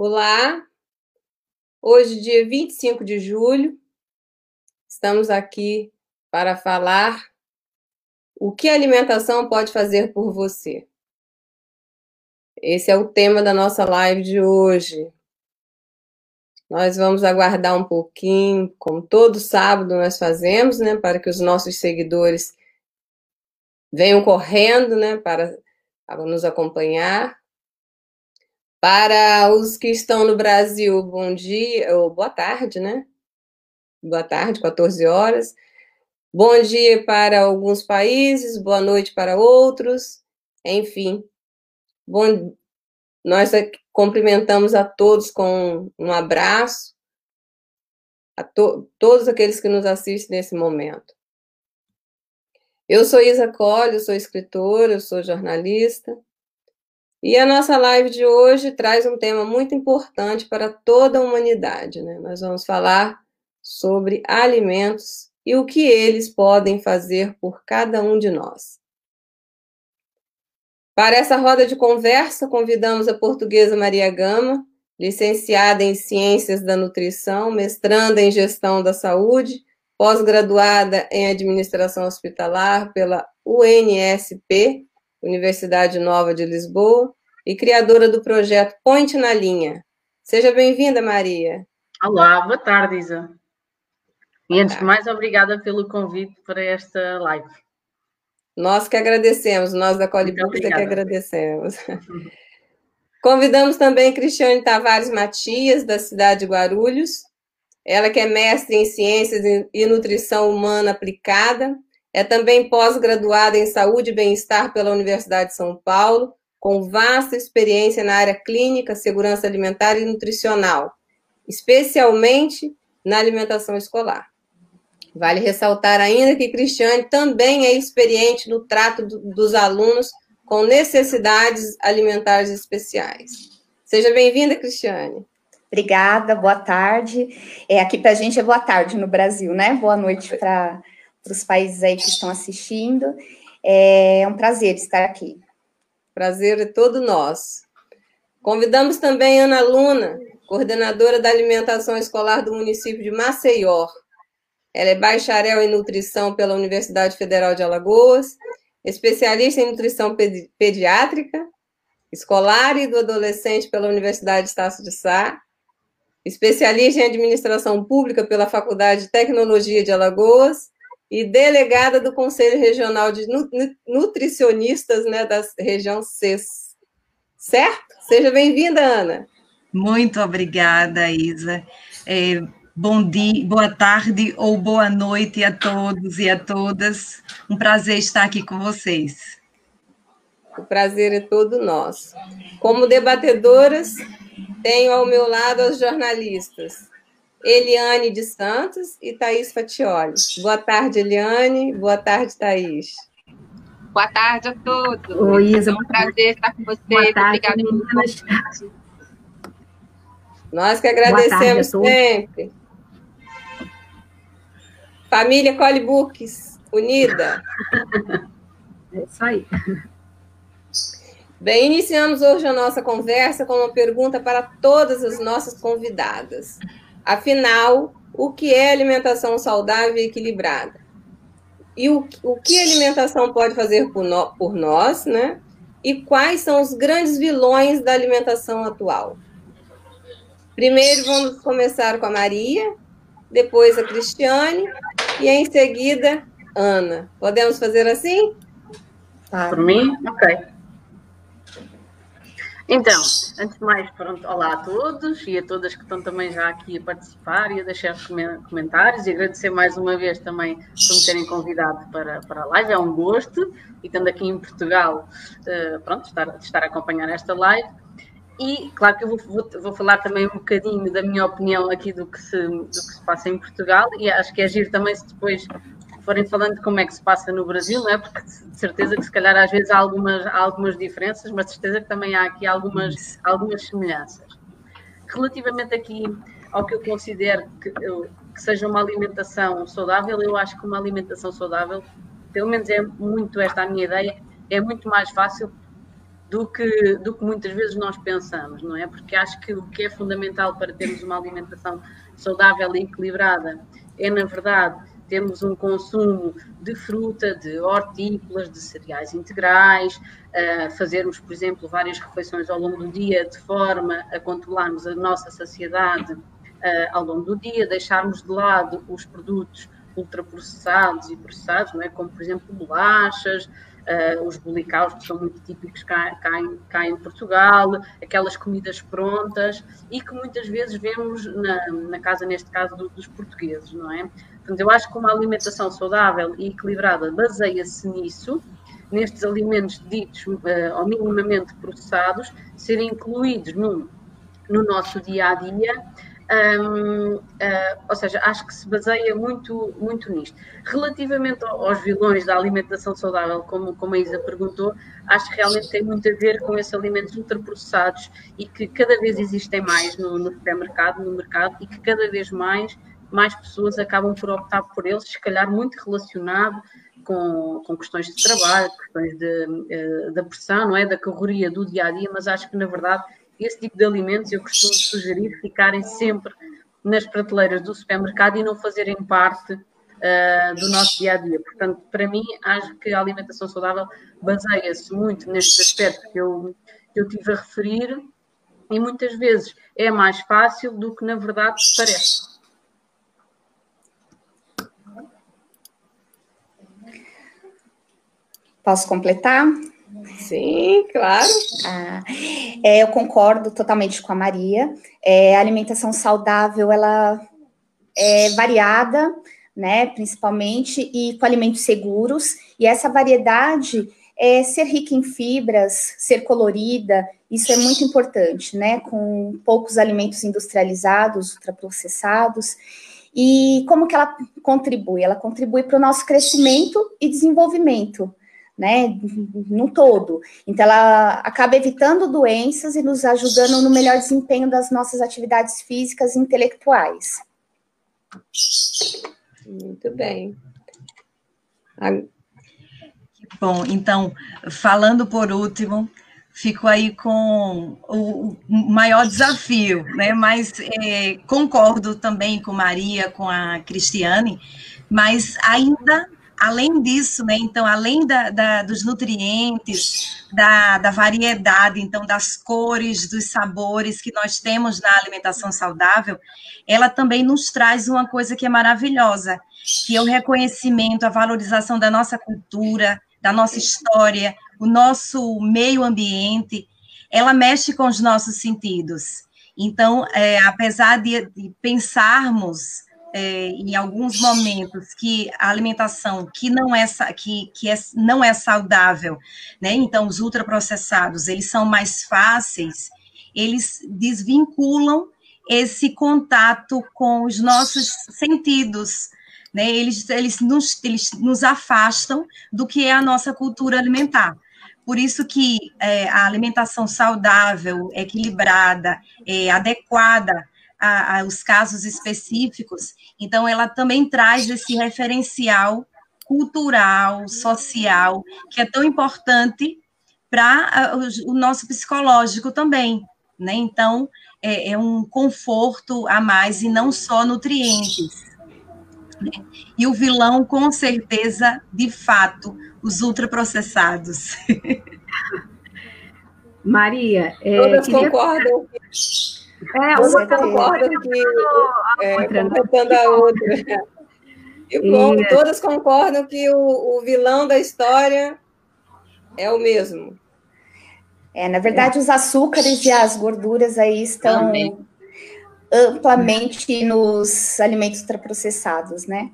Olá, hoje, dia 25 de julho, estamos aqui para falar o que a alimentação pode fazer por você. Esse é o tema da nossa live de hoje. Nós vamos aguardar um pouquinho, como todo sábado nós fazemos, né, para que os nossos seguidores venham correndo, né, para nos acompanhar. Para os que estão no Brasil, bom dia, ou boa tarde, né? Boa tarde, 14 horas. Bom dia para alguns países, boa noite para outros, enfim. Bom, nós cumprimentamos a todos com um abraço, a to, todos aqueles que nos assistem nesse momento. Eu sou Isa Colli, eu sou escritora, eu sou jornalista, e a nossa live de hoje traz um tema muito importante para toda a humanidade. Né? Nós vamos falar sobre alimentos e o que eles podem fazer por cada um de nós. Para essa roda de conversa, convidamos a portuguesa Maria Gama, licenciada em Ciências da Nutrição, mestranda em Gestão da Saúde, pós-graduada em Administração Hospitalar pela UNSP Universidade Nova de Lisboa, e criadora do projeto Ponte na Linha. Seja bem-vinda, Maria. Olá, boa tarde, Isa. E antes de mais, obrigada pelo convite para esta live. Nós que agradecemos, nós da Colibooks é que agradecemos. Convidamos também Cristiane Tavares Matias, da cidade de Guarulhos. Ela que é mestre em Ciências e Nutrição Humana Aplicada, é também pós-graduada em Saúde e Bem-Estar pela Universidade de São Paulo, com vasta experiência na área clínica, segurança alimentar e nutricional, especialmente na alimentação escolar. Vale ressaltar ainda que Cristiane também é experiente no trato do, dos alunos com necessidades alimentares especiais. Seja bem-vinda, Cristiane. Obrigada, boa tarde. É, aqui para a gente é boa tarde no Brasil, né? Boa noite para os países aí que estão assistindo. É um prazer estar aqui. Prazer é todo nosso. Convidamos também Ana Luna, coordenadora da alimentação escolar do município de Maceió. Ela é bacharel em nutrição pela Universidade Federal de Alagoas, especialista em nutrição pedi pediátrica, escolar e do adolescente pela Universidade Estácio de Sá, especialista em administração pública pela Faculdade de Tecnologia de Alagoas e delegada do Conselho Regional de Nutricionistas né, da região CES. Certo? Seja bem-vinda, Ana. Muito obrigada, Isa. É, bom dia, boa tarde ou boa noite a todos e a todas. Um prazer estar aqui com vocês. O prazer é todo nosso. Como debatedoras, tenho ao meu lado as jornalistas Eliane de Santos e Thaís Fatioli. Boa tarde, Eliane. Boa tarde, Thaís. Boa tarde a todos. Oi, Isa. É um prazer estar com vocês. Boa tarde, Obrigada. Nós que agradecemos sempre. Família Cole Books, unida. É isso aí. Bem, iniciamos hoje a nossa conversa com uma pergunta para todas as nossas convidadas. Afinal, o que é alimentação saudável e equilibrada? E o, o que a alimentação pode fazer por, no, por nós, né? E quais são os grandes vilões da alimentação atual? Primeiro vamos começar com a Maria, depois a Cristiane e em seguida Ana. Podemos fazer assim? Tá. Por mim? Ok. Então, antes de mais, pronto, olá a todos e a todas que estão também já aqui a participar e a deixar comentários e agradecer mais uma vez também por me terem convidado para, para a live, é um gosto e estando aqui em Portugal, uh, pronto, estar, estar a acompanhar esta live. E claro que eu vou, vou, vou, falar também um bocadinho da minha opinião aqui do que, se, do que se passa em Portugal e acho que é agir também se depois forem falando de como é que se passa no Brasil, não é? Porque de certeza que se calhar às vezes há algumas, há algumas diferenças, mas de certeza que também há aqui algumas, algumas semelhanças. Relativamente aqui ao que eu considero que, eu, que seja uma alimentação saudável, eu acho que uma alimentação saudável, pelo menos é muito esta a minha ideia, é muito mais fácil do que, do que muitas vezes nós pensamos, não é? Porque acho que o que é fundamental para termos uma alimentação saudável e equilibrada é, na verdade, termos um consumo de fruta, de hortícolas, de cereais integrais, uh, fazermos, por exemplo, várias refeições ao longo do dia de forma a controlarmos a nossa saciedade uh, ao longo do dia, deixarmos de lado os produtos ultraprocessados e processados, não é? como por exemplo bolachas, uh, os bolicaus, que são muito típicos cá, cá, em, cá, em, Portugal, aquelas comidas prontas e que muitas vezes vemos na, na casa, neste caso, do, dos portugueses, não é? Eu acho que uma alimentação saudável e equilibrada baseia-se nisso, nestes alimentos ditos uh, ou minimamente processados, serem incluídos no, no nosso dia a dia um, uh, ou seja, acho que se baseia muito, muito nisto. Relativamente aos vilões da alimentação saudável, como, como a Isa perguntou, acho que realmente tem muito a ver com esses alimentos ultraprocessados e que cada vez existem mais no, no supermercado, no mercado, e que cada vez mais, mais pessoas acabam por optar por eles, se calhar muito relacionado com, com, questões de trabalho, questões de, uh, da pressão, não é? da correria do dia a dia, mas acho que na verdade esse tipo de alimentos eu costumo sugerir ficarem sempre nas prateleiras do supermercado e não fazerem parte uh, do nosso dia a dia. Portanto, para mim, acho que a alimentação saudável baseia-se muito neste aspecto que eu, que eu tive a referir e muitas vezes é mais fácil do que na verdade parece. Posso completar? Sim, claro. Ah, é, eu concordo totalmente com a Maria. É, a alimentação saudável, ela é variada, né, principalmente, e com alimentos seguros. E essa variedade é ser rica em fibras, ser colorida, isso é muito importante, né, com poucos alimentos industrializados, ultraprocessados. E como que ela contribui? Ela contribui para o nosso crescimento e desenvolvimento né, no todo. Então, ela acaba evitando doenças e nos ajudando no melhor desempenho das nossas atividades físicas e intelectuais. Muito bem. Bom, então, falando por último, fico aí com o maior desafio, né? Mas é, concordo também com Maria, com a Cristiane, mas ainda além disso, né, então, além da, da, dos nutrientes, da, da variedade, então, das cores, dos sabores que nós temos na alimentação saudável, ela também nos traz uma coisa que é maravilhosa, que é o reconhecimento, a valorização da nossa cultura, da nossa história, o nosso meio ambiente, ela mexe com os nossos sentidos. Então, é, apesar de, de pensarmos é, em alguns momentos que a alimentação que não é que, que é, não é saudável, né? Então os ultraprocessados eles são mais fáceis, eles desvinculam esse contato com os nossos sentidos, né? Eles eles nos, eles nos afastam do que é a nossa cultura alimentar. Por isso que é, a alimentação saudável, equilibrada, é, adequada a, a, os casos específicos, então ela também traz esse referencial cultural, social, que é tão importante para o nosso psicológico também, né? Então é, é, um conforto a mais e não só nutrientes. Né? E o vilão, com certeza, de fato, os ultraprocessados. Maria, é, todas queria... concordam. É, Você concorda que, é, completando a outra. Eu, todas concordam que o, o, vilão da história é o mesmo. É, na verdade, é. os açúcares e as gorduras aí estão Também. amplamente nos alimentos ultraprocessados, né?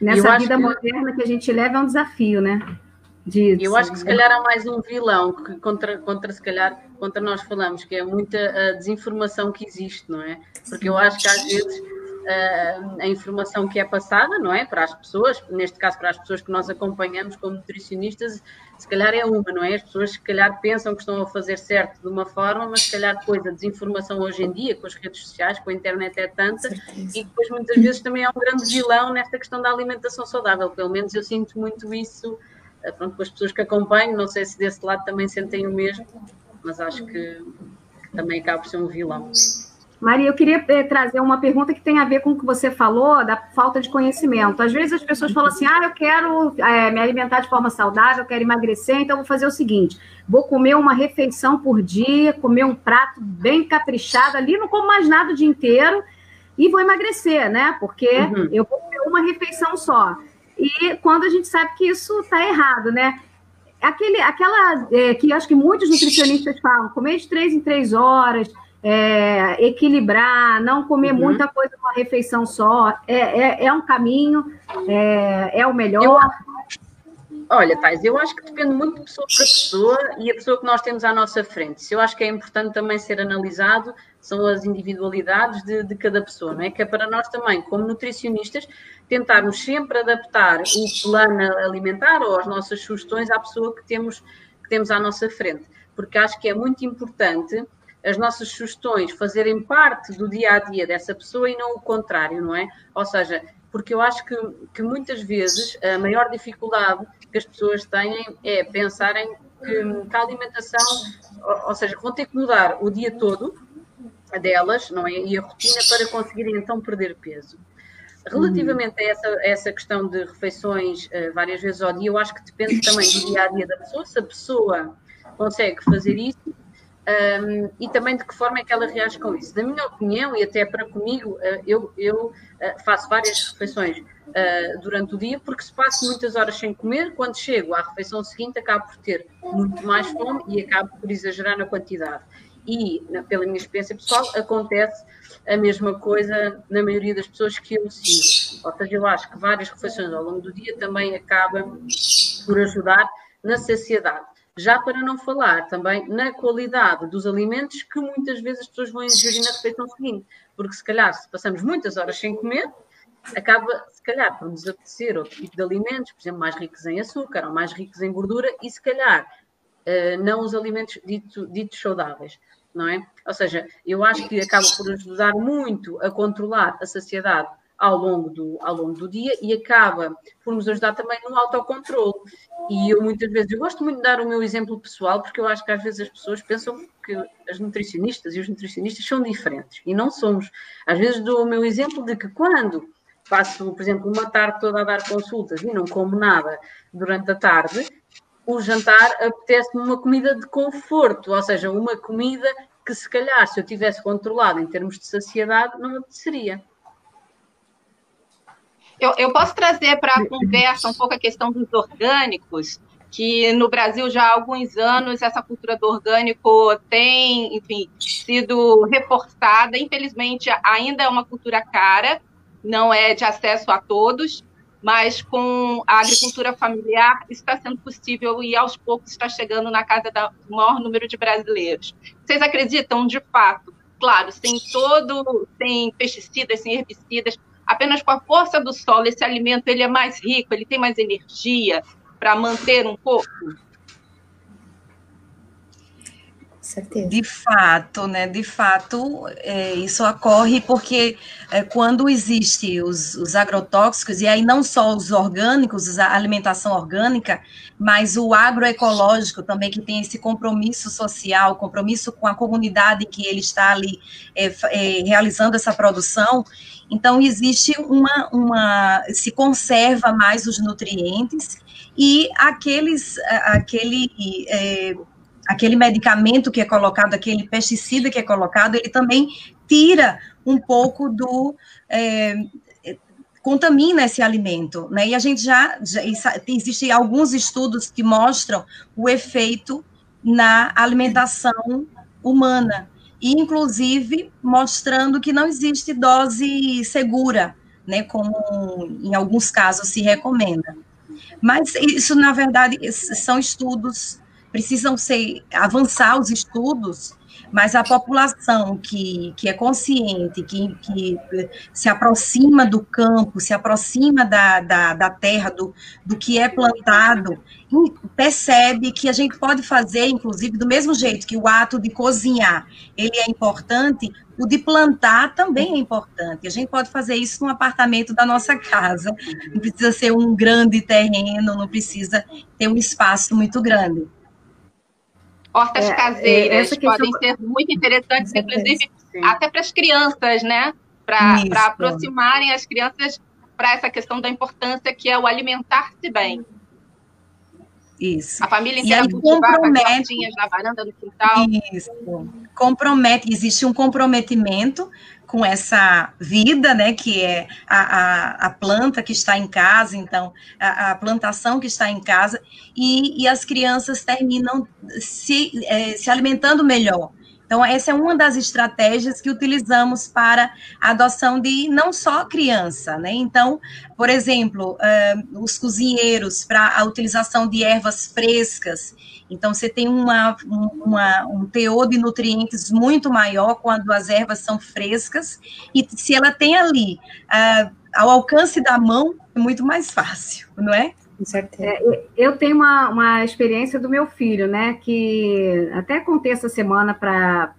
Nessa vida que... moderna que a gente leva é um desafio, né? Disso. Eu acho que se calhar há mais um vilão que contra, contra se calhar contra nós falamos, que é muita a desinformação que existe, não é? Porque eu acho que às vezes a, a informação que é passada, não é? Para as pessoas, neste caso para as pessoas que nós acompanhamos como nutricionistas, se calhar é uma, não é? As pessoas se calhar pensam que estão a fazer certo de uma forma, mas se calhar depois a desinformação hoje em dia, com as redes sociais, com a internet é tanta, e depois muitas vezes também é um grande vilão nesta questão da alimentação saudável, pelo menos eu sinto muito isso pronto, com as pessoas que acompanho, não sei se desse lado também sentem o mesmo, mas acho que, que também acaba por ser um vilão. Maria, eu queria eh, trazer uma pergunta que tem a ver com o que você falou da falta de conhecimento. Às vezes as pessoas falam assim: ah, eu quero é, me alimentar de forma saudável, eu quero emagrecer, então vou fazer o seguinte: vou comer uma refeição por dia, comer um prato bem caprichado ali, não como mais nada o dia inteiro e vou emagrecer, né? Porque uhum. eu vou comer uma refeição só. E quando a gente sabe que isso está errado, né? Aquele, aquela é, que acho que muitos nutricionistas falam, comer de três em três horas, é, equilibrar, não comer uhum. muita coisa numa refeição só, é, é, é um caminho, é, é o melhor. Eu, olha, Thais, eu acho que depende muito de pessoa para pessoa e a pessoa que nós temos à nossa frente. Eu acho que é importante também ser analisado são as individualidades de, de, cada pessoa, não é? Que é para nós também, como nutricionistas, tentarmos sempre adaptar o plano alimentar ou as nossas sugestões à pessoa que temos, que temos à nossa frente. Porque acho que é muito importante as nossas sugestões fazerem parte do dia a dia dessa pessoa e não o contrário, não é? Ou seja, porque eu acho que, que muitas vezes a maior dificuldade que as pessoas têm é pensarem que, que a alimentação, ou, ou seja, vão ter que mudar o dia todo delas, não é? E a rotina para conseguirem então perder peso. Relativamente a essa, a essa questão de refeições uh, várias vezes ao dia, eu acho que depende também do dia a dia da pessoa, se a pessoa consegue fazer isso um, e também de que forma é que ela reage com isso. Na minha opinião, e até para comigo, uh, eu, eu uh, faço várias refeições durante o dia, porque se passo muitas horas sem comer, quando chego à refeição seguinte, acabo por ter muito mais fome e acabo por exagerar na quantidade e, pela minha experiência pessoal, acontece a mesma coisa na maioria das pessoas que eu sigo. Ou seja, eu acho que várias refeições ao longo do dia também acabam por ajudar na saciedade. Já para não falar também na qualidade dos alimentos que muitas vezes as pessoas vão ingerir na refeição seguinte, porque se calhar se passamos muitas horas sem comer, acaba se calhar por nos apetecer outro tipo de alimentos, por exemplo, mais ricos em açúcar ou mais ricos em gordura, e se calhar uh, não os alimentos dito, ditos saudáveis não é? Ou seja, eu acho que acaba por ajudar muito a controlar a saciedade ao longo do, ao longo do dia e acaba por nos ajudar também no autocontrole. E eu muitas vezes, eu gosto muito de dar o meu exemplo pessoal, porque eu acho que às vezes as pessoas pensam que as nutricionistas e os nutricionistas são diferentes, e não somos. Às vezes dou o meu exemplo de que quando passo, por exemplo, uma tarde toda a dar consultas e não como nada durante a tarde, o jantar apetece-me uma comida de conforto, ou seja, uma comida que se calhar se eu tivesse controlado em termos de saciedade, não apeteceria. Eu, eu posso trazer para a conversa um pouco a questão dos orgânicos, que no Brasil já há alguns anos essa cultura do orgânico tem, enfim, sido reforçada. Infelizmente, ainda é uma cultura cara, não é de acesso a todos, mas com a agricultura familiar está sendo possível e aos poucos está chegando na casa do maior número de brasileiros. Vocês acreditam, de fato, claro, sem todo, sem pesticidas, sem herbicidas, apenas com a força do solo, esse alimento ele é mais rico, ele tem mais energia para manter um corpo? Certeza. De fato, né? De fato, é, isso ocorre porque é, quando existe os, os, agrotóxicos, e aí não só os orgânicos, a alimentação orgânica, mas o agroecológico também, que tem esse compromisso social, compromisso com a comunidade que ele está ali é, é realizando essa produção, então existe uma, uma. se conserva mais os nutrientes e aqueles, aquele é, aquele medicamento que é colocado, aquele pesticida que é colocado, ele também tira um pouco do. É, contamina esse alimento, né? E a gente já, já existem alguns estudos que mostram o efeito na alimentação humana, e inclusive mostrando que não existe dose segura, né? Como em alguns casos se recomenda. Mas isso, na verdade, são estudos precisam ser avançar os estudos mas a população que, que é consciente, que, que se aproxima do campo, se aproxima da, da, da terra, do, do que é plantado, percebe que a gente pode fazer, inclusive, do mesmo jeito que o ato de cozinhar, ele é importante, o de plantar também é importante. A gente pode fazer isso no apartamento da nossa casa. Não precisa ser um grande terreno, não precisa ter um espaço muito grande. Hortas é, caseiras é, podem ser muito interessantes, inclusive Sim. até para as crianças, né? Para aproximarem as crianças para essa questão da importância que é o alimentar-se bem. Isso. A família inteira compromete na varanda, no quintal. Isso. Compromete, existe um comprometimento com essa vida, né, que é a, a, a planta que está em casa, então, a, a plantação que está em casa, e, e as crianças terminam se, é, se alimentando melhor. Então, essa é uma das estratégias que utilizamos para a adoção de não só criança, né? Então, por exemplo, uh, os cozinheiros para a utilização de ervas frescas. Então, você tem uma, uma, um teor de nutrientes muito maior quando as ervas são frescas, e se ela tem ali uh, ao alcance da mão, é muito mais fácil, não é? Com certeza. É, eu tenho uma, uma experiência do meu filho, né? Que até contei essa semana para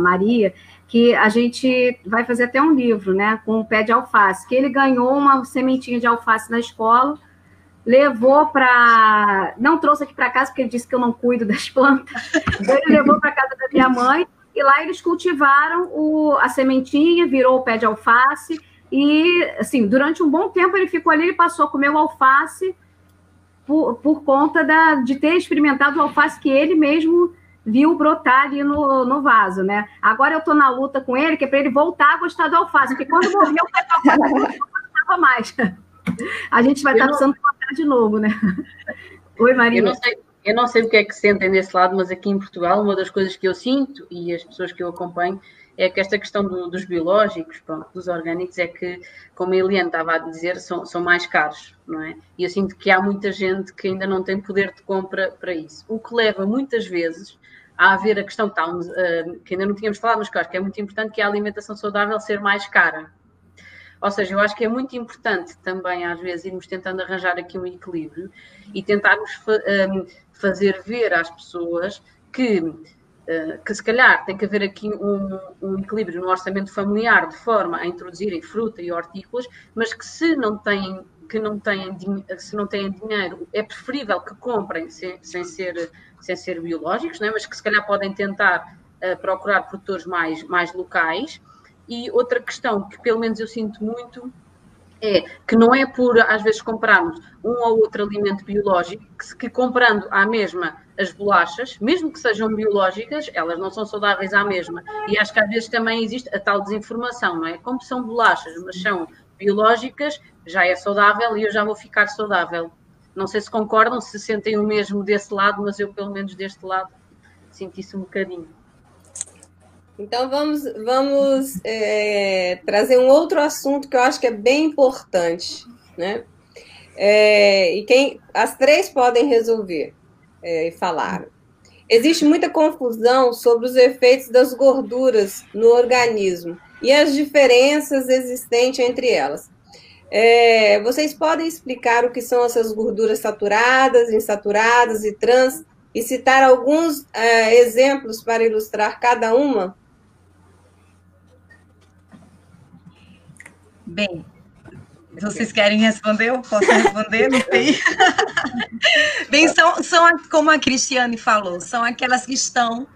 Maria, que a gente vai fazer até um livro, né? Com o pé de alface, que ele ganhou uma sementinha de alface na escola, levou para. Não trouxe aqui para casa, porque ele disse que eu não cuido das plantas. Então, ele levou para casa da minha mãe, e lá eles cultivaram o, a sementinha, virou o pé de alface. E, assim, durante um bom tempo ele ficou ali, ele passou a comer o alface por, por conta da, de ter experimentado o alface que ele mesmo viu brotar ali no, no vaso, né? Agora eu estou na luta com ele, que é para ele voltar a gostar do alface, porque quando morreu o alface não gostava mais. A gente vai estar tá precisando plantar de novo, né? Oi, Maria. Eu não, sei, eu não sei o que é que sentem desse lado, mas aqui em Portugal, uma das coisas que eu sinto e as pessoas que eu acompanho é que esta questão do, dos biológicos, pronto, dos orgânicos, é que, como a Eliane estava a dizer, são, são mais caros, não é? E eu sinto que há muita gente que ainda não tem poder de compra para isso. O que leva muitas vezes a haver a questão que, uh, que ainda não tínhamos falado, mas que acho que é muito importante, que é a alimentação saudável ser mais cara. Ou seja, eu acho que é muito importante também, às vezes, irmos tentando arranjar aqui um equilíbrio e tentarmos fa um, fazer ver às pessoas que eh, que se calhar tem que haver aqui um, um, equilíbrio no orçamento familiar de forma a introduzirem fruta e hortícolas, mas que se não têm que não têm, se não têm dinheiro, é preferível que comprem sem, sem ser, sem ser biológicos, né? mas que se calhar podem tentar uh, procurar produtores mais, mais locais. E outra questão que pelo menos eu sinto muito é que não é por, às vezes, comprarmos um ou outro alimento biológico, que, que, comprando à mesma as bolachas, mesmo que sejam biológicas, elas não são saudáveis à mesma. E acho que às vezes também existe a tal desinformação, não é? Como são bolachas, mas são biológicas, já é saudável e eu já vou ficar saudável. Não sei se concordam, se sentem o mesmo desse lado, mas eu, pelo menos deste lado, senti isso um bocadinho. Então vamos, vamos é, trazer um outro assunto que eu acho que é bem importante, né? É, e quem as três podem resolver é, e falar. Existe muita confusão sobre os efeitos das gorduras no organismo e as diferenças existentes entre elas. É, vocês podem explicar o que são essas gorduras saturadas, insaturadas e trans e citar alguns é, exemplos para ilustrar cada uma? Bem, vocês querem responder? Eu posso responder? Não sei. Bem, são, são, como a Cristiane falou, são aquelas que estão,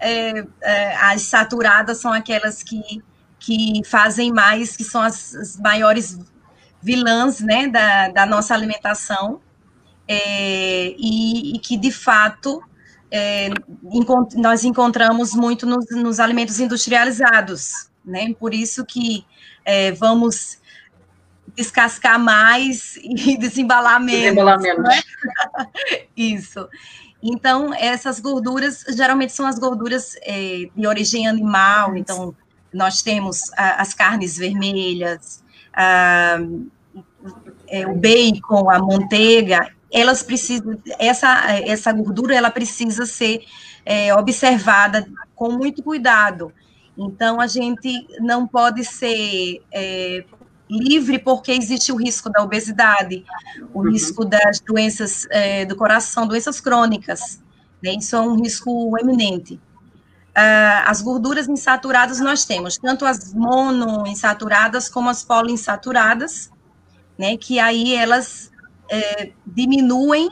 é, é, as saturadas são aquelas que, que fazem mais, que são as, as maiores vilãs né, da, da nossa alimentação, é, e, e, que, de fato, é, encont nós encontramos muito nos, nos alimentos industrializados, né? Por isso que é, vamos descascar mais e desembalar menos. Desembalar menos. Né? Isso. Então, essas gorduras geralmente são as gorduras é, de origem animal. Então, nós temos a, as carnes vermelhas, a, é, o bacon, a manteiga, elas precisam, essa, essa gordura, ela precisa ser é, observada com muito cuidado. Então, a gente não pode ser é, livre porque existe o risco da obesidade, o uhum. risco das doenças é, do coração, doenças crônicas. Né? Isso é um risco eminente. Uh, as gorduras insaturadas nós temos tanto as monoinsaturadas como as poliinsaturadas, né? Que aí elas é, diminuem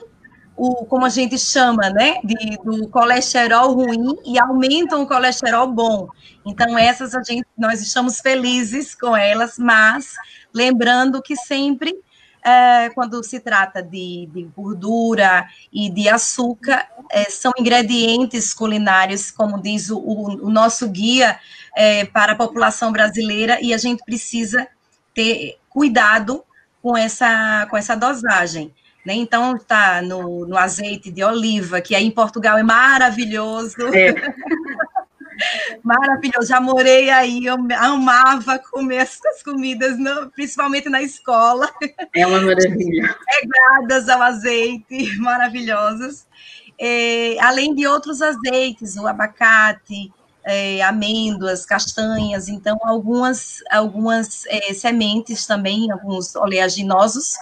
o, como a gente chama, né, de, do colesterol ruim e aumentam o colesterol bom. Então, essas a gente, nós estamos felizes com elas, mas lembrando que sempre, é, quando se trata de, de, gordura e de açúcar, é, são ingredientes culinários, como diz o, o, o nosso guia é, para a população brasileira, e a gente precisa ter cuidado com essa, com essa dosagem. Né? Então, está no, no, azeite de oliva, que aí em Portugal é maravilhoso. É. maravilhoso, já morei aí, eu amava comer essas comidas, no, principalmente na escola. É uma maravilha. Pegadas ao azeite, maravilhosas. É, além de outros azeites, o abacate, é, amêndoas, castanhas, então algumas, algumas é, sementes também, alguns oleaginosos,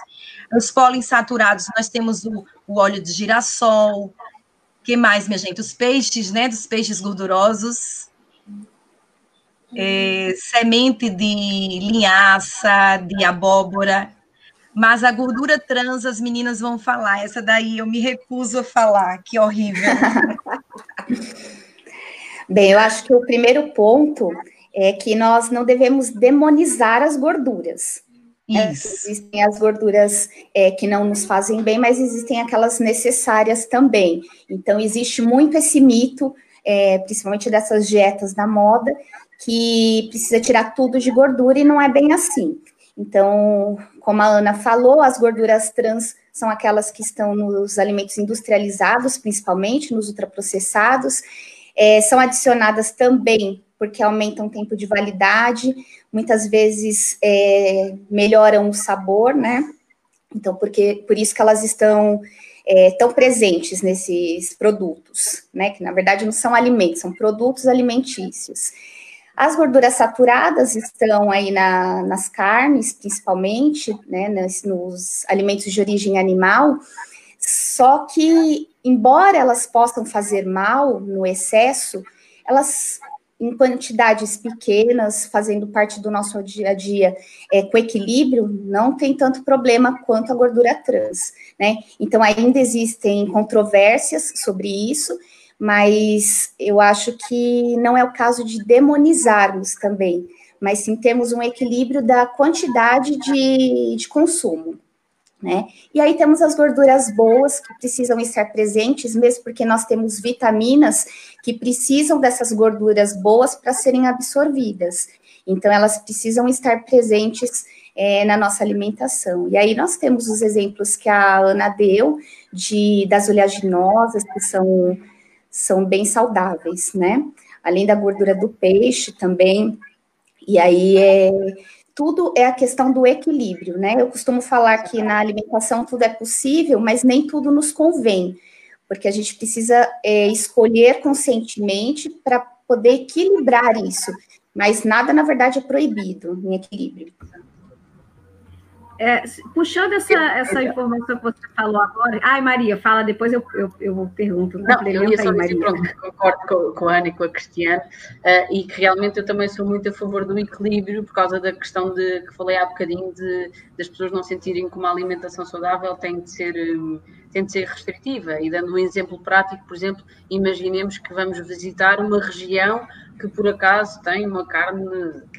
os poliinsaturados, nós temos o, o óleo de girassol. que mais, minha gente? Os peixes, né? Dos peixes gordurosos. É, semente de linhaça, de abóbora. Mas a gordura trans, as meninas vão falar. Essa daí eu me recuso a falar, que horrível. Bem, eu acho que o primeiro ponto é que nós não devemos demonizar as gorduras. É, existem as gorduras é, que não nos fazem bem, mas existem aquelas necessárias também. Então, existe muito esse mito, é, principalmente dessas dietas da moda, que precisa tirar tudo de gordura e não é bem assim. Então, como a Ana falou, as gorduras trans são aquelas que estão nos alimentos industrializados, principalmente nos ultraprocessados, é, são adicionadas também porque aumentam o tempo de validade, muitas vezes é, melhoram o sabor, né? Então, porque, por isso que elas estão é, tão presentes nesses produtos, né? Que na verdade não são alimentos, são produtos alimentícios. As gorduras saturadas estão aí na, nas carnes, principalmente, né? Nos, nos alimentos de origem animal, só que, embora elas possam fazer mal no excesso, elas em quantidades pequenas, fazendo parte do nosso dia a dia é, com equilíbrio, não tem tanto problema quanto a gordura trans, né? Então, ainda existem controvérsias sobre isso, mas eu acho que não é o caso de demonizarmos também, mas sim temos um equilíbrio da quantidade de, de consumo. Né? E aí temos as gorduras boas que precisam estar presentes, mesmo porque nós temos vitaminas que precisam dessas gorduras boas para serem absorvidas. Então, elas precisam estar presentes é, na nossa alimentação. E aí nós temos os exemplos que a Ana deu de das oleaginosas, que são, são bem saudáveis, né? Além da gordura do peixe também. E aí é, tudo é a questão do equilíbrio, né? Eu costumo falar que na alimentação tudo é possível, mas nem tudo nos convém, porque a gente precisa é, escolher conscientemente para poder equilibrar isso, mas nada, na verdade, é proibido em equilíbrio. É, puxando essa, essa informação que você falou agora. Ai, Maria, fala, depois eu, eu, eu pergunto. Não, eu ia só dizer, pronto, concordo com, com, a Ana e com a Cristiane, uh, e que realmente eu também sou muito a favor do equilíbrio, por causa da questão de que falei há bocadinho, de, das pessoas não sentirem que uma alimentação saudável tem de ser. Um, tem de ser restritiva. E dando um exemplo prático, por exemplo, imaginemos que vamos visitar uma região que por acaso tem uma carne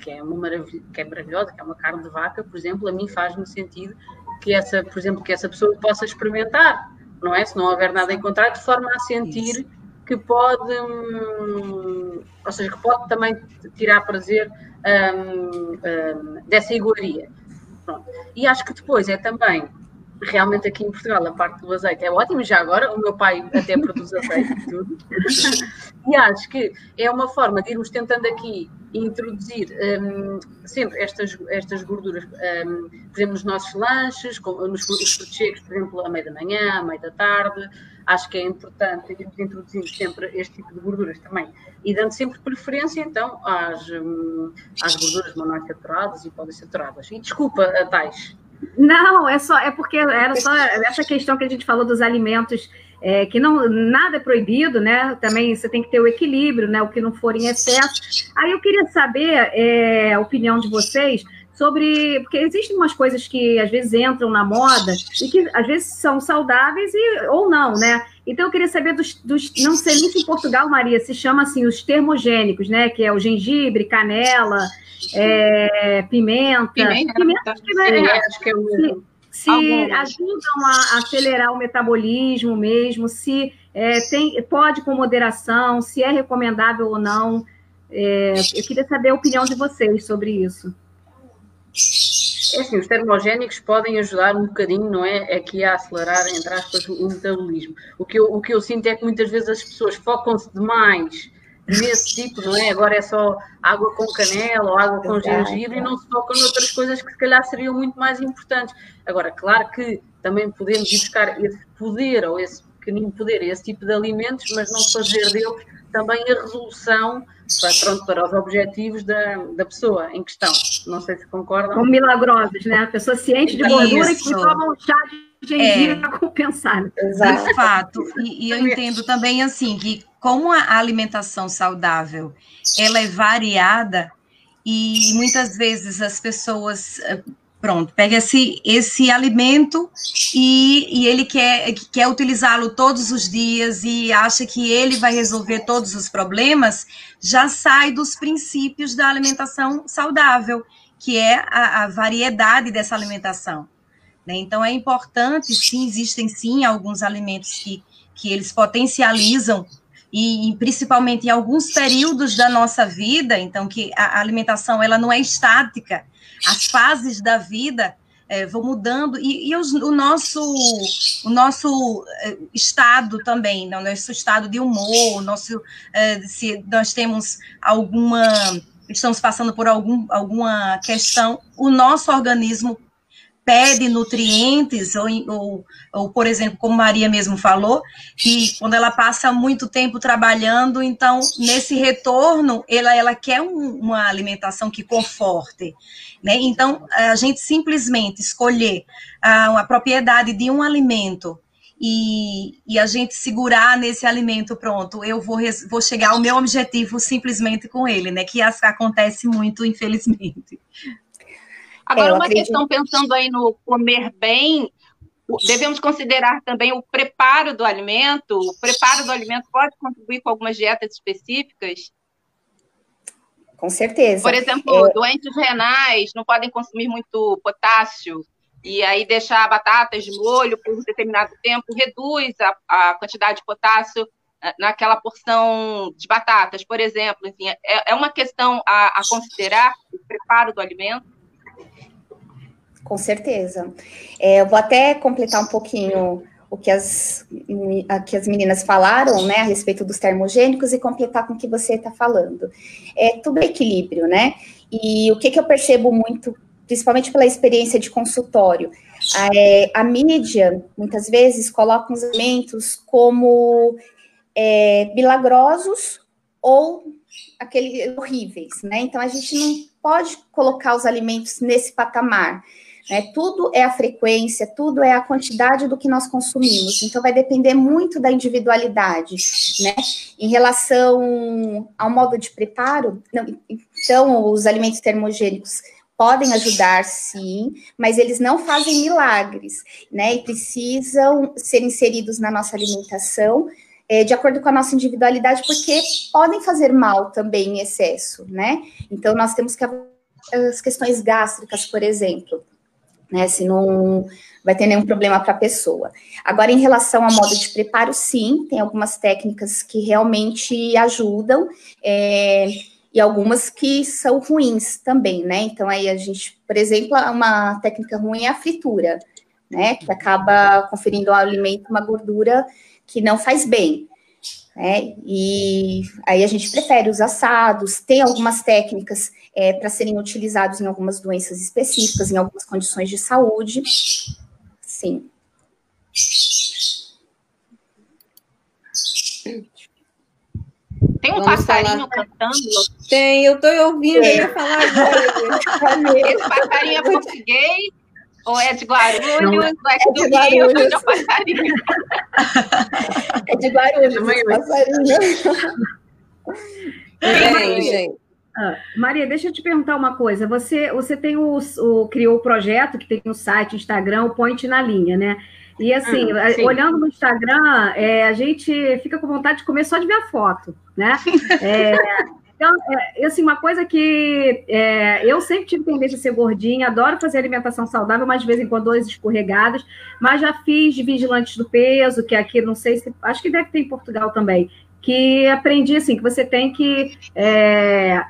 que é, uma maravilha, que é maravilhosa, que é uma carne de vaca, por exemplo, a mim faz-me sentido que essa, por exemplo, que essa pessoa possa experimentar, não é? Se não houver nada em contrário, de forma a sentir Isso. que pode, hum, ou seja, que pode também tirar prazer hum, hum, dessa iguaria. Pronto. E acho que depois é também realmente aqui em Portugal a parte do azeite é ótima, já agora o meu pai até produz azeite e tudo. e acho que é uma forma de irmos tentando aqui introduzir um, sempre estas, estas gorduras, um, por exemplo, nos nossos lanches, nos, nos frutos por exemplo, à meia da manhã, à meia da tarde. Acho que é importante irmos introduzindo sempre este tipo de gorduras também e dando sempre preferência, então, às, um, às gorduras monoinsaturadas e poliinsaturadas. E desculpa, Tais. Não, é só é porque era só essa questão que a gente falou dos alimentos é, que não nada é proibido, né? Também você tem que ter o equilíbrio, né? O que não for em excesso. Aí eu queria saber é, a opinião de vocês sobre porque existem umas coisas que às vezes entram na moda e que às vezes são saudáveis e, ou não, né? Então eu queria saber dos, dos não sei nem se em Portugal, Maria, se chama assim os termogênicos, né? Que é o gengibre, canela, é, pimenta, pimenta, pimenta acho que, é, Sim, acho que é o se ajudam a acelerar o metabolismo mesmo, se é, tem, pode com moderação, se é recomendável ou não. É, eu queria saber a opinião de vocês sobre isso. É assim, os termogénicos podem ajudar um bocadinho, não é? Aqui a acelerar, entre aspas, o metabolismo. O que eu, o que eu sinto é que muitas vezes as pessoas focam-se demais nesse tipo, não é? Agora é só água com canela ou água com gengibre e não se tocam noutras coisas que se calhar seriam muito mais importantes. Agora, claro que também podemos ir buscar esse poder ou esse pequenino poder, esse tipo de alimentos, mas não fazer deles também a resolução para, pronto, para os objetivos da, da pessoa em questão. Não sei se concordam. Como milagrosos, né? A pessoa ciente de gordura Isso. e que toma um chá de gengibre é, para compensar. Exato. De fato. E, e eu entendo também assim que como a alimentação saudável ela é variada e muitas vezes as pessoas eh, pronto pega esse esse alimento e, e ele quer quer utilizá-lo todos os dias e acha que ele vai resolver todos os problemas já sai dos princípios da alimentação saudável que é a, a variedade dessa alimentação né? então é importante sim existem sim alguns alimentos que que eles potencializam e, e, principalmente em alguns períodos da nossa vida, então que a alimentação ela não é estática, as fases da vida é, vão mudando e, e os, o nosso o nosso é, estado também, não, nosso estado de humor, nosso é, se nós temos alguma estamos passando por algum, alguma questão, o nosso organismo pede nutrientes, ou, ou, ou, por exemplo, como Maria mesmo falou, que quando ela passa muito tempo trabalhando, então, nesse retorno, ela, ela quer um, uma alimentação que conforte. Né? Então, a gente simplesmente escolher a, a propriedade de um alimento e, e, a gente segurar nesse alimento, pronto, eu vou, vou chegar ao meu objetivo simplesmente com ele, né? Que acontece muito, infelizmente. Agora, é, uma acredito... questão pensando aí no comer bem, devemos considerar também o preparo do alimento. O preparo do alimento pode contribuir com algumas dietas específicas? Com certeza. Por exemplo, é... doentes renais não podem consumir muito potássio e aí deixar batatas de molho por um determinado tempo reduz a, a quantidade de potássio eh, naquela porção de batatas, por exemplo. Enfim, é, é uma questão a, a considerar o preparo do alimento. Com certeza. É, eu vou até completar um pouquinho o que as, que as meninas falaram, né, a respeito dos termogênicos e completar com o que você está falando. É tudo equilíbrio, né? E o que, que eu percebo muito, principalmente pela experiência de consultório, é, a mídia, muitas vezes, coloca os alimentos como é, milagrosos ou aqueles horríveis, né? Então, a gente não pode colocar os alimentos nesse patamar. Né? Tudo é a frequência, tudo é a quantidade do que nós consumimos. Então, vai depender muito da individualidade, né? Em relação ao modo de preparo, não, então, os alimentos termogênicos podem ajudar, sim, mas eles não fazem milagres, né? E precisam ser inseridos na nossa alimentação é, de acordo com a nossa individualidade, porque podem fazer mal também em excesso, né? Então, nós temos que as questões gástricas, por exemplo né? Se não vai ter nenhum problema para a pessoa. Agora, em relação ao modo de preparo, sim, tem algumas técnicas que realmente ajudam, é, e algumas que são ruins também, né? Então, aí a gente, por exemplo, uma técnica ruim é a fritura, né? Que acaba conferindo ao alimento uma gordura que não faz bem. Né? E aí a gente prefere os assados, tem algumas técnicas é, para serem utilizados em algumas doenças específicas, em algumas condições de saúde. Sim. Tem um Vamos passarinho falar. cantando? Tem, eu estou ouvindo, eu ia falar agora. Esse passarinho é português ou é de Guarulhos? Não, é de do Guarulhos. Rio, é passarinho. É de Guarulhos, passarinho. É, gente. Ah, Maria, deixa eu te perguntar uma coisa. Você, você tem o, o, criou o projeto que tem o site, Instagram, o Point na linha, né? E assim, hum, olhando no Instagram, é, a gente fica com vontade de comer só de ver a foto, né? É, então, é, assim, uma coisa que é, eu sempre tive tendência a ser gordinha, adoro fazer alimentação saudável, mas de vez em quando dois escorregadas, mas já fiz de vigilantes do peso, que aqui, não sei se, acho que deve ter em Portugal também, que aprendi, assim, que você tem que é,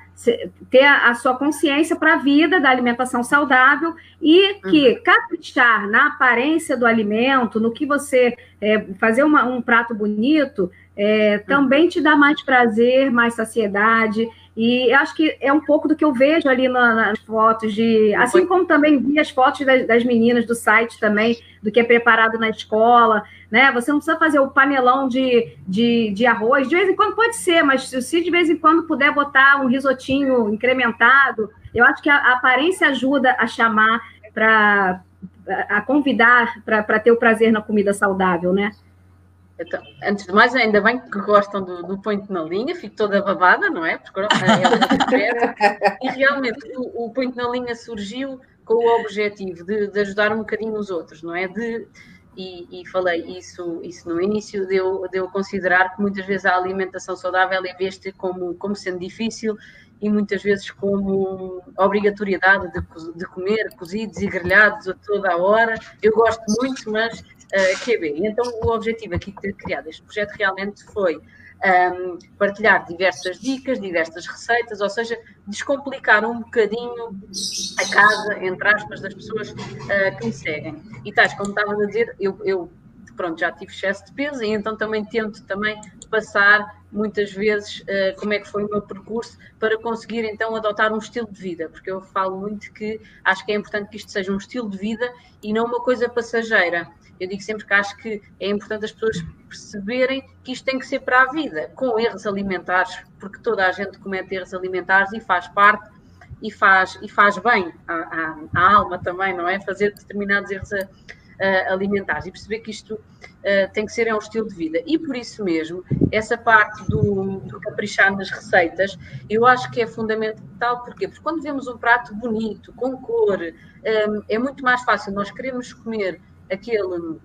ter a, a, sua consciência para a vida da alimentação saudável e que uhum. caprichar na aparência do alimento, no que você é, fazer uma, um prato bonito, é, também te dá mais prazer, mais saciedade. E acho que é um pouco do que eu vejo ali na, nas fotos de. Assim como também vi as fotos das, das, meninas do site também, do que é preparado na escola. Né? Você não precisa fazer o panelão de, de, de arroz. De vez em quando pode ser, mas se de vez em quando puder botar um risotinho incrementado, eu acho que a, a aparência ajuda a chamar para a convidar para ter o prazer na comida saudável, né? Então, antes de mais, ainda bem que gostam do, do Point na linha, fico toda babada, não é? Porque é e realmente o, o Point na linha surgiu com o objetivo de, de, ajudar um bocadinho os outros, não é? De, e, e, falei isso, isso no início, de eu, de eu considerar que muitas vezes a alimentação saudável é vista como, como sendo difícil e muitas vezes como obrigatoriedade de, de comer cozidos e grelhados a toda a hora. Eu gosto muito, mas QB. Então, o objetivo aqui de ter criado este projeto realmente foi um, partilhar diversas dicas, diversas receitas, ou seja, descomplicar um bocadinho a casa, entre aspas, das pessoas uh, que me seguem. E tais, como estava a dizer, eu, eu pronto, já tive excesso de peso e então também tento também passar muitas vezes uh, como é que foi o meu percurso para conseguir então adotar um estilo de vida, porque eu falo muito que acho que é importante que isto seja um estilo de vida e não uma coisa passageira. Eu digo sempre que acho que é importante as pessoas perceberem que isto tem que ser para a vida, com erros alimentares, porque toda a gente comete erros alimentares e faz parte e faz, e faz bem à, à, à alma também, não é? Fazer determinados erros a, uh, alimentares e perceber que isto uh, tem que ser é um estilo de vida. E por isso mesmo, essa parte do, do caprichar nas receitas, eu acho que é fundamental. Porquê? Porque quando vemos um prato bonito, com cor, um, é muito mais fácil nós queremos comer aquele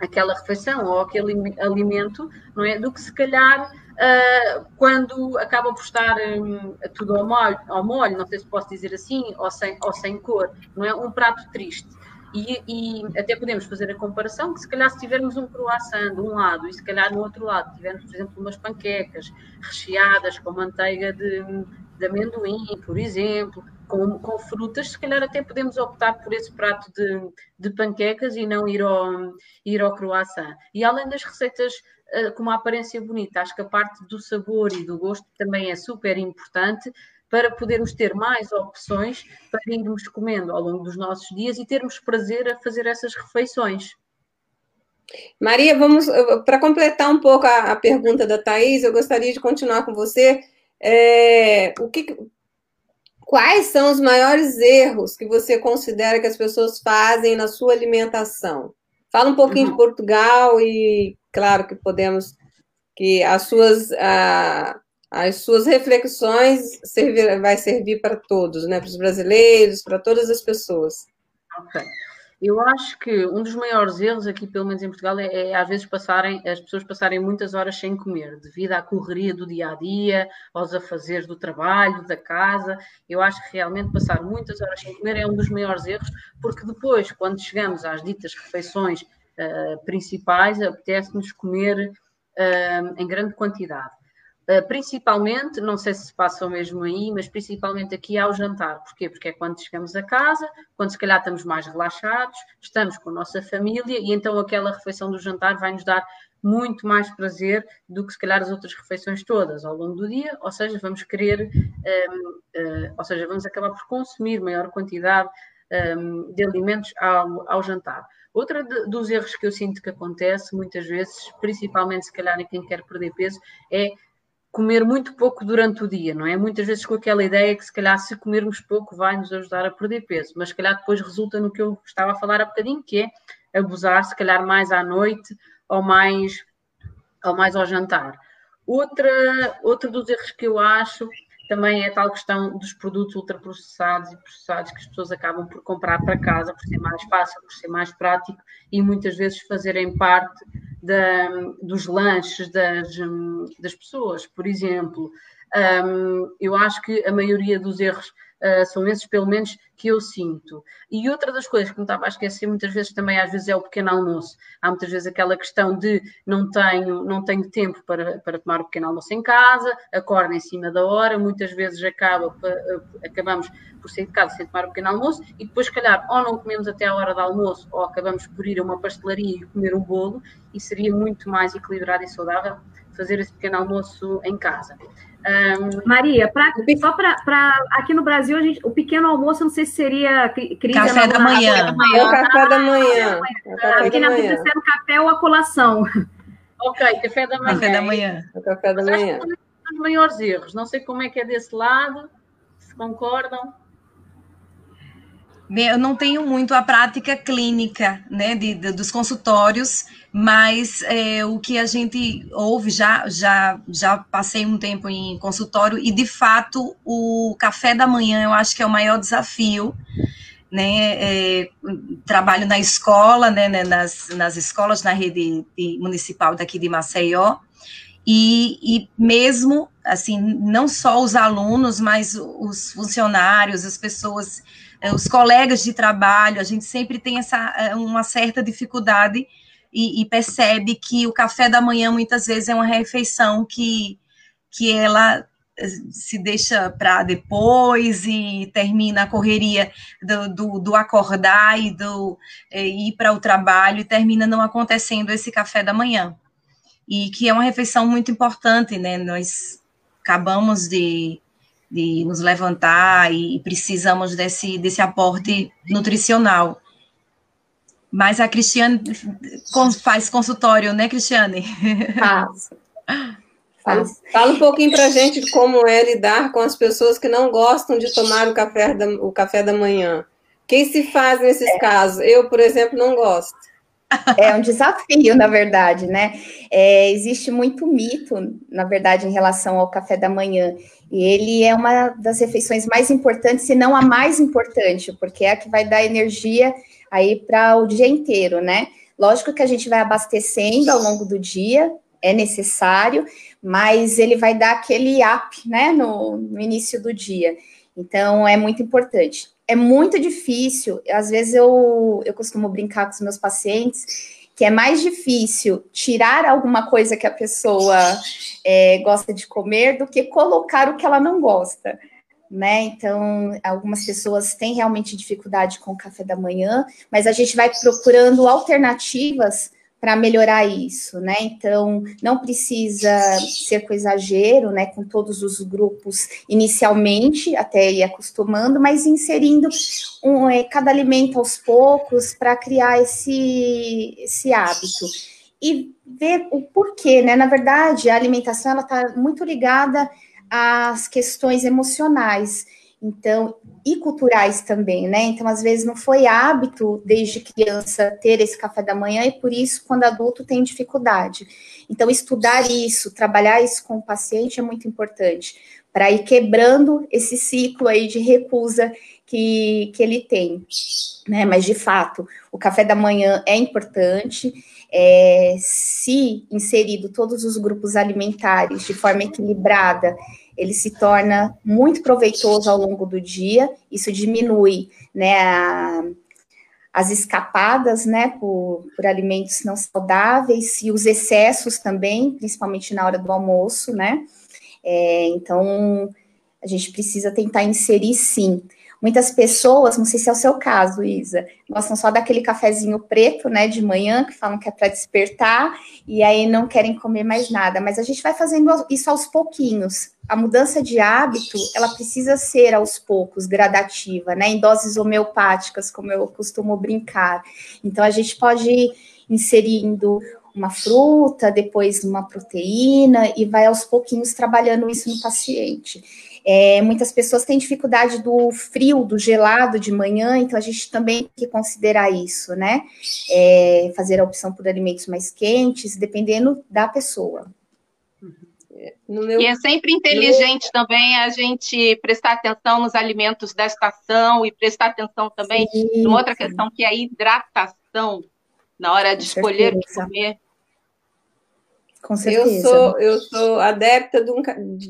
aquela refeição ou aquele alimento, não é? Do que se calhar uh, quando acaba por estar um, tudo ao molho, ao molho, não sei se posso dizer assim, ou sem, ou sem cor, não é? Um prato triste. E, e, até podemos fazer a comparação que se calhar se tivermos um croissant de um lado e se calhar no outro lado tivermos, por exemplo, umas panquecas recheadas com manteiga de, de amendoim, por exemplo, com, com, frutas, se calhar até podemos optar por esse prato de, de panquecas e não ir ao, ir ao croissant. E além das receitas uh, com uma aparência bonita, acho que a parte do sabor e do gosto também é super importante para podermos ter mais opções para irmos comendo ao longo dos nossos dias e termos prazer a fazer essas refeições. Maria, vamos para completar um pouco a, a, pergunta da Thais, eu gostaria de continuar com você. É, o que, quais são os maiores erros que você considera que as pessoas fazem na sua alimentação? Fala um pouquinho uhum. de Portugal e, claro, que podemos que as suas a, as suas reflexões servir, vai servir para todos, né? Para os brasileiros, para todas as pessoas. Ok. Eu acho que um dos maiores erros aqui, pelo menos em Portugal, é, é, às vezes passarem, as pessoas passarem muitas horas sem comer, devido à correria do dia a dia, aos afazeres do trabalho, da casa. Eu acho que realmente passar muitas horas sem comer é um dos maiores erros, porque depois, quando chegamos às ditas refeições uh, principais, apetece-nos comer uh, em grande quantidade. Uh, principalmente, não sei se se passa o mesmo aí, mas principalmente aqui ao jantar. Porquê? Porque é quando chegamos a casa, quando se calhar estamos mais relaxados, estamos com a nossa família e então aquela refeição do jantar vai nos dar muito mais prazer do que se calhar as outras refeições todas ao longo do dia, ou seja, vamos querer, um, uh, ou seja, vamos acabar por consumir maior quantidade um, de alimentos ao, ao jantar. Outra de, dos erros que eu sinto que acontece muitas vezes, principalmente se calhar em quem quer perder peso, é comer muito pouco durante o dia, não é? Muitas vezes com aquela ideia que se calhar se comermos pouco vai nos ajudar a perder peso, mas se calhar depois resulta no que eu estava a falar há bocadinho, que é abusar se calhar mais à noite ou mais, ou mais ao jantar. Outra, outro dos erros que eu acho também é a tal questão dos produtos ultraprocessados e processados que as pessoas acabam por comprar para casa, por ser mais fácil, por ser mais prático e muitas vezes fazerem parte da, dos lanches das, das pessoas. Por exemplo, um, eu acho que a maioria dos erros Uh, são esses, pelo menos, que eu sinto. E outra das coisas que me estava a esquecer muitas vezes também, às vezes, é o pequeno almoço. Há muitas vezes aquela questão de não tenho, não tenho tempo para, para tomar o pequeno almoço em casa, acordo em cima da hora, muitas vezes acaba, acabamos por sair de casa sem tomar o pequeno almoço e depois, se calhar, ou não comemos até a hora do almoço ou acabamos por ir a uma pastelaria e comer um bolo e seria muito mais equilibrado e saudável fazer esse pequeno almoço em casa. Um, Maria, pra, só para aqui no Brasil, a gente, o pequeno almoço, não sei se seria crise café da manhã. O café da manhã. Aqui na França era o café ou a colação. Ok, café da manhã. Café da manhã. O café da manhã. É os maiores erros. Não sei como é que é desse lado, se concordam. Eu não tenho muito a prática clínica né, de, de dos consultórios, mas é, o que a gente ouve, já, já, já passei um tempo em consultório, e de fato o café da manhã eu acho que é o maior desafio. Né, é, trabalho na escola, né, né nas, nas escolas na rede municipal daqui de Maceió, e, e mesmo, assim, não só os alunos, mas os funcionários, as pessoas os colegas de trabalho, a gente sempre tem essa é, uma certa dificuldade e, e, percebe que o café da manhã muitas vezes é uma refeição que, que ela é, se deixa para depois e termina a correria do, do, do acordar e do é, ir para o trabalho e termina não acontecendo esse café da manhã. E que é uma refeição muito importante, né? Nós acabamos de de nos levantar e precisamos desse, desse aporte nutricional. Mas a Cristiane faz consultório, né, Cristiane? Faço. Fala, fala um pouquinho para a gente como é lidar com as pessoas que não gostam de tomar o café da, o café da manhã. Quem se faz nesses é. casos? Eu, por exemplo, não gosto. É um desafio, na verdade, né? É, existe muito mito, na verdade, em relação ao café da manhã. E ele é uma das refeições mais importantes, se não a mais importante, porque é a que vai dar energia aí para o dia inteiro, né? Lógico que a gente vai abastecendo ao longo do dia, é necessário, mas ele vai dar aquele up, né, no, no início do dia. Então, é muito importante. É muito difícil, às vezes eu, eu costumo brincar com os meus pacientes, que é mais difícil tirar alguma coisa que a pessoa é, gosta de comer do que colocar o que ela não gosta. Né? Então, algumas pessoas têm realmente dificuldade com o café da manhã, mas a gente vai procurando alternativas para melhorar isso, né? Então, não precisa ser com exagero, né? Com todos os grupos inicialmente, até ir acostumando, mas inserindo um, é, cada alimento aos poucos para criar esse, esse hábito. E ver o porquê, né? Na verdade, a alimentação ela está muito ligada às questões emocionais. Então, e culturais também, né? Então, às vezes não foi hábito desde criança ter esse café da manhã e por isso, quando adulto, tem dificuldade. Então, estudar isso, trabalhar isso com o paciente é muito importante para ir quebrando esse ciclo aí de recusa que, que ele tem, né? Mas de fato, o café da manhã é importante. É, se inserido todos os grupos alimentares de forma equilibrada ele se torna muito proveitoso ao longo do dia, isso diminui né, a, as escapadas né, por, por, alimentos não saudáveis e os excessos também, principalmente na hora do almoço, né? É, então, a gente precisa tentar inserir sim. Muitas pessoas, não sei se é o seu caso, Isa, gostam só daquele cafezinho preto, né, de manhã, que falam que é para despertar, e aí não querem comer mais nada. Mas a gente vai fazendo isso aos pouquinhos. A mudança de hábito, ela precisa ser aos poucos, gradativa, né, em doses homeopáticas, como eu costumo brincar. Então a gente pode ir inserindo uma fruta, depois uma proteína, e vai aos pouquinhos trabalhando isso no paciente. É, muitas pessoas têm dificuldade do frio, do gelado de manhã, então a gente também tem que considerar isso, né? É, fazer a opção por alimentos mais quentes, dependendo da pessoa. Meu... E é sempre inteligente meu... também a gente prestar atenção nos alimentos da estação e prestar atenção também sim, numa outra sim. questão que é a hidratação na hora de Com escolher o que comer. Com certeza. Eu sou, eu sou adepta do,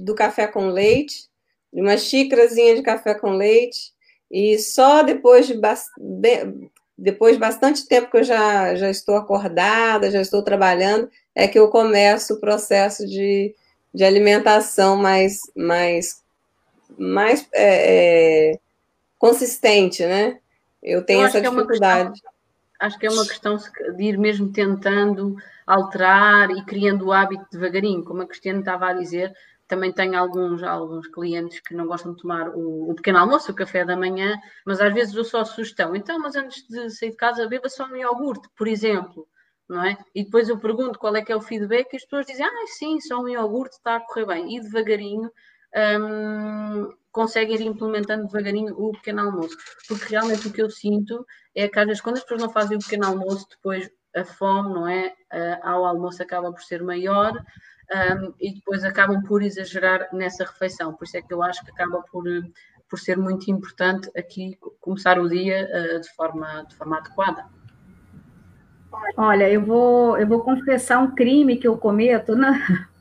do café com leite, de uma xícarazinha de café com leite, e só depois de, depois de bastante tempo que eu já, já estou acordada, já estou trabalhando, é que eu começo o processo de, de alimentação mais, mais, mais é, é, consistente, né? Eu tenho eu essa dificuldade. É acho que é uma questão de ir mesmo tentando alterar e criando o hábito devagarinho, como a Cristiane estava a dizer, também tenho alguns, alguns clientes que não gostam de tomar o, o, pequeno almoço, o café da manhã, mas às vezes eu só sugestão. Então, mas antes de sair de casa, beba só um iogurte, por exemplo, não é? E depois eu pergunto qual é que é o feedback e as pessoas dizem, ah, sim, só um iogurte está a correr bem. E devagarinho hum, conseguem ir implementando devagarinho o pequeno almoço. Porque realmente o que eu sinto é que às vezes quando as pessoas não fazem o pequeno almoço, depois a fome, não é? Ao almoço acaba por ser maior um, e depois acabam por exagerar nessa refeição. Por isso é que eu acho que acaba por, por ser muito importante aqui começar o dia uh, de, forma, de forma adequada. Olha, eu vou, eu vou confessar um crime que eu cometo, né?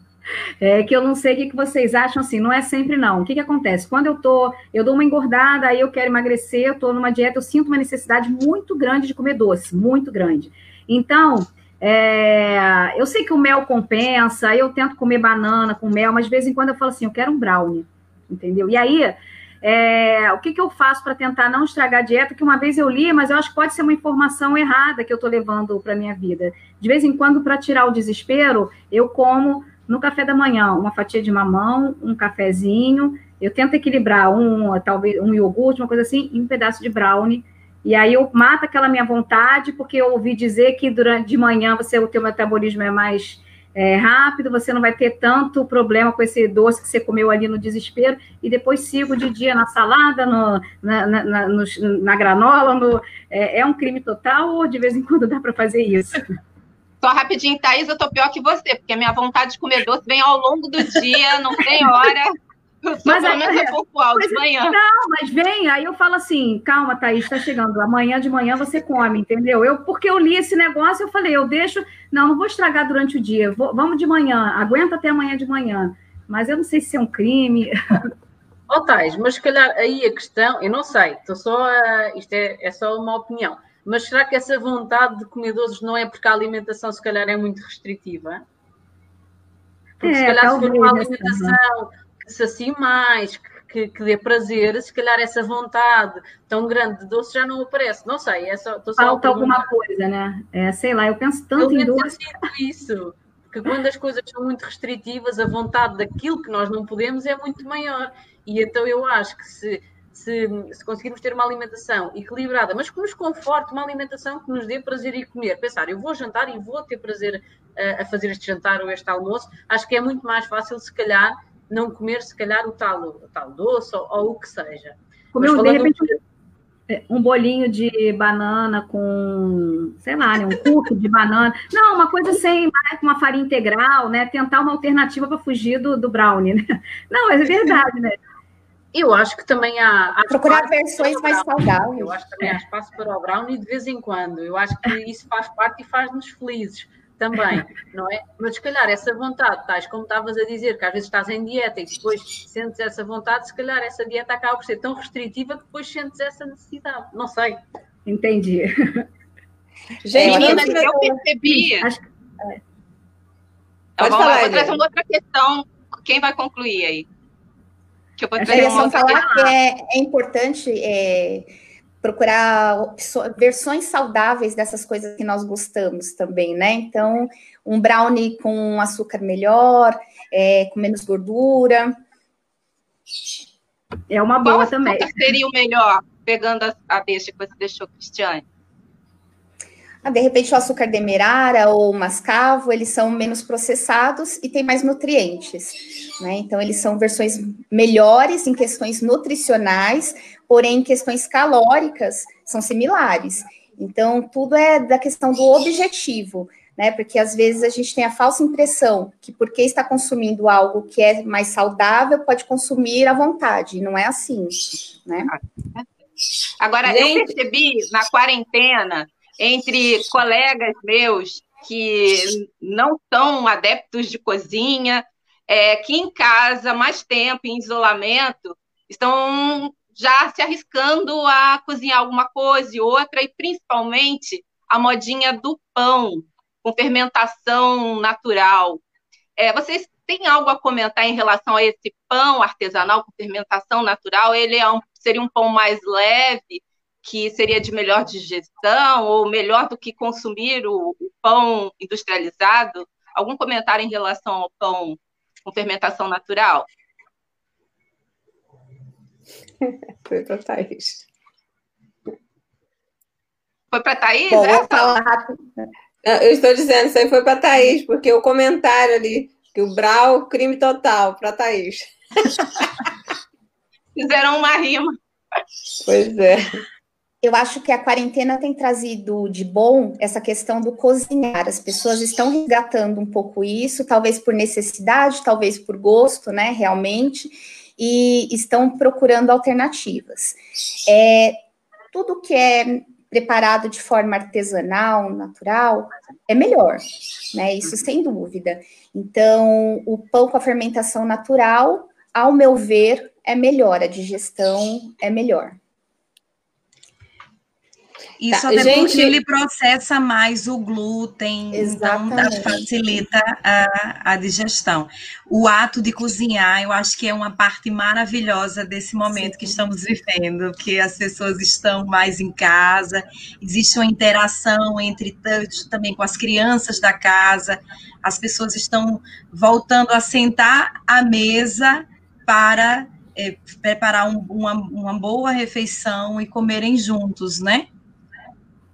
É, que eu não sei o que, vocês acham assim, não é sempre não. O que, que acontece? Quando eu tô, eu dou uma engordada, aí eu quero emagrecer, eu tô numa dieta, eu sinto uma necessidade muito grande de comer doce, muito grande. Então, é, eu sei que o mel compensa, eu tento comer banana com mel, mas de vez em quando eu falo assim, eu quero um brownie, entendeu? E aí, é, o que, que eu faço para tentar não estragar a dieta? Que uma vez eu li, mas eu acho que pode ser uma informação errada que eu estou levando para minha vida. De vez em quando, para tirar o desespero, eu como no café da manhã uma fatia de mamão, um cafezinho. Eu tento equilibrar um, talvez um iogurte, uma coisa assim, e um pedaço de brownie e aí eu mato aquela minha vontade, porque eu ouvi dizer que durante de manhã você, o teu metabolismo é mais é, rápido, você não vai ter tanto problema com esse doce que você comeu ali no desespero, e depois sigo de dia na salada, no, na, na, na, no, na granola, no, é, é, um crime total ou de vez em quando dá para fazer isso? Só rapidinho, Thaís, eu tô pior que você, porque a minha vontade de comer doce vem ao longo do dia, não tem hora. Mas aí, é pouco alto de manhã. Não, mas vem, aí eu falo assim, calma, Thaís, está chegando. Amanhã de manhã você come, entendeu? Eu, porque eu li esse negócio, eu falei, eu deixo. Não, não vou estragar durante o dia. Vou, vamos de manhã, aguenta até amanhã de manhã. Mas eu não sei se é um crime. Ó, oh, Thais, mas se calhar aí a questão, eu não sei, estou só a, isto é, é só uma opinião, mas será que essa vontade de comer doces não é porque a alimentação se calhar é muito restritiva? Porque é, se calhar se for uma alimentação se assim mais, que, que dê prazer, se calhar essa vontade tão grande de doce já não aparece. Não sei, é só, só Falta alguma coisa, né? É, sei lá, eu penso tanto eu em doce. isso, que quando as coisas são muito restritivas, a vontade daquilo que nós não podemos é muito maior. E então eu acho que se, se, se conseguirmos ter uma alimentação equilibrada, mas que nos conforte, uma alimentação que nos dê prazer em comer, pensar, eu vou jantar e vou ter prazer a, a fazer este jantar ou este almoço, acho que é muito mais fácil, se calhar, não comer, se calhar, o tal, o tal doce ou, ou o que seja. Comer, de repente, um bolinho de banana com, sei lá, né, um cookie de banana. Não, uma coisa sem uma farinha integral, né? Tentar uma alternativa para fugir do, do brownie, né? Não, é verdade, né? Eu acho que também há. há Procurar versões mais saudáveis. Eu acho que também há espaço para o brownie de vez em quando. Eu acho que isso faz parte e faz-nos felizes também, não é? Mas se calhar essa vontade, tais como estavas a dizer, que às vezes estás em dieta e depois sentes essa vontade, se calhar essa dieta acaba por ser tão restritiva que depois sentes essa necessidade. Não sei. Entendi. Gente, é, eu, eu percebi. Acho... É. Pode falar, vou trazer uma outra questão. Quem vai concluir aí? Que eu vou trazer é, só falar que é, é importante é, procurar versões saudáveis dessas coisas que nós gostamos também, né? Então, um brownie com açúcar melhor, é, com menos gordura. É uma boa Qual também. Qual seria o melhor, pegando a, a deixa que você deixou, Cristiane? Ah, de repente, o açúcar demerara ou o mascavo, eles são menos processados e têm mais nutrientes. Né? Então, eles são versões melhores em questões nutricionais, porém, questões calóricas, são similares. Então, tudo é da questão do objetivo, né? Porque às vezes a gente tem a falsa impressão que porque está consumindo algo que é mais saudável, pode consumir à vontade. Não é assim, né? Agora, gente... eu percebi na quarentena, entre colegas meus que não são adeptos de cozinha, é, que em casa, mais tempo, em isolamento, estão já se arriscando a cozinhar alguma coisa e outra, e principalmente a modinha do pão, com fermentação natural. É, vocês têm algo a comentar em relação a esse pão artesanal com fermentação natural? Ele é um, seria um pão mais leve, que seria de melhor digestão, ou melhor do que consumir o, o pão industrializado? Algum comentário em relação ao pão com fermentação natural? Foi para Thaís. Foi para Thaís? Bom, vou falar rápido. Eu estou dizendo, isso aí foi para Thaís, porque o comentário ali, que o Brau, crime total, para Thaís. Fizeram uma rima. Pois é. Eu acho que a quarentena tem trazido de bom essa questão do cozinhar. As pessoas estão resgatando um pouco isso, talvez por necessidade, talvez por gosto, né, realmente, e estão procurando alternativas. É, tudo que é preparado de forma artesanal, natural, é melhor, né? Isso sem dúvida. Então, o pão com a fermentação natural, ao meu ver, é melhor, a digestão é melhor. Isso tá, até gente... porque ele processa mais o glúten, então Exatamente. então facilita a, a digestão. O ato de cozinhar, eu acho que é uma parte maravilhosa desse momento Sim. que estamos vivendo, que as pessoas estão mais em casa, existe uma interação entre também com as crianças da casa, as pessoas estão voltando a sentar à mesa para é, preparar um, uma, uma boa refeição e comerem juntos, né?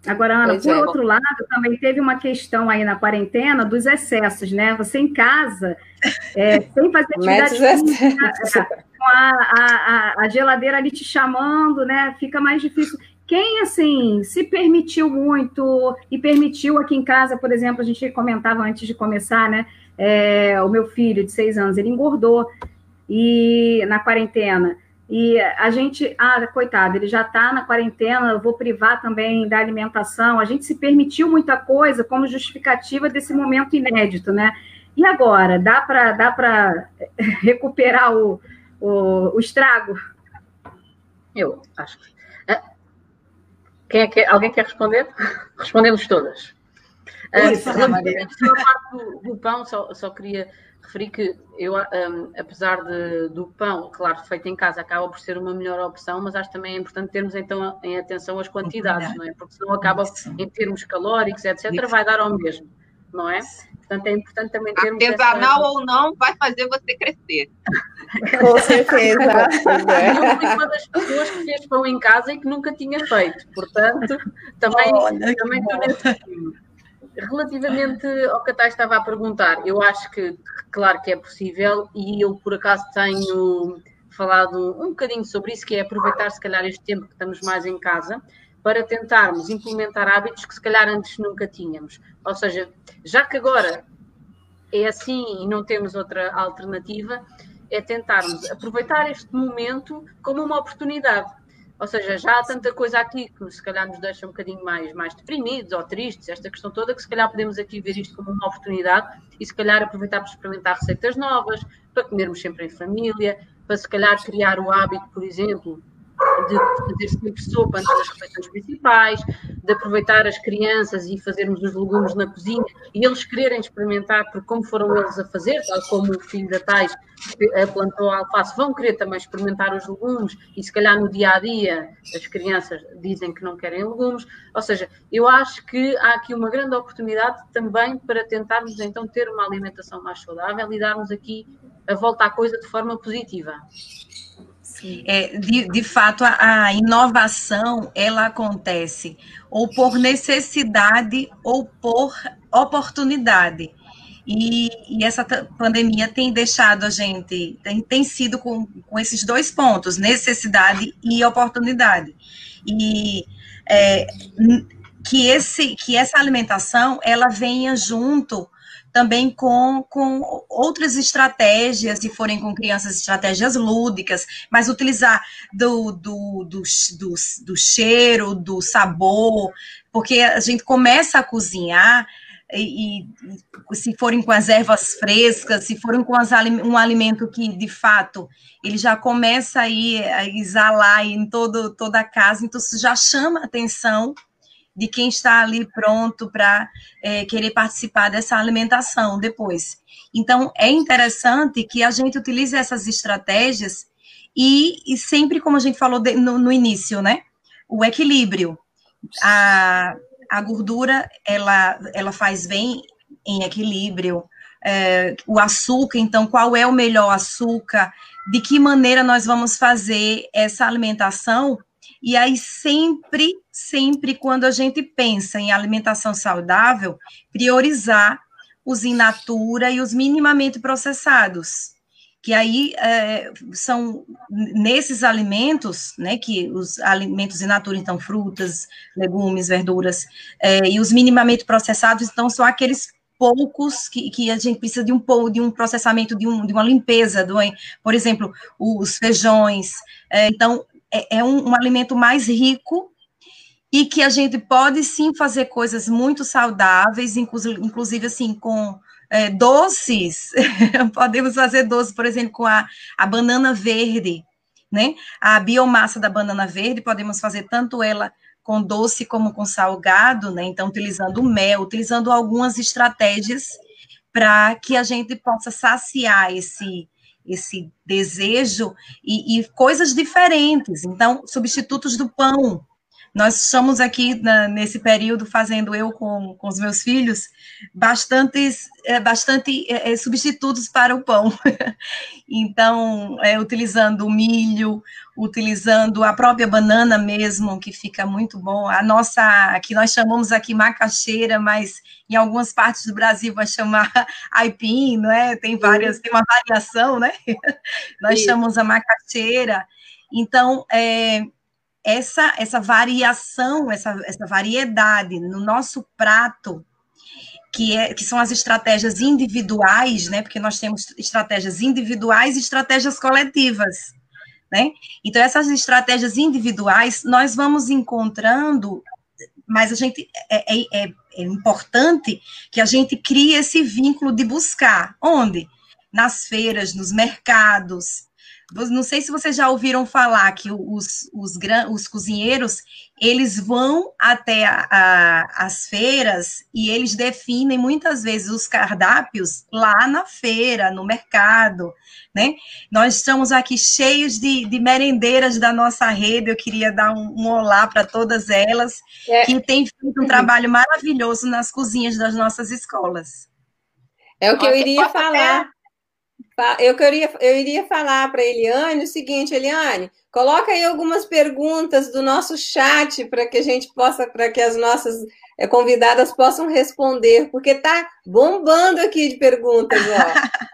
Agora, Ana, pois por é. outro lado, também teve uma questão aí na quarentena dos excessos, né? Você em casa, é, sem fazer atividade física, com a, a, a, geladeira ali te chamando, né? Fica mais difícil. Quem, assim, se permitiu muito e permitiu aqui em casa, por exemplo, a gente comentava antes de começar, né? É, o meu filho de seis anos, ele engordou e na quarentena. E a gente, ah, coitado, ele já está na quarentena, eu vou privar também da alimentação. A gente se permitiu muita coisa como justificativa desse momento inédito, né? E agora, dá para dá recuperar o, o, o, estrago? Eu acho que. É. Quem é que, alguém quer responder? Respondemos todas. Antes, uh, do, do pão, só, só queria referi que eu, um, apesar de, do pão, claro, feito em casa, acaba por ser uma melhor opção, mas acho também é importante termos então em atenção as quantidades, não é? Porque senão acaba, em termos calóricos, etc., vai dar ao mesmo, não é? Portanto, é importante também termos. Artesanal essa... ou não, vai fazer você crescer. Com certeza. Eu fui uma das pessoas que fez pão em casa e que nunca tinha feito, portanto, também, Olha, também estou nesse Relativamente ao que a Thay estava a perguntar, eu acho que, claro que é possível, e eu por acaso tenho falado um bocadinho sobre isso, que é aproveitar se calhar este tempo que estamos mais em casa, para tentarmos implementar hábitos que se calhar antes nunca tínhamos. Ou seja, já que agora é assim e não temos outra alternativa, é tentarmos aproveitar este momento como uma oportunidade. Ou seja, já há tanta coisa aqui que se calhar nos deixa um bocadinho mais, mais deprimidos ou tristes, esta questão toda, que se calhar podemos aqui ver isto como uma oportunidade e se calhar aproveitar para experimentar receitas novas, para comermos sempre em família, para se calhar criar o hábito, por exemplo, de fazer sempre sopa antes das refeições principais, de aproveitar as crianças e fazermos os legumes na cozinha e eles quererem experimentar, porque como foram eles a fazer, tal como o filho da Tais plantou a alface, vão querer também experimentar os legumes e se calhar no dia a dia as crianças dizem que não querem legumes. Ou seja, eu acho que há aqui uma grande oportunidade também para tentarmos então ter uma alimentação mais saudável e darmos aqui a volta à coisa de forma positiva. É, de, de fato, a, a, inovação ela acontece ou por necessidade ou por oportunidade. E, e essa pandemia tem deixado a gente, tem, tem sido com, com esses dois pontos, necessidade e oportunidade. E é, que, esse, que essa alimentação ela venha junto também com, com outras estratégias, se forem com crianças, estratégias lúdicas, mas utilizar do, do, do, do, do cheiro, do sabor, porque a gente começa a cozinhar e, e, se forem com as ervas frescas, se forem com as, um alimento que de fato ele já começa aí a exalar em todo, toda a casa, então isso já chama atenção de quem está ali pronto para é, querer participar dessa alimentação depois. Então, é interessante que a gente utilize essas estratégias e, e sempre, como a gente falou de, no, no, início, né? O equilíbrio. A, a gordura, ela, ela faz bem em equilíbrio. É, o açúcar, então, qual é o melhor açúcar? De que maneira nós vamos fazer essa alimentação e aí, sempre, sempre, quando a gente pensa em alimentação saudável, priorizar os in natura e os minimamente processados. Que aí é, são nesses alimentos, né, que os alimentos in natura, então, frutas, legumes, verduras, é, e os minimamente processados, então, são aqueles poucos que, que a gente precisa de um de um processamento, de, um, de uma limpeza, do, por exemplo, os feijões. É, então, é, é um, um alimento mais rico e que a gente pode sim fazer coisas muito saudáveis, inclusive, assim, com é, doces. Podemos fazer doces, por exemplo, com a, a banana verde, né? A biomassa da banana verde, podemos fazer tanto ela com doce como com salgado, né? Então, utilizando mel, utilizando algumas estratégias para que a gente possa saciar esse esse desejo e, e, coisas diferentes. Então, substitutos do pão. Nós estamos aqui na, nesse período fazendo eu com, com os meus filhos bastantes, é, bastante é, substitutos para o pão. então, é, utilizando o milho, utilizando a própria banana mesmo, que fica muito bom. A nossa, que nós chamamos aqui macaxeira, mas em algumas partes do Brasil vai chamar aipim, não é? Tem várias, tem uma variação, né? nós Sim. chamamos a macaxeira. Então, é, essa, essa variação, essa, essa variedade no nosso prato, que, é, que são as estratégias individuais, né? Porque nós temos estratégias individuais e estratégias coletivas. Né? Então, essas estratégias individuais, nós vamos encontrando, mas a gente é, é, é, é importante que a gente crie esse vínculo de buscar. Onde? Nas feiras, nos mercados, não sei se vocês já ouviram falar que os, os, os cozinheiros eles vão até a, a, as feiras e eles definem muitas vezes os cardápios lá na feira, no mercado, né? Nós estamos aqui cheios de, de merendeiras da nossa rede. Eu queria dar um, um olá para todas elas é. que têm feito um trabalho maravilhoso nas cozinhas das nossas escolas. É o que eu iria falar. Eu, queria, eu iria falar para Eliane o seguinte, Eliane, coloca aí algumas perguntas do nosso chat para que a gente possa, para que as nossas eh, convidadas possam responder, porque está bombando aqui de perguntas, ó.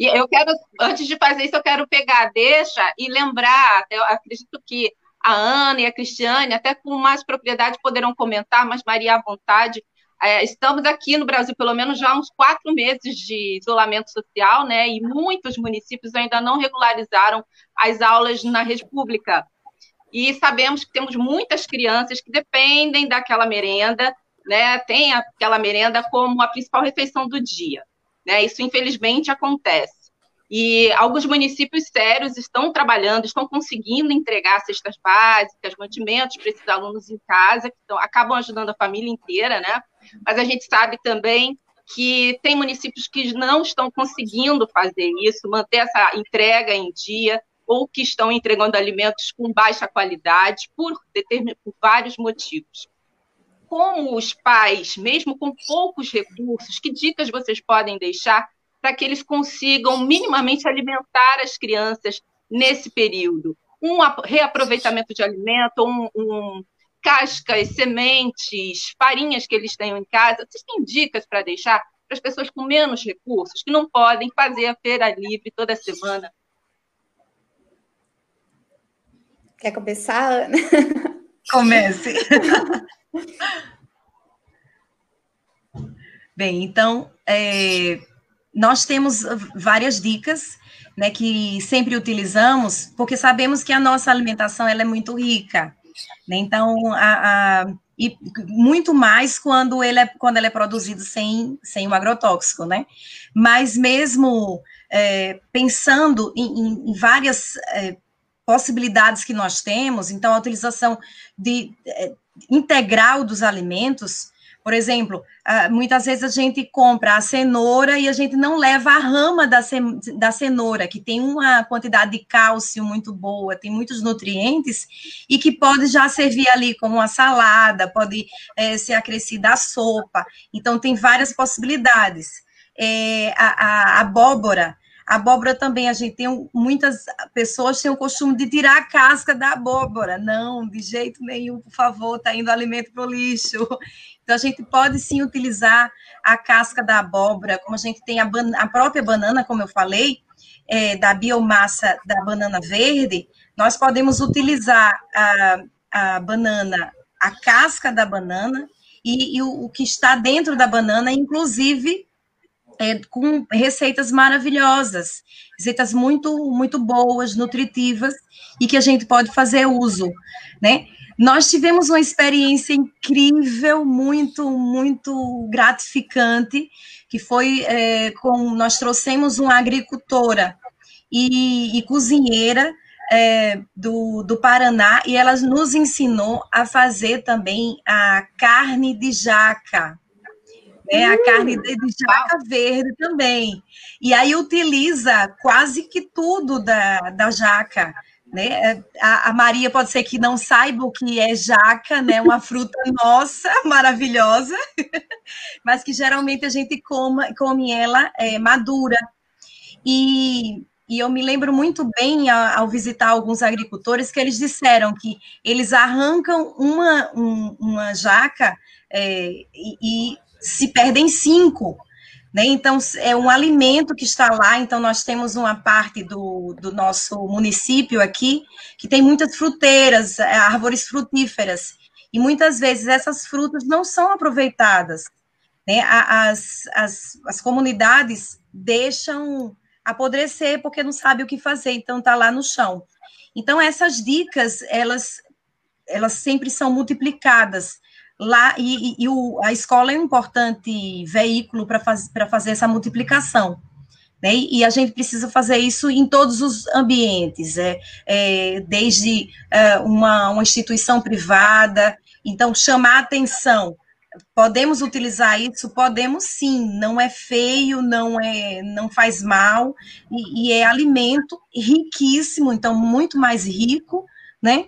E eu quero, antes de fazer isso, eu quero pegar, deixa e lembrar, eu acredito que a Ana e a Cristiane, até com mais propriedade, poderão comentar, mas Maria à vontade, é, estamos aqui no Brasil, pelo menos já há uns quatro meses de isolamento social, né? E muitos municípios ainda não regularizaram as aulas na rede pública. E sabemos que temos muitas crianças que dependem daquela merenda, né? Tem aquela merenda como a principal refeição do dia, né? Isso infelizmente acontece. E alguns municípios sérios estão trabalhando, estão conseguindo entregar cestas básicas, mantimentos para esses alunos em casa, que estão, acabam ajudando a família inteira, né? Mas a gente sabe também que tem municípios que não estão conseguindo fazer isso, manter essa entrega em dia, ou que estão entregando alimentos com baixa qualidade, por, por vários motivos. Como os pais, mesmo com poucos recursos, que dicas vocês podem deixar para que eles consigam minimamente alimentar as crianças nesse período. Um reaproveitamento de alimento, um, um cascas, sementes, farinhas que eles tenham em casa. Vocês têm dicas para deixar para as pessoas com menos recursos, que não podem fazer a feira livre toda semana? Quer começar, Ana? Comece. Bem, então, é, nós temos várias dicas, né, que sempre utilizamos, porque sabemos que a nossa alimentação ela é muito rica, né? Então, a, a, e muito mais quando ele é quando ela é produzido sem sem o agrotóxico, né? Mas mesmo é, pensando em, em várias é, possibilidades que nós temos, então a utilização de é, integral dos alimentos por exemplo, muitas vezes a gente compra a cenoura e a gente não leva a rama da, da cenoura, que tem uma quantidade de cálcio muito boa, tem muitos nutrientes, e que pode já servir ali como uma salada, pode é, ser acrescida à sopa. Então, tem várias possibilidades. É, a, a abóbora, a abóbora também, a gente tem muitas pessoas têm o costume de tirar a casca da abóbora. Não, de jeito nenhum, por favor, está indo alimento para o lixo. Então, a gente pode sim utilizar a casca da abóbora, como a gente tem a, a própria banana, como eu falei, é, da biomassa da banana verde, nós podemos utilizar a, a banana, a casca da banana e, e o, o, que está dentro da banana, inclusive é, com receitas maravilhosas, receitas muito, muito boas, nutritivas e que a gente pode fazer uso, né? Nós tivemos uma experiência incrível, muito, muito gratificante, que foi é, com nós trouxemos uma agricultora e, e cozinheira é, do, do Paraná e ela nos ensinou a fazer também a carne de jaca. Né, a carne de, de jaca verde também. E aí utiliza quase que tudo da, da jaca. Né? É, a, a, Maria pode ser que não saiba o que é jaca, né? Uma fruta nossa, maravilhosa, mas que geralmente a gente come, come ela é, madura. E, e eu me lembro muito bem ao, ao, visitar alguns agricultores que eles disseram que eles arrancam uma, um, uma jaca é, e, e se perdem cinco. Né? Então, é um alimento que está lá. Então, nós temos uma parte do, do nosso município aqui que tem muitas fruteiras, é, árvores frutíferas. E muitas vezes essas frutas não são aproveitadas. Né? As, as, as comunidades deixam apodrecer porque não sabe o que fazer, então está lá no chão. Então, essas dicas, elas, elas sempre são multiplicadas lá e, e, o, a escola é um importante veículo para faz, fazer essa multiplicação. Né? E a gente precisa fazer isso em todos os ambientes, é, é desde é, uma, uma instituição privada, então chamar atenção. Podemos utilizar isso? Podemos sim, não é feio, não é, não faz mal, e, e é alimento riquíssimo, então muito mais rico, né?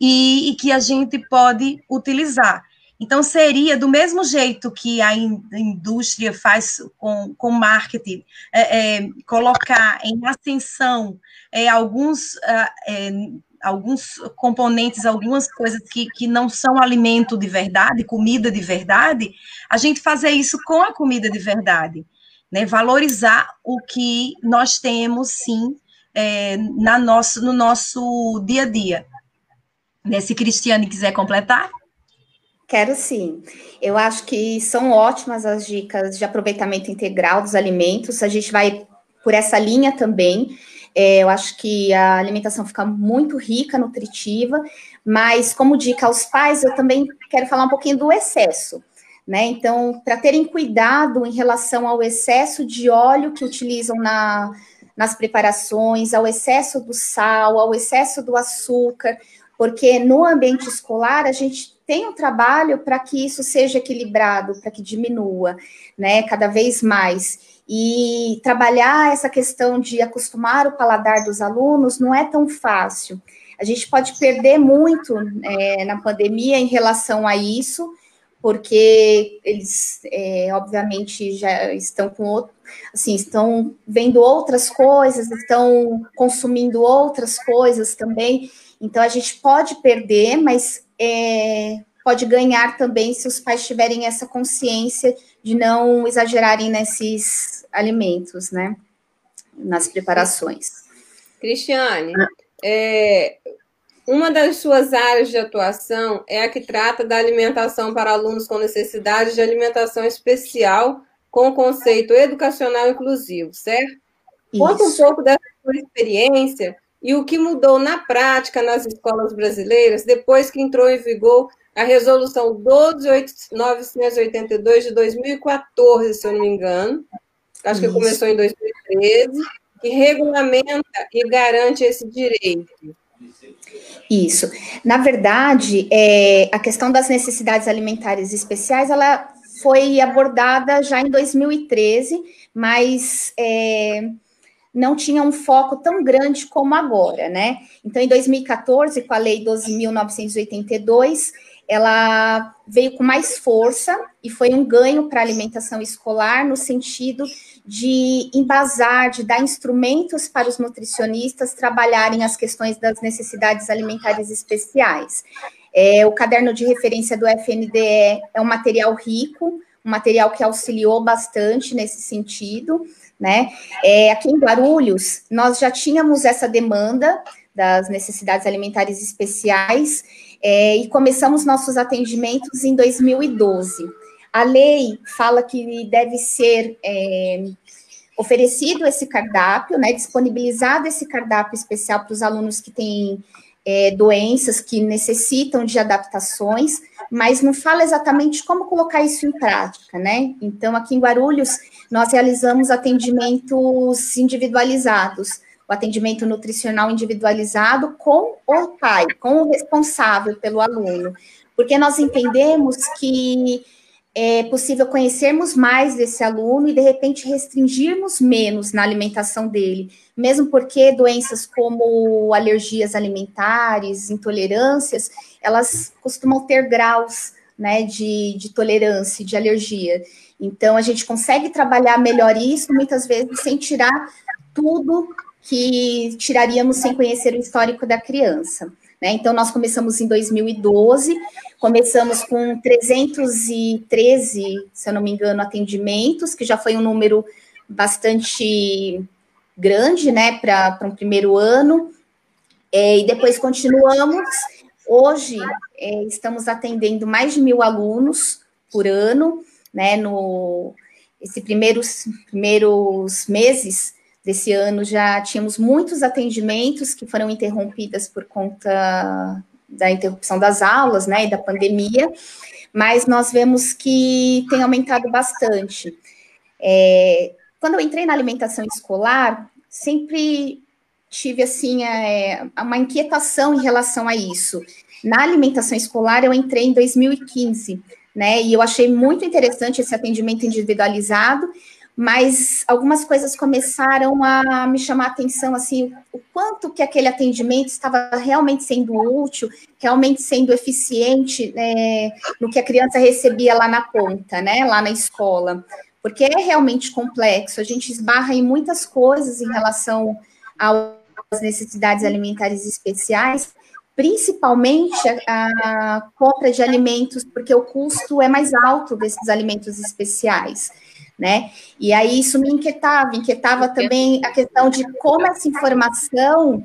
E, e que a gente pode utilizar. Então, seria do mesmo jeito que a indústria faz com, com marketing, é, é, colocar em ascensão é, alguns, ah, é, alguns componentes, algumas coisas que, que não são alimento de verdade, comida de verdade, a gente fazer isso com a comida de verdade. Né? Valorizar o que nós temos, sim, é, na nosso, no nosso dia a dia. Né? Se Cristiane quiser completar. Quero sim. Eu acho que são ótimas as dicas de aproveitamento integral dos alimentos. A gente vai por essa linha também. É, eu acho que a alimentação fica muito rica, nutritiva, mas como dica aos pais, eu também quero falar um pouquinho do excesso. Né? Então, para terem cuidado em relação ao excesso de óleo que utilizam na, nas preparações, ao excesso do sal, ao excesso do açúcar, porque no ambiente escolar a gente tem um trabalho para que isso seja equilibrado, para que diminua, né, cada vez mais. E trabalhar essa questão de acostumar o paladar dos alunos não é tão fácil. A gente pode perder muito é, na pandemia em relação a isso, porque eles, é, obviamente, já estão com outro, assim, estão vendo outras coisas, estão consumindo outras coisas também. Então, a gente pode perder, mas é, pode ganhar também se os pais tiverem essa consciência de não exagerarem nesses alimentos, né? Nas preparações. Cristiane, é, uma das suas áreas de atuação é a que trata da alimentação para alunos com necessidade de alimentação especial com o conceito educacional inclusivo, certo? Isso. Conta um pouco dessa sua experiência e o que mudou na prática nas escolas brasileiras depois que entrou em vigor a resolução 12.982 de 2014, se eu não me engano, acho que Isso. começou em 2013, que regulamenta e garante esse direito. Isso. Na verdade, é, a questão das necessidades alimentares especiais, ela foi abordada já em 2013, mas é, não tinha um foco tão grande como agora, né? Então, em 2014, com a Lei 12.982, ela veio com mais força e foi um ganho para a alimentação escolar no sentido de embasar, de dar instrumentos para os nutricionistas trabalharem as questões das necessidades alimentares especiais. É, o caderno de referência do FNDE é um material rico, um material que auxiliou bastante nesse sentido, né? É, aqui em Guarulhos, nós já tínhamos essa demanda das necessidades alimentares especiais é, e começamos nossos atendimentos em 2012. A lei fala que deve ser é, oferecido esse cardápio, né, disponibilizado esse cardápio especial para os alunos que têm é, doenças que necessitam de adaptações, mas não fala exatamente como colocar isso em prática, né? Então, aqui em Guarulhos, nós realizamos atendimentos individualizados, o atendimento nutricional individualizado com o pai, com o responsável pelo aluno, porque nós entendemos que é possível conhecermos mais desse aluno e, de repente, restringirmos menos na alimentação dele, mesmo porque doenças como alergias alimentares, intolerâncias, elas costumam ter graus né, de, de tolerância, de alergia. Então, a gente consegue trabalhar melhor isso, muitas vezes, sem tirar tudo que tiraríamos sem conhecer o histórico da criança. Né? Então, nós começamos em 2012, começamos com 313, se eu não me engano, atendimentos, que já foi um número bastante grande, né, para um primeiro ano, é, e depois continuamos. Hoje, é, estamos atendendo mais de mil alunos por ano, né, no esse primeiros, primeiros meses desse ano já tínhamos muitos atendimentos que foram interrompidos por conta da interrupção das aulas, né, e da pandemia, mas nós vemos que tem aumentado bastante. É, quando eu entrei na alimentação escolar, sempre tive, assim, é, uma inquietação em relação a isso. Na alimentação escolar, eu entrei em 2015, né, e eu achei muito interessante esse atendimento individualizado, mas algumas coisas começaram a me chamar a atenção, assim, o quanto que aquele atendimento estava realmente sendo útil, realmente sendo eficiente né, no que a criança recebia lá na ponta, né, lá na escola, porque é realmente complexo, a gente esbarra em muitas coisas em relação às necessidades alimentares especiais, principalmente a, a compra de alimentos, porque o custo é mais alto desses alimentos especiais né? E aí isso me inquietava, inquietava também a questão de como essa informação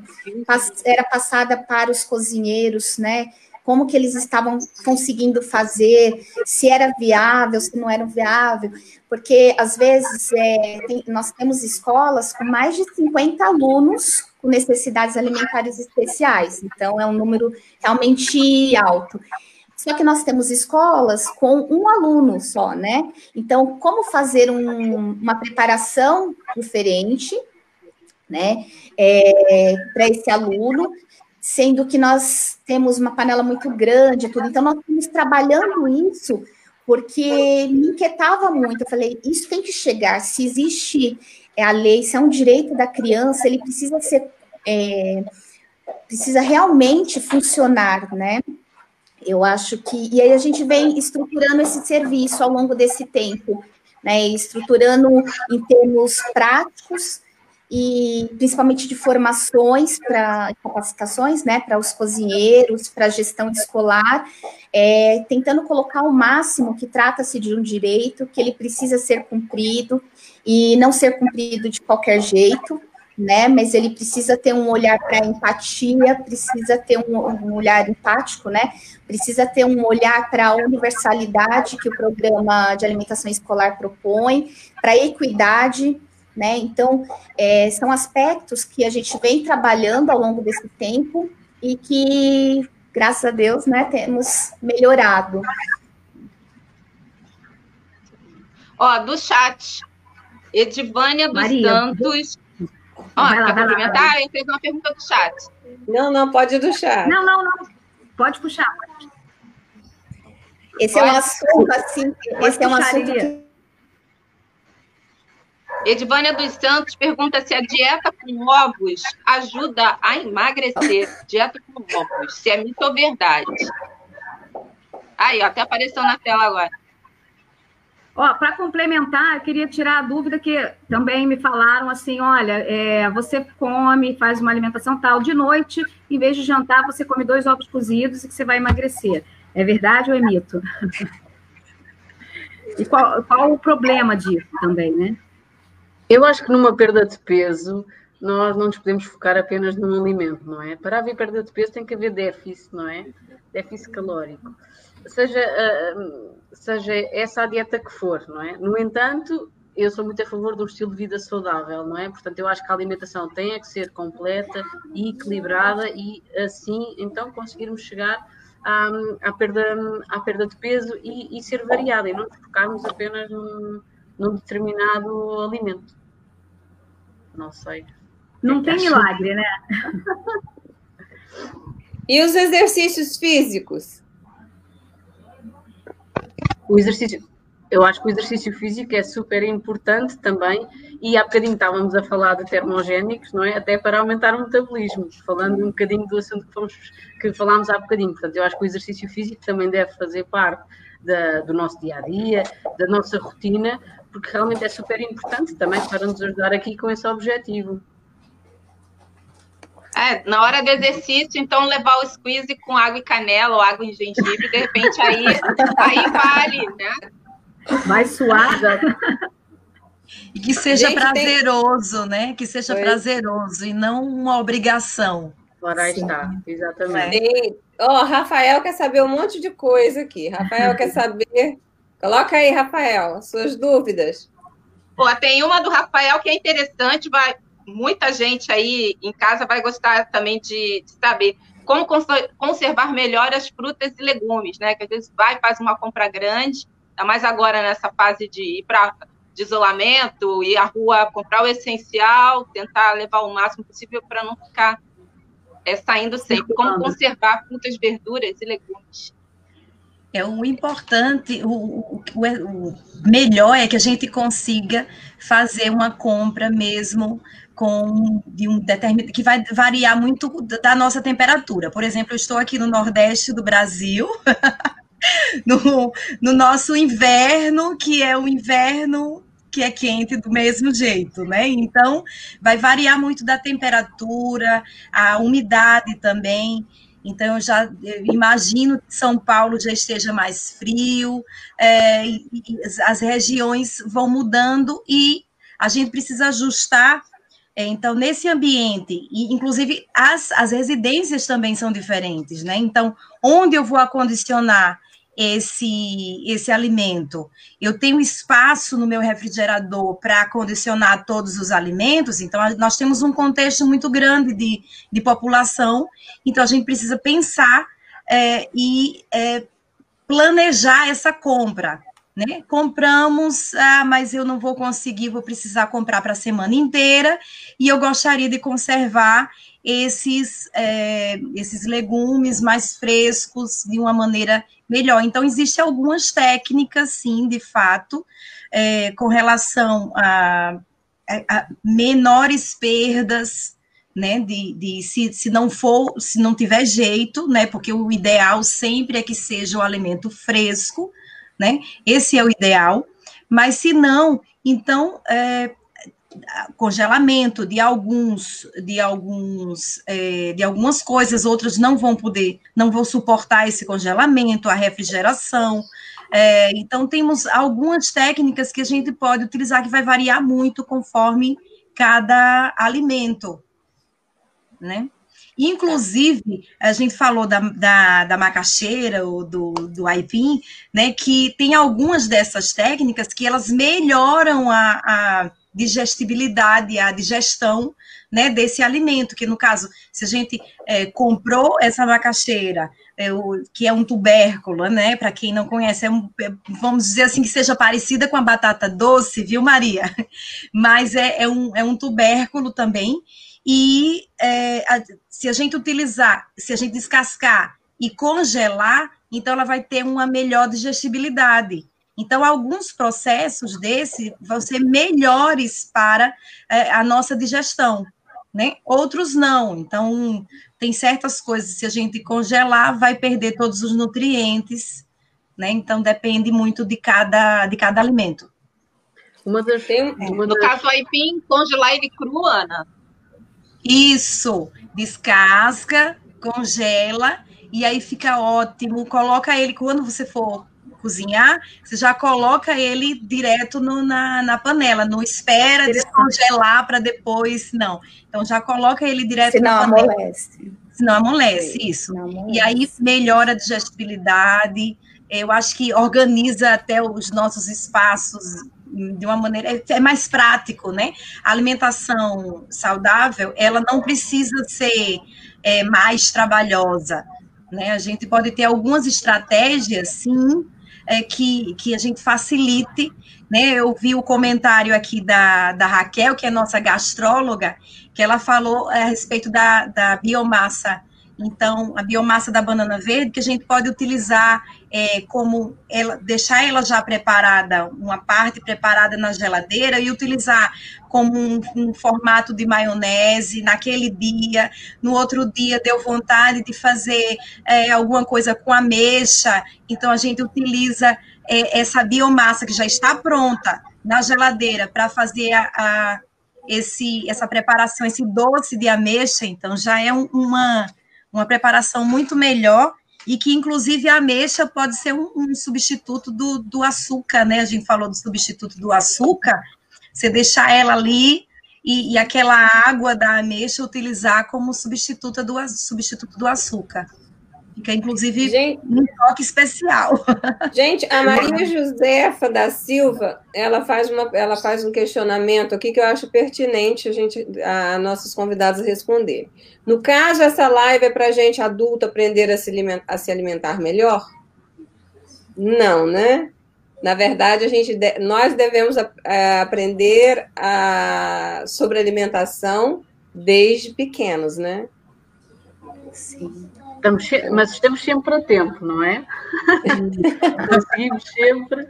era passada para os cozinheiros, né? Como que eles estavam conseguindo fazer, se era viável, se não era viável, porque às vezes é, tem, nós temos escolas com mais de 50 alunos com necessidades alimentares especiais, então é um número realmente alto. Só que nós temos escolas com um aluno só, né? Então, como fazer um, uma preparação diferente, né, é, para esse aluno, sendo que nós temos uma panela muito grande, tudo. Então, nós estamos trabalhando isso porque me inquietava muito. Eu falei, isso tem que chegar. Se existe é, a lei, se é um direito da criança, ele precisa ser. É, precisa realmente funcionar, né? Eu acho que. E aí a gente vem estruturando esse serviço ao longo desse tempo, né? Estruturando em termos práticos e principalmente de formações para capacitações, né, para os cozinheiros, para a gestão escolar, é, tentando colocar o máximo que trata-se de um direito, que ele precisa ser cumprido e não ser cumprido de qualquer jeito, né, mas ele precisa ter um olhar para empatia, precisa ter um, um, olhar empático, né, precisa ter um olhar para a universalidade que o programa de alimentação escolar propõe, para a equidade, né? Então, é, são aspectos que a gente vem trabalhando ao longo desse tempo e que, graças a Deus, né, temos melhorado. Ó, do chat, Edivânia dos Maria, Santos. Ó, vai lá, complementar? Ele fez uma pergunta do chat. Não, não, pode ir do chat. Não, não, não. Pode puxar. Esse pode. é um assunto, assim, esse é um assunto que Edvânia dos Santos pergunta se a dieta com ovos ajuda a emagrecer. Dieta com ovos, se é mito ou verdade. Aí, ó, até apareceu na tela agora. Para complementar, eu queria tirar a dúvida que também me falaram assim, olha, é, você come, faz uma alimentação tal, de noite, em vez de jantar, você come dois ovos cozidos e que você vai emagrecer. É verdade ou é mito? e qual, qual o problema disso também, né? Eu acho que numa perda de peso, nós não nos podemos focar apenas num alimento, não é? Para haver perda de peso tem que haver déficit, não é? Déficit calórico. Seja, uh, seja essa a dieta que for, não é? No entanto, eu sou muito a favor de um estilo de vida saudável, não é? Portanto, eu acho que a alimentação tem que ser completa e equilibrada e assim, então, conseguirmos chegar à, à, perda, à perda de peso e, e ser variada e não focarmos apenas num, num determinado alimento. Não sei. Não tem milagre, né? E os exercícios físicos? O exercício, eu acho que o exercício físico é super importante também, e há bocadinho estávamos a falar de termogénicos, não é? Até para aumentar o metabolismo, falando um bocadinho do assunto que, fomos, que falámos há bocadinho. Portanto, eu acho que o exercício físico também deve fazer parte da, do nosso dia a dia, da nossa rotina, porque realmente é super importante também para nos ajudar aqui com esse objetivo. É, na hora do exercício, então levar o squeeze com água e canela ou água em gengibre, de repente aí, aí vale, né? Vai suar. E que seja Gente, prazeroso, tem... né? Que seja Foi. prazeroso e não uma obrigação. Ora está, exatamente. Ó, oh, Rafael quer saber um monte de coisa aqui. Rafael quer saber Coloca aí, Rafael, suas dúvidas. Pô, tem uma do Rafael que é interessante, vai, muita gente aí em casa vai gostar também de, de saber como conservar melhor as frutas e legumes, né? Que às vezes vai faz uma compra grande, ainda mais agora nessa fase de ir para de isolamento, ir à rua comprar o essencial, tentar levar o máximo possível para não ficar é, saindo sempre. Como conservar frutas, verduras e legumes. É o importante, o, o, o, melhor é que a gente consiga fazer uma compra mesmo com de um determinado que vai variar muito da nossa temperatura. Por exemplo, eu estou aqui no Nordeste do Brasil, no, no nosso inverno, que é o inverno que é quente do mesmo jeito, né? Então, vai variar muito da temperatura, a umidade também. Então, eu já eu imagino que São Paulo já esteja mais frio, é, as regiões vão mudando e a gente precisa ajustar. É, então, nesse ambiente, inclusive as, as residências também são diferentes, né? Então, onde eu vou acondicionar esse, esse alimento. Eu tenho espaço no meu refrigerador para condicionar todos os alimentos, então nós temos um contexto muito grande de, de população, então a gente precisa pensar é, e é, planejar essa compra. Né? Compramos, ah, mas eu não vou conseguir, vou precisar comprar para a semana inteira, e eu gostaria de conservar esses, é, esses legumes mais frescos de uma maneira melhor. Então, existem algumas técnicas, sim, de fato, é, com relação a, a, menores perdas, né, de, de se, se não for, se não tiver jeito, né, porque o ideal sempre é que seja o alimento fresco, né? Esse é o ideal. Mas se não, então é, congelamento de alguns, de alguns, é, de algumas coisas, outras não vão poder, não vão suportar esse congelamento, a refrigeração. É, então temos algumas técnicas que a gente pode utilizar que vai variar muito conforme cada alimento, né? Inclusive, a gente falou da, da, da macaxeira ou do, do aipim, né, que tem algumas dessas técnicas que elas melhoram a, a digestibilidade, a digestão né, desse alimento, que no caso, se a gente é, comprou essa macaxeira, é, o, que é um tubérculo, né, para quem não conhece, é um, é, vamos dizer assim, que seja parecida com a batata doce, viu, Maria? Mas é, é um, é um tubérculo também, e é, a, se a gente utilizar, se a gente descascar e congelar, então ela vai ter uma melhor digestibilidade. Então, alguns processos desse vão ser melhores para é, a nossa digestão, né? Outros não. Então, tem certas coisas, se a gente congelar, vai perder todos os nutrientes, né? Então, depende muito de cada, de cada alimento. Uma das, tem, uma das... No caso, aipim, congelar ele cru, Ana? Isso, descasca, congela e aí fica ótimo. Coloca ele quando você for cozinhar, você já coloca ele direto no, na, na panela, não espera descongelar para depois, não. Então já coloca ele direto Senão na panela. Amolece. Senão amolece, isso. Amolece. E aí melhora a digestibilidade, eu acho que organiza até os nossos espaços de uma maneira é, é mais prático, né? A alimentação saudável, ela não precisa ser é, mais trabalhosa, né? A gente pode ter algumas estratégias, sim, é, que, que a gente facilite, né? Eu vi o comentário aqui da, da Raquel, que é nossa gastróloga, que ela falou a respeito da, da biomassa então, a biomassa da banana verde, que a gente pode utilizar é, como ela, deixar ela já preparada, uma parte preparada na geladeira e utilizar como um, um, formato de maionese naquele dia. No outro dia deu vontade de fazer é, alguma coisa com ameixa, então a gente utiliza é, essa biomassa que já está pronta na geladeira para fazer a, a, esse, essa preparação, esse doce de ameixa, então já é um, uma uma preparação muito melhor e que, inclusive, a ameixa pode ser um, um, substituto do, do açúcar, né? A gente falou do substituto do açúcar, você deixar ela ali e, e aquela água da ameixa utilizar como substituto do, substituto do açúcar. Fica, inclusive, gente, um toque especial. Gente, a Maria Josefa da Silva, ela faz, uma, ela faz um questionamento aqui que eu acho pertinente a gente, a, a nossos convidados responder. No caso, essa live é para gente adulto aprender a se, alimentar, a se alimentar melhor? Não, né? Na verdade, a gente, nós devemos aprender a, sobre alimentação desde pequenos, né? Sim. Estamos, mas estamos sempre a tempo, não é? Conseguimos sempre.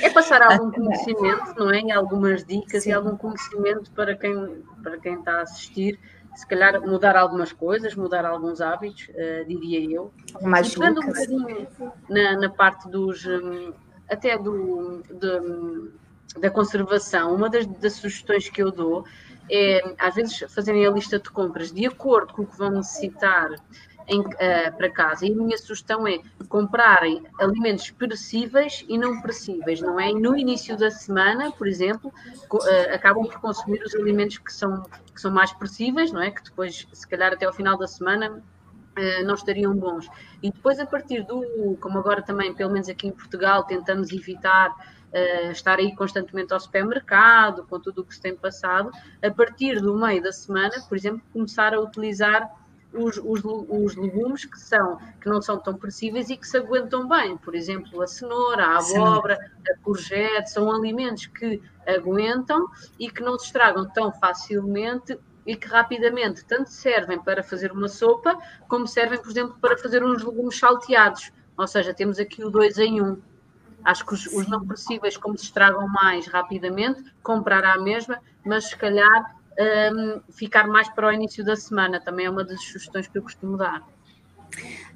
É passar algum conhecimento, não é? Algumas dicas Sim. e algum conhecimento para quem, para quem está a assistir. Se calhar mudar algumas coisas, mudar alguns hábitos, uh, diria eu. Mais Ficando um bocadinho na, na parte dos. Um, até do, de, da conservação, uma das, das sugestões que eu dou é, às vezes, fazerem a lista de compras de acordo com o que vão necessitar em, uh, para casa. E a minha sugestão é comprarem alimentos perecíveis e não perecíveis, não é? no início da semana, por exemplo, uh, acabam por consumir os alimentos que são, que são mais perecíveis, não é? Que depois, se calhar, até ao final da semana. Uh, não estariam bons. E depois, a partir do, como agora também, pelo menos aqui em Portugal, tentamos evitar uh, estar aí constantemente ao supermercado, com tudo o que se tem passado, a partir do meio da semana, por exemplo, começar a utilizar os, os, os, legumes que, são, que não são tão perecíveis e que se aguentam bem. Por exemplo, a cenoura, a abóbora, a courgette, são alimentos que aguentam e que não se estragam tão facilmente e que rapidamente tanto servem para fazer uma sopa, como servem, por exemplo, para fazer uns legumes salteados. Ou seja, temos aqui o dois em um. Acho que os, os não perecíveis, como se estragam mais rapidamente, comprar à mesma, mas se calhar um, ficar mais para o início da semana. Também é uma das sugestões que eu costumo dar.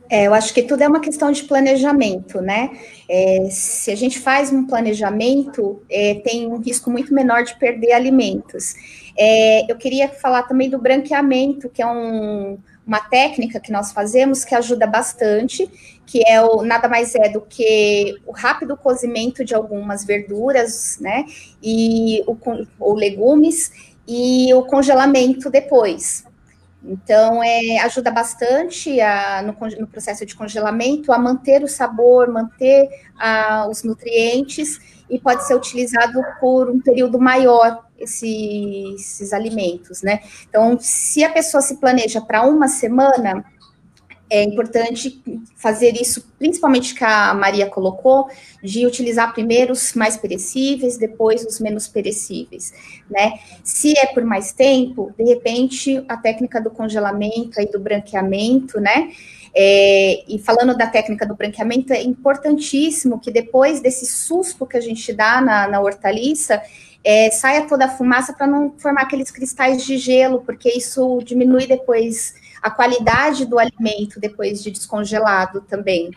É, eu acho que tudo é uma questão de planejamento, né? É, se a gente faz um planejamento, é, tem um risco muito menor de perder alimentos. É, eu queria falar também do branqueamento, que é um, uma técnica que nós fazemos que ajuda bastante, que é o nada mais é do que o rápido cozimento de algumas verduras, né? E o, ou legumes e o congelamento depois. Então, é, ajuda bastante a, no, no, processo de congelamento a manter o sabor, manter a, os nutrientes e pode ser utilizado por um período maior esse, esses alimentos, né? Então, se a pessoa se planeja para uma semana, é importante fazer isso, principalmente que a Maria colocou, de utilizar primeiro os mais perecíveis, depois os menos perecíveis, né? Se é por mais tempo, de repente, a técnica do congelamento e do branqueamento, né? É, e falando da técnica do branqueamento, é importantíssimo que depois desse susto que a gente dá na, na hortaliça, é, saia toda a fumaça para não formar aqueles cristais de gelo, porque isso diminui depois a qualidade do alimento depois de descongelado também.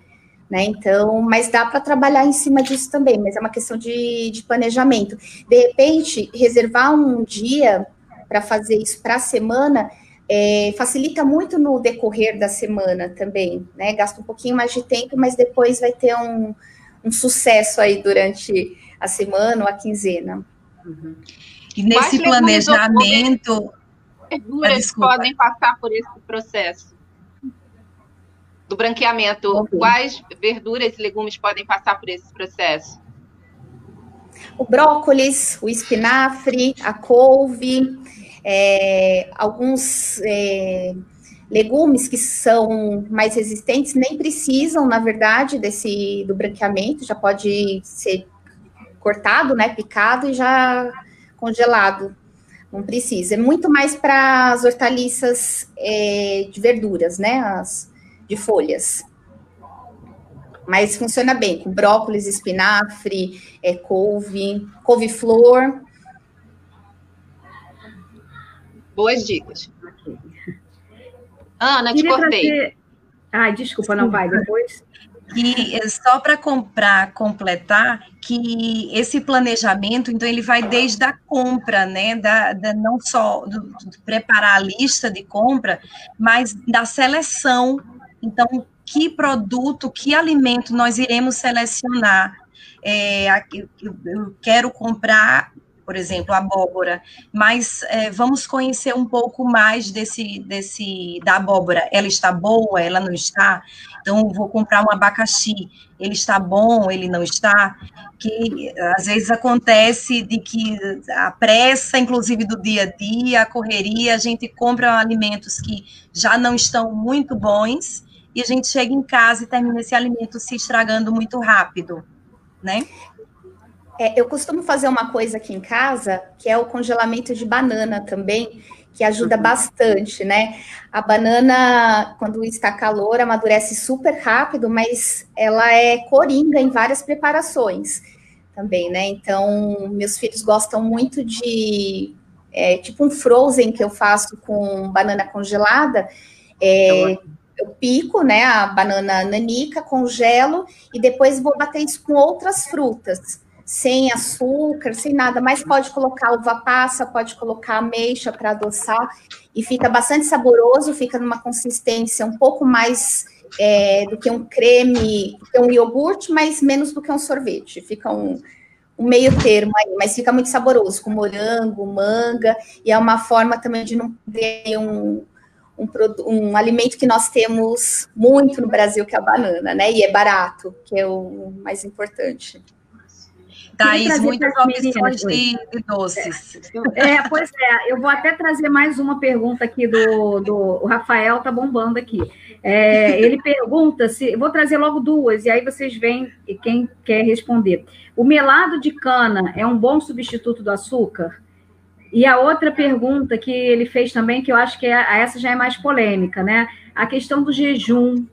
Né? Então, mas dá para trabalhar em cima disso também, mas é uma questão de, de planejamento. De repente, reservar um dia para fazer isso para a semana é, facilita muito no decorrer da semana também, né? Gasta um pouquinho mais de tempo, mas depois vai ter um, um sucesso aí durante a semana ou a quinzena. Uhum. E nesse planejamento, verduras ah, podem passar por esse processo? Do branqueamento, okay. quais verduras e legumes podem passar por esse processo? O brócolis, o espinafre, a couve, é, alguns é, legumes que são mais resistentes nem precisam, na verdade, desse do branqueamento, já pode ser cortado, né, picado e já congelado não precisa. É muito mais para as hortaliças é, de verduras, né? As de folhas. Mas funciona bem com brócolis, espinafre, é, couve, couve-flor. Boas dicas. Ana, te cortei. Trazer... Ah, desculpa, não vai depois. E é só para comprar, completar, que esse planejamento, então, ele vai desde a compra, né? Da, da não só do, do preparar a lista de compra, mas da seleção. Então, que produto, que alimento nós iremos selecionar? É, eu, eu quero comprar por exemplo, abóbora, mas é, vamos conhecer um pouco mais desse, desse da abóbora. Ela está boa? Ela não está? Então, vou comprar um abacaxi. Ele está bom? Ele não está? Que às vezes acontece de que a pressa, inclusive do dia a dia, a correria, a gente compra alimentos que já não estão muito bons e a gente chega em casa e termina esse alimento se estragando muito rápido, né? É, eu costumo fazer uma coisa aqui em casa, que é o congelamento de banana também, que ajuda uhum. bastante, né? A banana, quando está calor, amadurece super rápido, mas ela é coringa em várias preparações também, né? Então, meus filhos gostam muito de é, tipo um frozen que eu faço com banana congelada. É, eu pico, né, a banana nanica, congelo e depois vou bater isso com outras frutas sem açúcar, sem nada, mas pode colocar uva passa, pode colocar ameixa para adoçar e fica bastante saboroso, fica numa consistência um pouco mais é, do que um creme, do que um iogurte, mas menos do que um sorvete. Fica um, um meio termo aí, mas fica muito saboroso, com morango, manga, e é uma forma também de não ter um, um, um, alimento que nós temos muito no Brasil, que é a banana, né? E é barato, que é o mais importante. Thaís, muitas opções de, de, doces. É, pois é, eu vou até trazer mais uma pergunta aqui do, do o Rafael, tá bombando aqui. É, ele pergunta se. Vou trazer logo duas, e aí vocês veem quem quer responder. O melado de cana é um bom substituto do açúcar? E a outra pergunta que ele fez também, que eu acho que é, essa já é mais polêmica, né? A questão do jejum,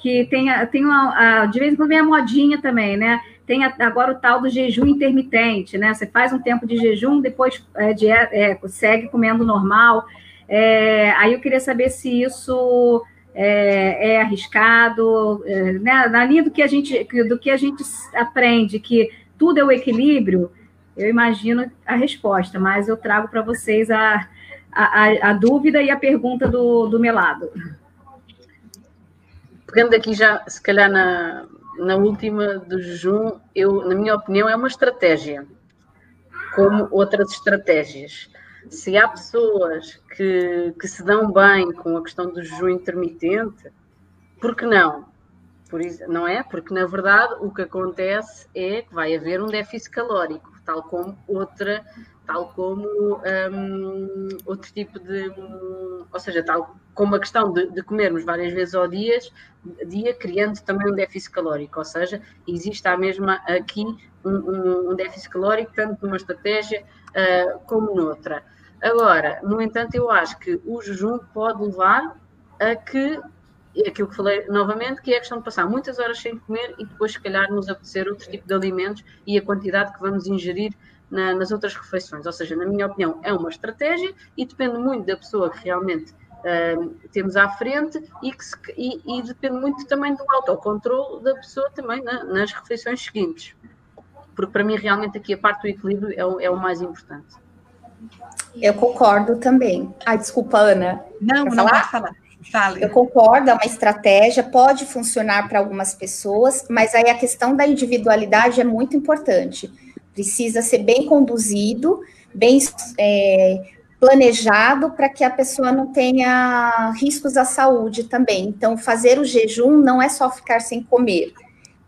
que tem, tem uma, de vez em quando vem a modinha também, né? Tem agora o tal do jejum intermitente, né? Você faz um tempo de jejum, depois é, de, é, segue comendo normal. É, aí eu queria saber se isso é, é arriscado, é, né? na linha do que, a gente, do que a gente aprende, que tudo é o equilíbrio, eu imagino a resposta, mas eu trago para vocês a, a, a, dúvida e a pergunta do, do Melado. Pegando aqui já, se calhar na, na última do jejum, eu, na minha opinião, é uma estratégia, como outras estratégias. Se há pessoas que, que se dão bem com a questão do jejum intermitente, por que não? Por isso, não é? Porque, na verdade, o que acontece é que vai haver um déficit calórico, tal como outra, tal como um, outro tipo de. Ou seja, tal como a questão de, de, comermos várias vezes ao dia, dia, criando também um déficit calórico. Ou seja, existe a mesma aqui um, um, um déficit calórico, tanto numa estratégia uh, como noutra. Agora, no entanto, eu acho que o jejum pode levar a que aquilo que falei novamente, que é a questão de passar muitas horas sem comer e depois, se calhar, nos apetecer outro tipo de alimentos e a quantidade que vamos ingerir na, nas outras refeições. Ou seja, na minha opinião, é uma estratégia e depende muito da pessoa que realmente uh, temos à frente e, que se, e, e, depende muito também do autocontrole da pessoa também na, nas refeições seguintes. Porque para mim, realmente, aqui a parte do equilíbrio é o, é o mais importante. Eu concordo também. Ai, desculpa, Ana. Não, não falar? pode falar. Fale. Eu concordo, é uma estratégia, pode funcionar para algumas pessoas, mas aí a questão da individualidade é muito importante. Precisa ser bem conduzido, bem é, planejado para que a pessoa não tenha riscos à saúde também. Então, fazer o jejum não é só ficar sem comer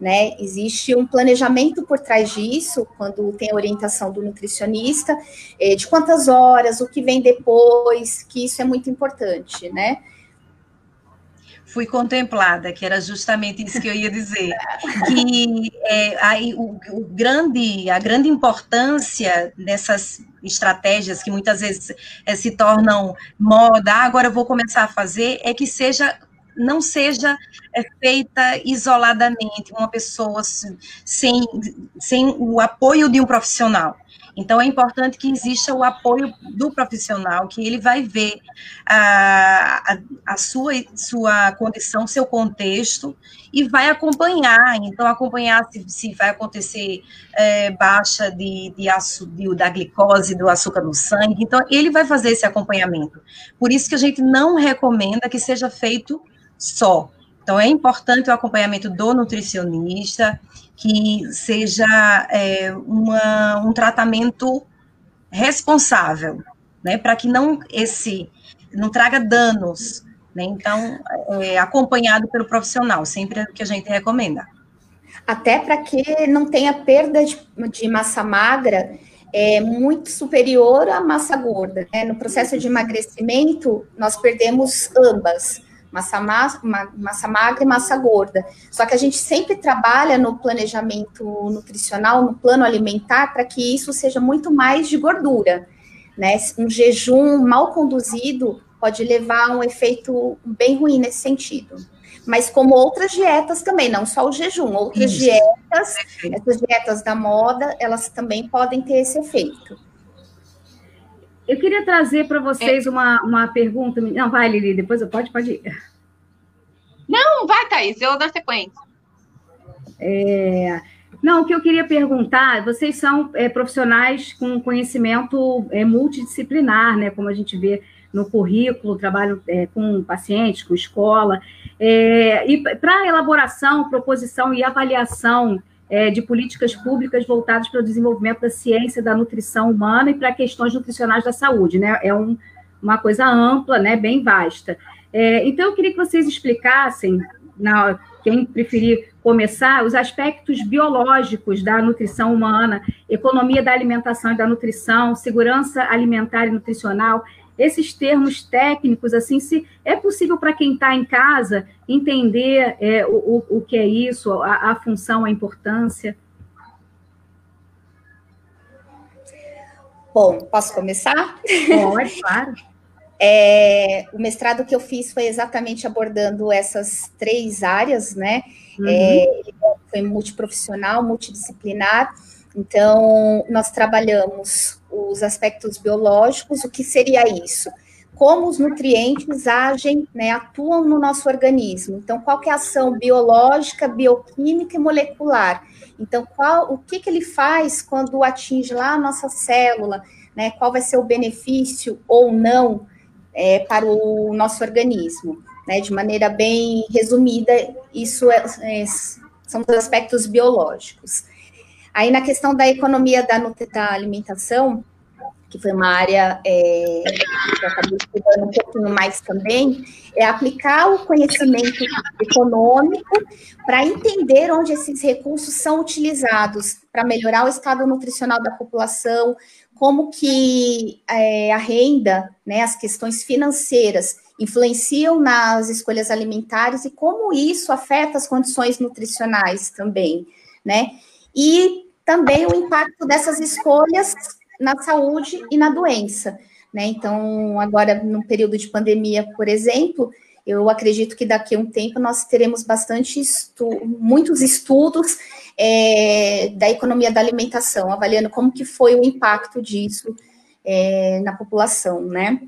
né? Existe um planejamento por trás disso, quando tem orientação do nutricionista, é, de quantas horas, o que vem depois, que isso é muito importante, né? Fui contemplada, que era justamente isso que eu ia dizer, que é, aí, o, o grande, a grande importância dessas estratégias que muitas vezes é, se tornam moda, ah, agora eu vou começar a fazer, é que seja não seja é, feita isoladamente, uma pessoa sem, sem o apoio de um profissional. Então, é importante que exista o apoio do profissional, que ele vai ver a, a, a sua, sua condição, seu contexto, e vai acompanhar. Então, acompanhar se, se vai acontecer é, baixa de, de, aço, de, da glicose, do açúcar no sangue. Então, ele vai fazer esse acompanhamento. Por isso que a gente não recomenda que seja feito só. Então, é importante o acompanhamento do nutricionista, que seja é, uma, um tratamento responsável, né, para que não esse não traga danos, né, então é, acompanhado pelo profissional, sempre é o que a gente recomenda. Até para que não tenha perda de, de, massa magra é muito superior à massa gorda. Né? No processo de emagrecimento, nós perdemos ambas massa, massa, massa magra e massa gorda. Só que a gente sempre trabalha no planejamento nutricional, no plano alimentar, para que isso seja muito mais de gordura. Né? Um jejum mal conduzido pode levar a um efeito bem ruim nesse sentido. Mas como outras dietas também, não só o jejum, outras isso. dietas, essas dietas da moda, elas também podem ter esse efeito. Eu queria trazer para vocês é. uma, uma pergunta. Não, vai, Lili, depois eu pode, pode ir. Não, vai, Thaís, eu dou sequência. É, não, o que eu queria perguntar, vocês são é, profissionais com conhecimento é, multidisciplinar, né? Como a gente vê no currículo, trabalho é, com pacientes, com escola. É, e para elaboração, proposição e avaliação é, de políticas públicas voltadas para o desenvolvimento da ciência da nutrição humana e para questões nutricionais da saúde, né? É um, uma coisa ampla, né? Bem vasta. É, então, eu queria que vocês explicassem, na, quem preferir começar, os aspectos biológicos da nutrição humana, economia da alimentação e da nutrição, segurança alimentar e nutricional, esses termos técnicos, assim, se é possível para quem está em casa entender é, o, o que é isso, a, a função, a importância. Bom, posso começar? Pode, claro. É, o mestrado que eu fiz foi exatamente abordando essas três áreas, né? Uhum. É, foi multiprofissional, multidisciplinar. Então, nós trabalhamos os aspectos biológicos, o que seria isso? Como os nutrientes agem, né, atuam no nosso organismo. Então, qual é a ação biológica, bioquímica e molecular? Então, qual, o que, que ele faz quando atinge lá a nossa célula? Né, qual vai ser o benefício ou não é, para o nosso organismo? Né, de maneira bem resumida, isso é, é, são os aspectos biológicos. Aí, na questão da economia da, da alimentação, que foi uma área é, que eu acabei estudando um pouquinho mais também, é aplicar o conhecimento econômico para entender onde esses recursos são utilizados para melhorar o estado nutricional da população, como que é, a renda, né, as questões financeiras influenciam nas escolhas alimentares e como isso afeta as condições nutricionais também, né? E também o impacto dessas escolhas na saúde e na doença. Né? Então, agora, no período de pandemia, por exemplo, eu acredito que daqui a um tempo nós teremos bastante estu muitos estudos é, da economia da alimentação, avaliando como que foi o impacto disso é, na população, né?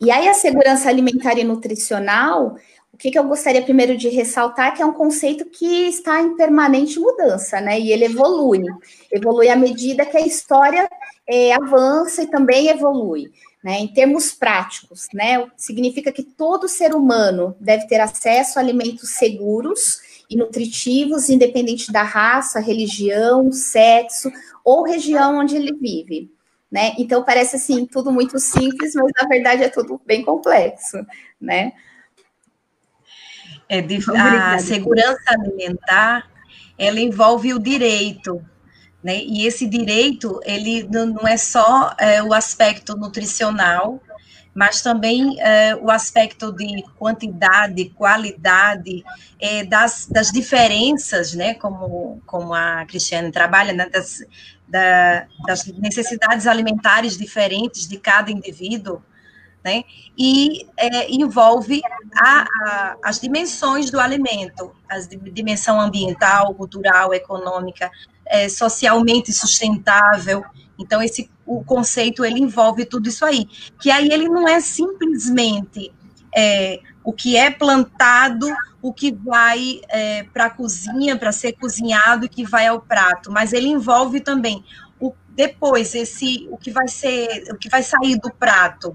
E aí a segurança alimentar e nutricional, o que, que eu gostaria primeiro de ressaltar é que é um conceito que está em permanente mudança, né? E ele evolui, evolui à medida que a história é, avança e também evolui. Né, em termos práticos, né, significa que todo ser humano deve ter acesso a alimentos seguros e nutritivos, independente da raça, religião, sexo ou região onde ele vive. Né? Então parece assim tudo muito simples, mas na verdade é tudo bem complexo, né? É, a segurança alimentar, ela envolve o direito, né? E esse direito, ele não é só é, o aspecto nutricional, mas também é, o aspecto de quantidade, qualidade, é, das, das diferenças, né? Como, como a Cristiane trabalha, né? das, da, das necessidades alimentares diferentes de cada indivíduo, né? E é, envolve a, a, as dimensões do alimento, a dimensão ambiental, cultural, econômica, é, socialmente sustentável. Então, esse o conceito ele envolve tudo isso aí. Que aí ele não é simplesmente é, o que é plantado, o que vai é, para a cozinha, para ser cozinhado e que vai ao prato, mas ele envolve também o, depois esse o que vai ser, o que vai sair do prato,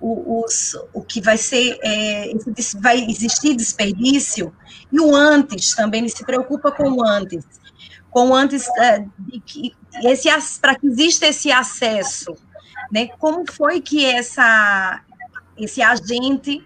o, os, o que vai ser, é, vai existir desperdício, e o antes também, ele se preocupa com o antes, com o antes, é, para que exista esse acesso, né? Como foi que essa, esse agente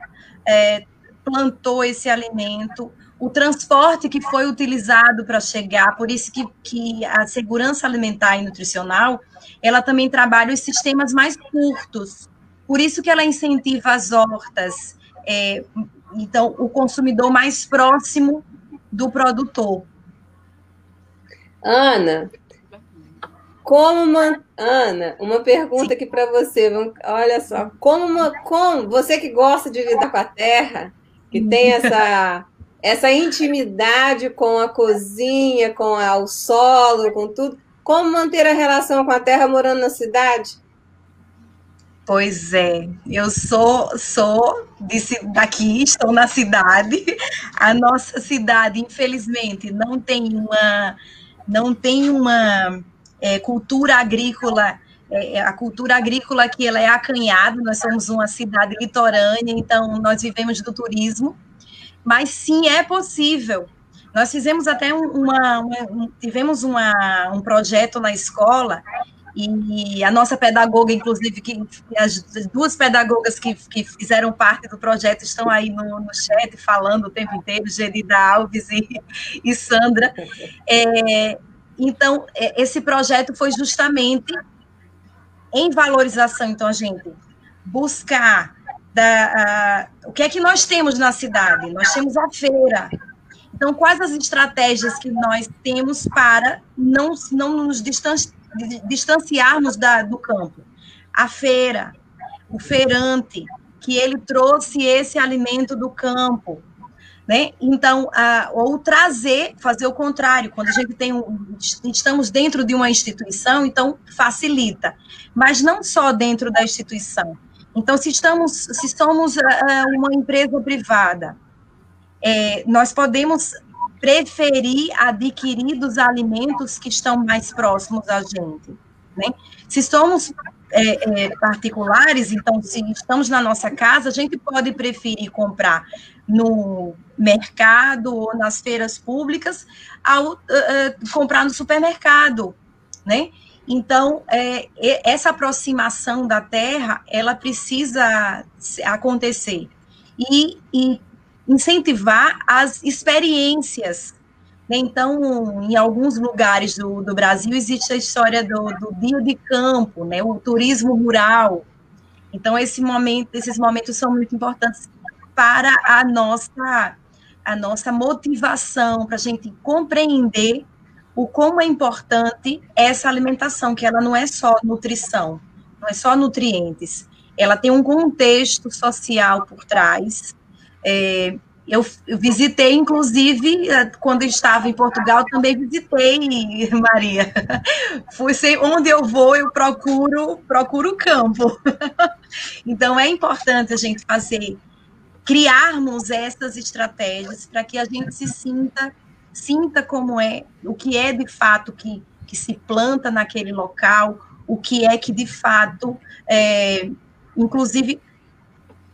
é, plantou esse alimento, o transporte que foi utilizado para chegar, por isso que, que a segurança alimentar e nutricional, ela também trabalha os sistemas mais curtos, por isso que ela incentiva as hortas, é, então, o consumidor mais próximo do produtor. Ana, como Ana, uma pergunta aqui para você. Olha só, como, uma, como você que gosta de lidar com a terra, que tem essa essa intimidade com a cozinha, com o solo, com tudo, como manter a relação com a terra morando na cidade? Pois é, eu sou sou daqui, estou na cidade. A nossa cidade, infelizmente, não tem uma não tem uma é, cultura agrícola. É, é, a cultura agrícola aqui ela é acanhada. Nós somos uma cidade litorânea, então nós vivemos do turismo. Mas sim é possível. Nós fizemos até uma, uma tivemos uma, um projeto na escola e a nossa pedagoga, inclusive, que as duas pedagogas que, que fizeram parte do projeto estão aí no, no chat falando o tempo inteiro, Gerida Alves e, e Sandra. É, então, é, esse projeto foi justamente em valorização, então, a gente buscar da, uh, o que é que nós temos na cidade? Nós temos a feira. Então, quais as estratégias que nós temos para não, não nos distanciar distanciarmos da, do campo. A feira, o feirante, que ele trouxe esse alimento do campo, né? Então, a, ou trazer, fazer o contrário, quando a gente tem um, estamos dentro de uma instituição, então facilita, mas não só dentro da instituição. Então, se estamos, se somos uh, uma empresa privada, é, nós podemos preferir adquirir dos alimentos que estão mais próximos a gente. Né? Se somos é, é, particulares, então, se estamos na nossa casa, a gente pode preferir comprar no mercado ou nas feiras públicas ao uh, comprar no supermercado, né? Então, é, essa aproximação da terra, ela precisa acontecer. E, e incentivar as experiências. Então, em alguns lugares do, do Brasil existe a história do, do bio de campo, né, o turismo rural. Então, esse momento, esses momentos são muito importantes para a nossa, a nossa motivação, para a gente compreender o como é importante essa alimentação, que ela não é só nutrição, não é só nutrientes, ela tem um contexto social por trás, é, eu visitei, inclusive, quando estava em Portugal, também visitei, Maria. Fui sei, onde eu vou, eu procuro, procuro campo. Então, é importante a gente fazer, criarmos essas estratégias para que a gente se sinta, sinta como é, o que é de fato que, que se planta naquele local, o que é que de fato, é, inclusive,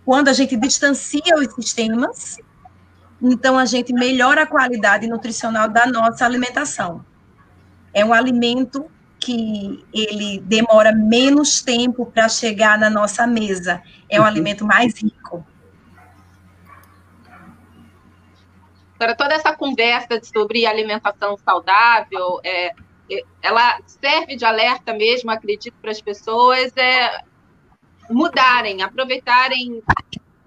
quando a gente distancia os sistemas, então a gente melhora a qualidade nutricional da nossa alimentação. É um alimento que ele demora menos tempo para chegar na nossa mesa. É um uhum. alimento mais rico. Para toda essa conversa sobre alimentação saudável, é, é, ela serve de alerta mesmo, acredito, para as pessoas é, mudarem, aproveitarem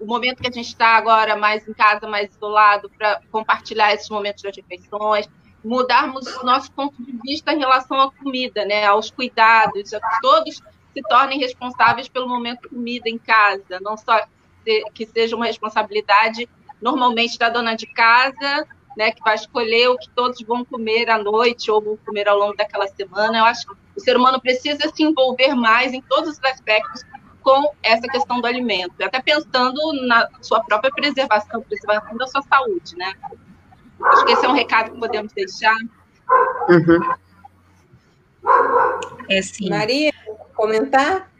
o momento que a gente está agora mais em casa, mais isolado, para compartilhar esses momentos das refeições, mudarmos nosso ponto de vista em relação à comida, né, aos cuidados, que todos se tornem responsáveis pelo momento comida em casa, não só que seja uma responsabilidade normalmente da dona de casa, né, que vai escolher o que todos vão comer à noite ou vão comer ao longo daquela semana. Eu acho que o ser humano precisa se envolver mais em todos os aspectos com essa questão do alimento, até pensando na sua própria preservação, preservação da sua saúde, né? Acho que esse é um recado que podemos deixar. Uhum. É sim. Maria, comentar?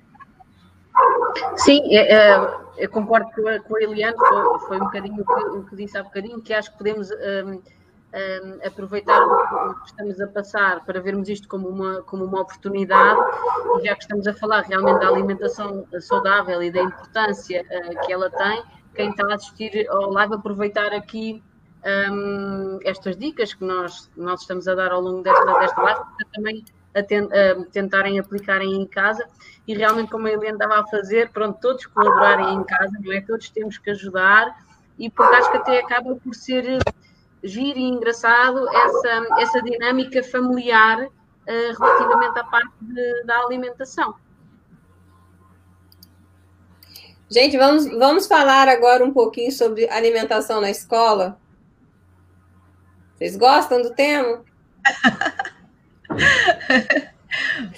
Sim, é, é, eu concordo com a, com a Eliane, foi, foi, um bocadinho o que, o que disse há bocadinho, que acho que podemos um, um, aproveitar o que estamos a passar para vermos isto como uma, como uma oportunidade, e já que estamos a falar realmente da alimentação saudável e da importância uh, que ela tem, quem está a assistir ao live aproveitar aqui um, estas dicas que nós, nós estamos a dar ao longo desta, desta live, para também ten, tentarem aplicarem em casa e realmente como a Helena estava a fazer, pronto, todos colaborarem em casa, não é? Todos temos que ajudar e porque acho que até acaba por ser giro e engraçado essa, essa dinâmica familiar uh, relativamente à parte de, da alimentação. Gente, vamos, vamos falar agora um pouquinho sobre alimentação na escola. Vocês gostam do tema?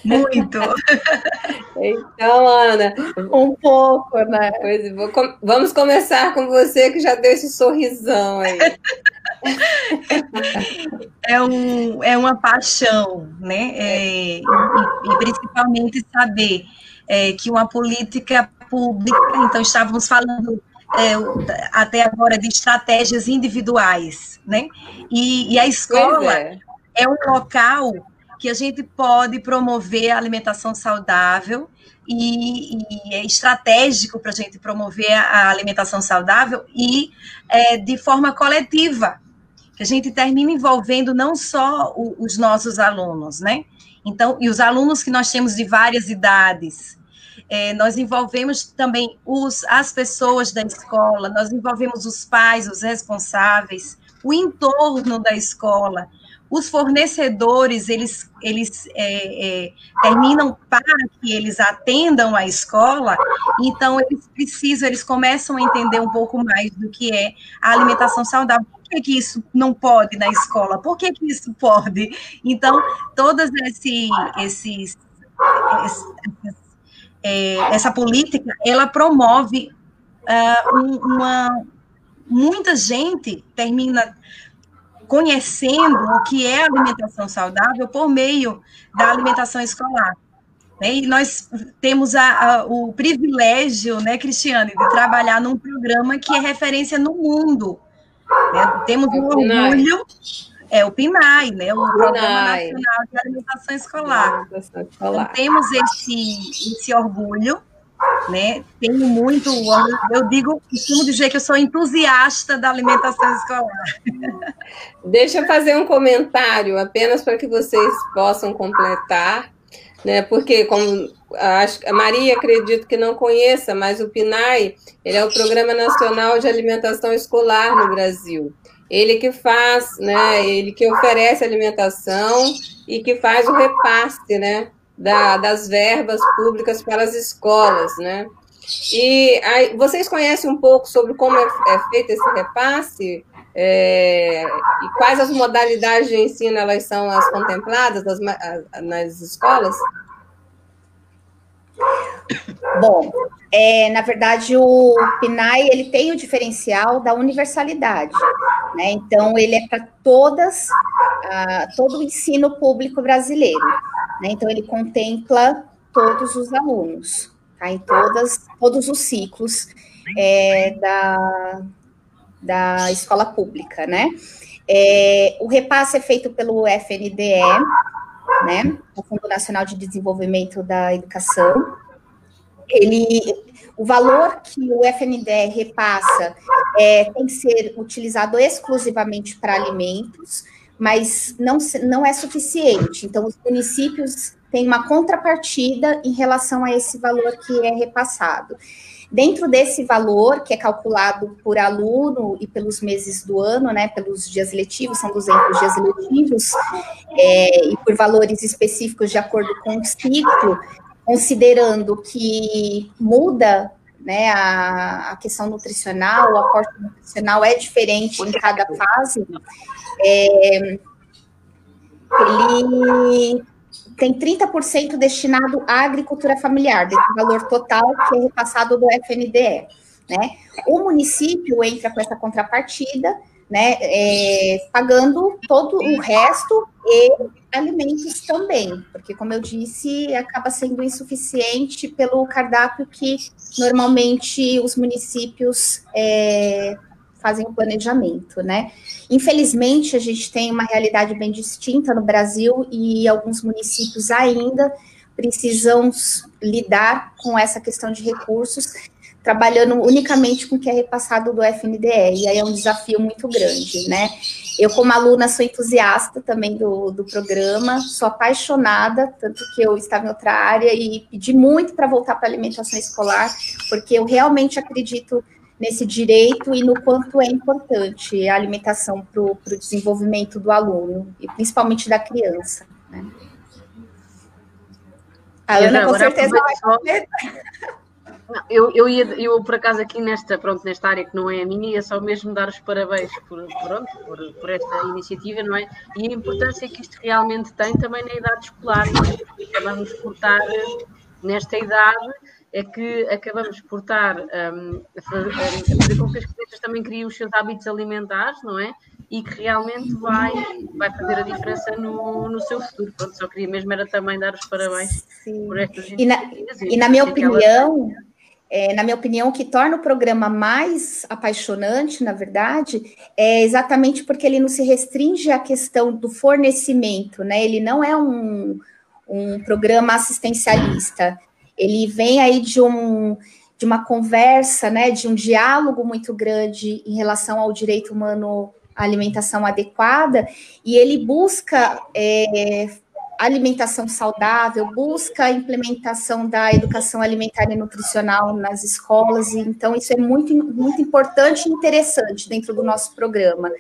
Muito. então, Ana, um pouco, né? Pois, vou, vamos começar com você que já deu esse sorrisão aí. É, um, é uma paixão, né? É, e, e, principalmente saber é, que uma política pública, então estávamos falando é, até agora de estratégias individuais, né? E, e a escola é. é um local que a gente pode promover a alimentação saudável e, e é estratégico para a gente promover a alimentação saudável e é, de forma coletiva, que a gente termina envolvendo não só o, os nossos alunos, né? Então, e os alunos que nós temos de várias idades, é, nós envolvemos também os, as pessoas da escola, nós envolvemos os pais, os responsáveis, o entorno da escola, os fornecedores, eles, eles é, é, terminam para que eles atendam a escola, então eles precisam, eles começam a entender um pouco mais do que é a alimentação saudável. Que, que isso não pode na escola? Por que, que isso pode? Então, todas esse, esses, esses é, essa política, ela promove uh, uma... Muita gente termina conhecendo o que é alimentação saudável por meio da alimentação escolar. Né? E nós temos a, a, o privilégio, né, Cristiane, de trabalhar num programa que é referência no mundo. Né? Temos um orgulho, é o PNAE, né, o Programa Nacional de Alimentação Escolar. Então, temos esse, esse orgulho né? Tenho muito, eu digo, costumo dizer que eu sou entusiasta da alimentação escolar. Deixa eu fazer um comentário apenas para que vocês possam completar, né? Porque como a Maria acredito que não conheça, mas o PNAE, ele é o Programa Nacional de Alimentação Escolar no Brasil. Ele que faz, né? Ele que oferece alimentação e que faz o repasse, né? da, das verbas públicas para as escolas, né? E aí, vocês conhecem um pouco sobre como é, é feito esse repasse? É, e quais as modalidades de ensino elas são as contempladas nas, nas escolas? Bom, é, na verdade o PNAE ele tem o diferencial da universalidade, né? Então ele é para todas, uh, todo o ensino público brasileiro. Né? Então, ele contempla todos os alunos, tá? em todas, todos os ciclos é, da, da escola pública. Né? É, o repasse é feito pelo FNDE, né? o Fundo Nacional de Desenvolvimento da Educação. Ele, o valor que o FNDE repassa é, tem que ser utilizado exclusivamente para alimentos, mas não, não é suficiente. Então, os municípios têm uma contrapartida em relação a esse valor que é repassado. Dentro desse valor, que é calculado por aluno e pelos meses do ano, né, pelos dias letivos, são 200 dias letivos, é, e por valores específicos de acordo com o ciclo, considerando que muda né, a, a questão nutricional, o aporte nutricional é diferente em cada fase, é, ele tem 30% destinado à agricultura familiar, desse valor total que é repassado do FNDE. Né? O município entra com essa contrapartida, né, é, pagando todo o resto e alimentos também, porque, como eu disse, acaba sendo insuficiente pelo cardápio que normalmente os municípios é, fazem o planejamento, né? Infelizmente, a gente tem uma realidade bem distinta no Brasil e alguns municípios ainda precisam lidar com essa questão de recursos, trabalhando unicamente com o que é repassado do FNDE, e aí é um desafio muito grande, né? Eu, como aluna, sou entusiasta também do, do programa, sou apaixonada, tanto que eu estava em outra área e pedi muito para voltar para a alimentação escolar, porque eu realmente acredito nesse direito e no quanto é importante a alimentação para o desenvolvimento do aluno, e principalmente da criança. Né? A Ana, com certeza, vai eu, eu, ia, eu, por acaso, aqui nesta, pronto, nesta área que não é a minha, ia só mesmo dar os parabéns por, pronto, por, por esta iniciativa, não é? E a importância que isto realmente tem também na idade escolar, não é? Acabamos por estar nesta idade é que acabamos por estar um, a, fazer, com que as crianças também criem os seus hábitos alimentares, não é? E que realmente vai, vai fazer a diferença no, no seu futuro. Pronto, só queria mesmo era também dar os parabéns Sim. por estas. E na, e na minha opinião, é, na minha opinião, o que torna o programa mais apaixonante, na verdade, é exatamente porque ele não se restringe à questão do fornecimento, né? Ele não é um, um programa assistencialista. Ele vem aí de um de uma conversa, né, de um diálogo muito grande em relação ao direito humano à alimentação adequada, e ele busca é, alimentação saudável, busca a implementação da educação alimentar e nutricional nas escolas, e então isso é muito, muito importante e interessante dentro do nosso programa,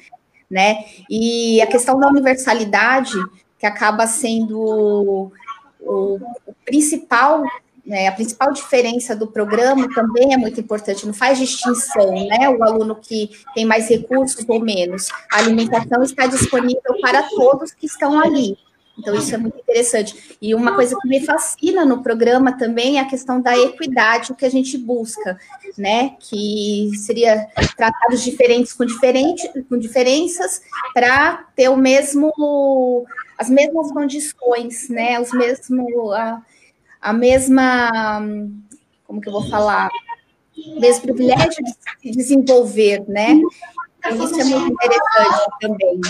né? E a questão da universalidade, que acaba sendo o, o principal né, a principal diferença do programa também é muito importante, não faz distinção, né? O aluno que tem mais recursos ou menos. A alimentação está disponível para todos que estão ali. Então, isso é muito interessante. E uma coisa que me fascina no programa também é a questão da equidade que a gente busca, né? Que seria tratados diferentes com, diferente, com diferenças para ter o mesmo, as mesmas condições, né? Os mesmos, a mesma, como que eu vou falar? O mesmo privilégio de se desenvolver, né? Então, isso é muito interessante também.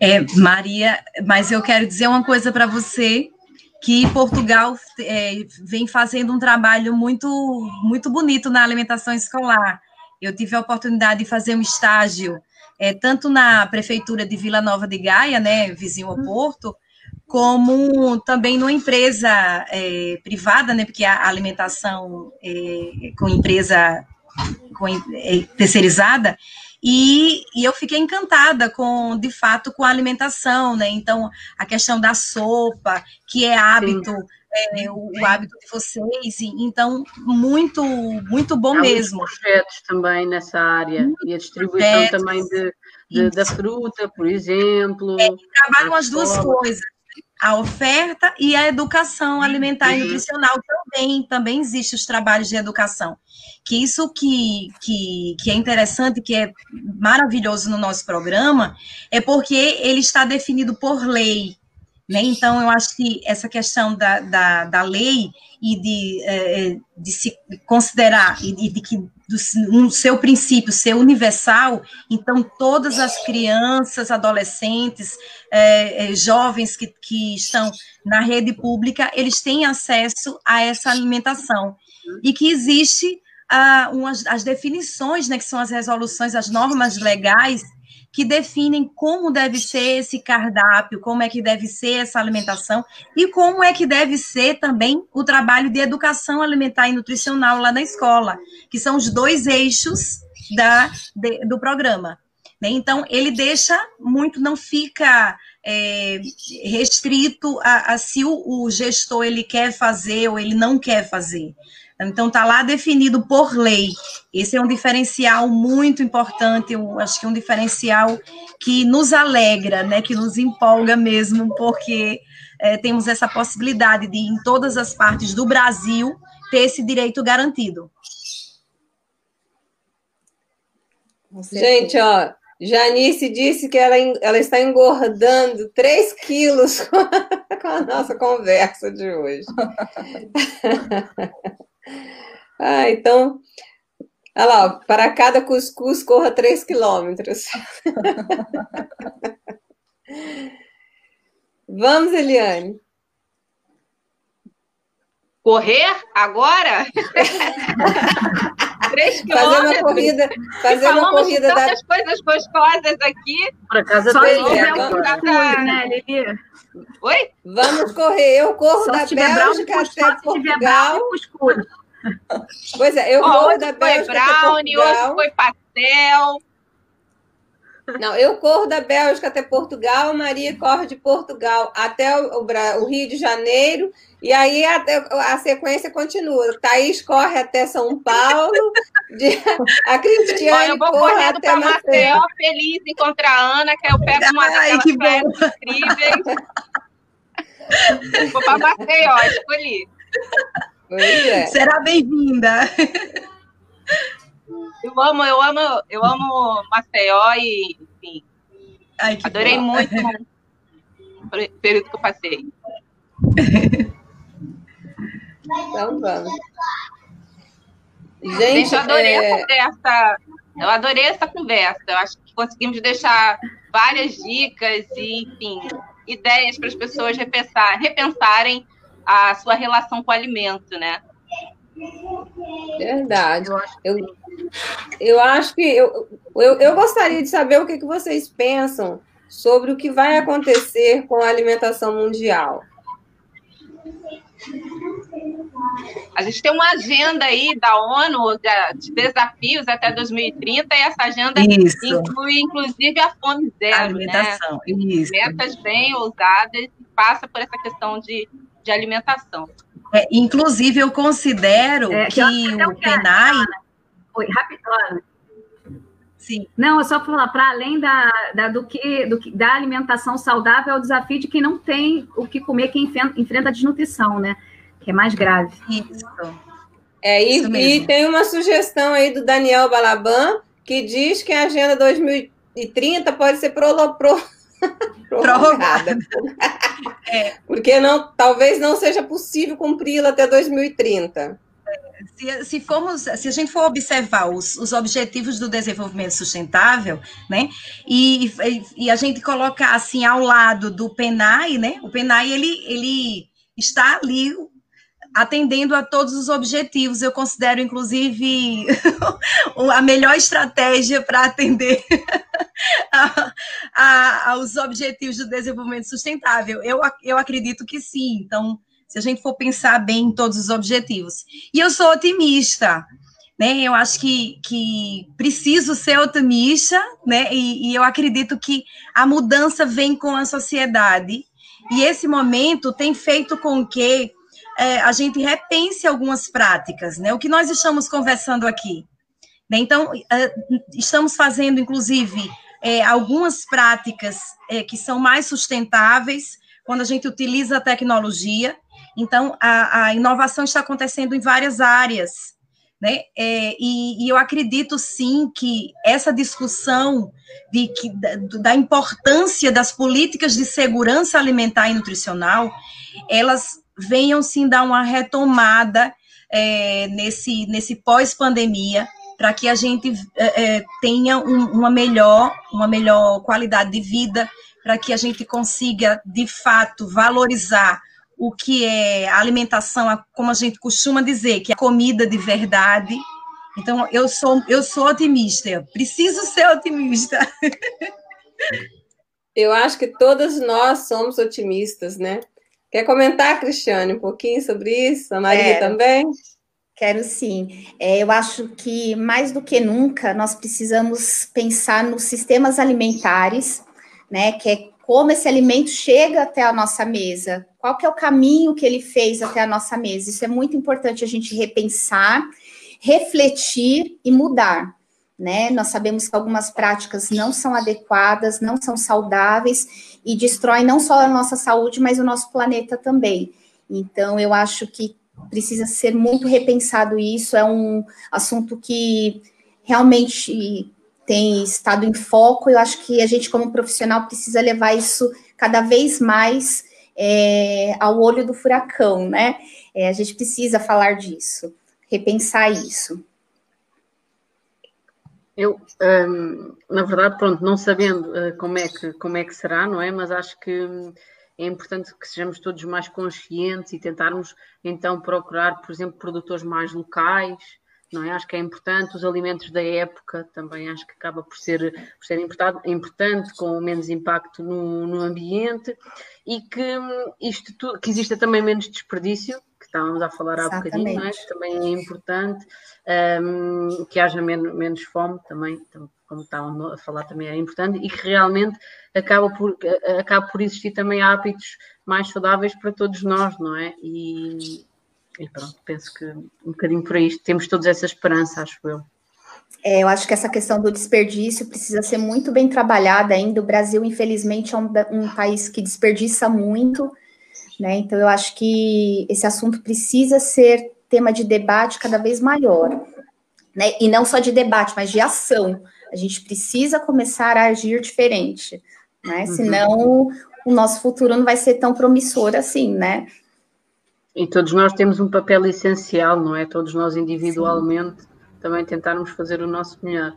É, Maria, mas eu quero dizer uma coisa para você, que Portugal é, vem fazendo um trabalho muito, muito bonito na alimentação escolar. Eu tive a oportunidade de fazer um estágio, é, tanto na prefeitura de Vila Nova de Gaia, né, vizinho ao Porto, como também numa empresa é, privada, né, porque a alimentação é, com empresa com, é, terceirizada, e, e, eu fiquei encantada com, de fato, com a alimentação, né? Então, a questão da sopa, que é hábito, é, o, o, hábito de vocês, e, então, muito, muito bom Há mesmo. projetos também nessa área, e a distribuição projetos. também de, de da fruta, por exemplo. É, trabalham as duas coisas a oferta e a educação alimentar e uhum. nutricional também, também existe os trabalhos de educação. Que isso que, que, que é interessante, que é maravilhoso no nosso programa, é porque ele está definido por lei. Né? Então, eu acho que essa questão da, da, da lei e de, é, de se considerar e de que do seu princípio ser universal, então todas as crianças, adolescentes, é, é, jovens que, que estão na rede pública, eles têm acesso a essa alimentação. E que existe ah, umas, as definições, né, que são as resoluções, as normas legais, que definem como deve ser esse cardápio, como é que deve ser essa alimentação e como é que deve ser também o trabalho de educação alimentar e nutricional lá na escola, que são os dois eixos da, de, do programa. Né? Então, ele deixa muito, não fica é, restrito a, a se o, o gestor ele quer fazer ou ele não quer fazer. Então, está lá definido por lei. Esse é um diferencial muito importante, eu acho que é um diferencial que nos alegra, né, que nos empolga mesmo, porque é, temos essa possibilidade de, em todas as partes do Brasil, ter esse direito garantido. Gente, ó, Janice disse que ela, ela está engordando 3 quilos com a, com a nossa conversa de hoje. Ah, então, olha lá, para cada cuscuz corra 3 quilômetros. Vamos, Eliane. Correr agora? Três quilômetros. Fazer uma corrida, fazer uma corrida da. coisas gostosas aqui. Por acaso Só tiver um cuscuz, né, Lili? Oi? Vamos correr. Eu corro Só da Bélgica até Portugal. Pois é, eu corro da Bélgica foi brownie, até Portugal. Hoje foi pastel. Não, eu corro da Bélgica até Portugal, Maria corre de Portugal até o, o Rio de Janeiro, e aí a, a, sequência continua. Thaís corre até São Paulo, de, a Cristiane Olha, eu vou correndo para Maceió, feliz em encontrar a Ana, que eu pego uma Ai, daquelas incríveis. vou para Maceió, escolhi. É. Será bem-vinda. Eu amo, eu amo, eu amo Maceió e, enfim, Ai, adorei muito o período que eu passei. Então vamos. Gente, Gente eu adorei é... a conversa. Eu adorei essa conversa. Eu acho que conseguimos deixar várias dicas e, enfim, ideias para as pessoas repensar, repensarem a sua relação com o alimento, né? Verdade. Eu, eu acho que eu, eu, eu gostaria de saber o que, que vocês pensam sobre o que vai acontecer com a alimentação mundial. A gente tem uma agenda aí da ONU de desafios até 2030 e essa agenda Isso. inclui inclusive a fome zero, a né? alimentação. Né? Isso. Metas bem ousadas e passa por essa questão de, de alimentação. É, inclusive, eu considero é, que o PENAI... Oi, rapidinho. Sim. Não, é só falar, para além da, da, do que, do que, da alimentação saudável, é o desafio de quem não tem o que comer, quem enfrenta, a desnutrição, né? Que é mais grave. Isso. É, e, Isso e tem uma sugestão aí do Daniel Balaban, que diz que a Agenda 2030 pode ser pro, pro, prorrogada. é. Porque não, talvez não seja possível cumpri-la até 2030 se, se, formos, se a gente for observar os, os objetivos do desenvolvimento sustentável, né, e, e, e, a gente colocar assim ao lado do PENAI, né, o PENAI ele, ele está ali atendendo a todos os objetivos. Eu considero, inclusive, a melhor estratégia para atender a, a, aos objetivos do desenvolvimento sustentável. Eu, eu acredito que sim. Então, se a gente for pensar bem em todos os objetivos. E eu sou otimista, né? Eu acho que, que preciso ser otimista, né? E, e eu acredito que a mudança vem com a sociedade. E esse momento tem feito com que é, a gente repense algumas práticas, né? O que nós estamos conversando aqui. Né? Então, é, estamos fazendo, inclusive, é, algumas práticas é, que são mais sustentáveis quando a gente utiliza a tecnologia. Então, a, a inovação está acontecendo em várias áreas, né? É, e, e, eu acredito sim que essa discussão de que, da, da, importância das políticas de segurança alimentar e nutricional, elas venham sim dar uma retomada é, nesse, nesse pós-pandemia, para que a gente é, é, tenha um, uma melhor uma melhor qualidade de vida, para que a gente consiga de fato valorizar o que é a alimentação, como a gente costuma dizer, que é comida de verdade. Então, eu sou, eu sou otimista, eu preciso ser otimista. Eu acho que todas nós somos otimistas, né? Quer comentar, Cristiane, um pouquinho sobre isso? A Maria Quero. também? Quero sim. É, eu acho que mais do que nunca nós precisamos pensar nos sistemas alimentares, né? Que é como esse alimento chega até a nossa mesa, qual que é o caminho que ele fez até a nossa mesa. Isso é muito importante a gente repensar, refletir e mudar. Né? Nós sabemos que algumas práticas não são adequadas, não são saudáveis e destroem não só a nossa saúde, mas o nosso planeta também. Então, eu acho que precisa ser muito repensado isso. É um assunto que realmente tem estado em foco. Eu acho que a gente, como profissional, precisa levar isso cada vez mais é, ao olho do furacão, né? É, a gente precisa falar disso, repensar isso. Eu, um, na verdade, pronto, não sabendo uh, como, é que, como é que será, não é? Mas acho que hum, é importante que sejamos todos mais conscientes e tentarmos então procurar, por exemplo, produtores mais locais, não é? Acho que é importante, os alimentos da época também acho que acaba por ser, por ser importante, com menos impacto no, no ambiente e que isto tudo, que exista também menos desperdício, que estávamos a falar há bocadinho, é? também é importante, um, que haja menos, menos fome também, como estavam a falar também é importante, e que realmente acaba por, acaba por existir também hábitos mais saudáveis para todos nós, não é? E, e pronto, penso que um bocadinho por aí temos todos essa esperança, acho eu. É, eu acho que essa questão do desperdício precisa ser muito bem trabalhada ainda. O Brasil, infelizmente, é um, um país que desperdiça muito, né? Então, eu acho que esse assunto precisa ser tema de debate cada vez maior, né? E não só de debate, mas de ação. A gente precisa começar a agir diferente, né? Uhum. Senão o nosso futuro não vai ser tão promissor assim, né? E todos nós temos um papel essencial, não é? Todos nós individualmente Sim. também tentarmos fazer o nosso melhor.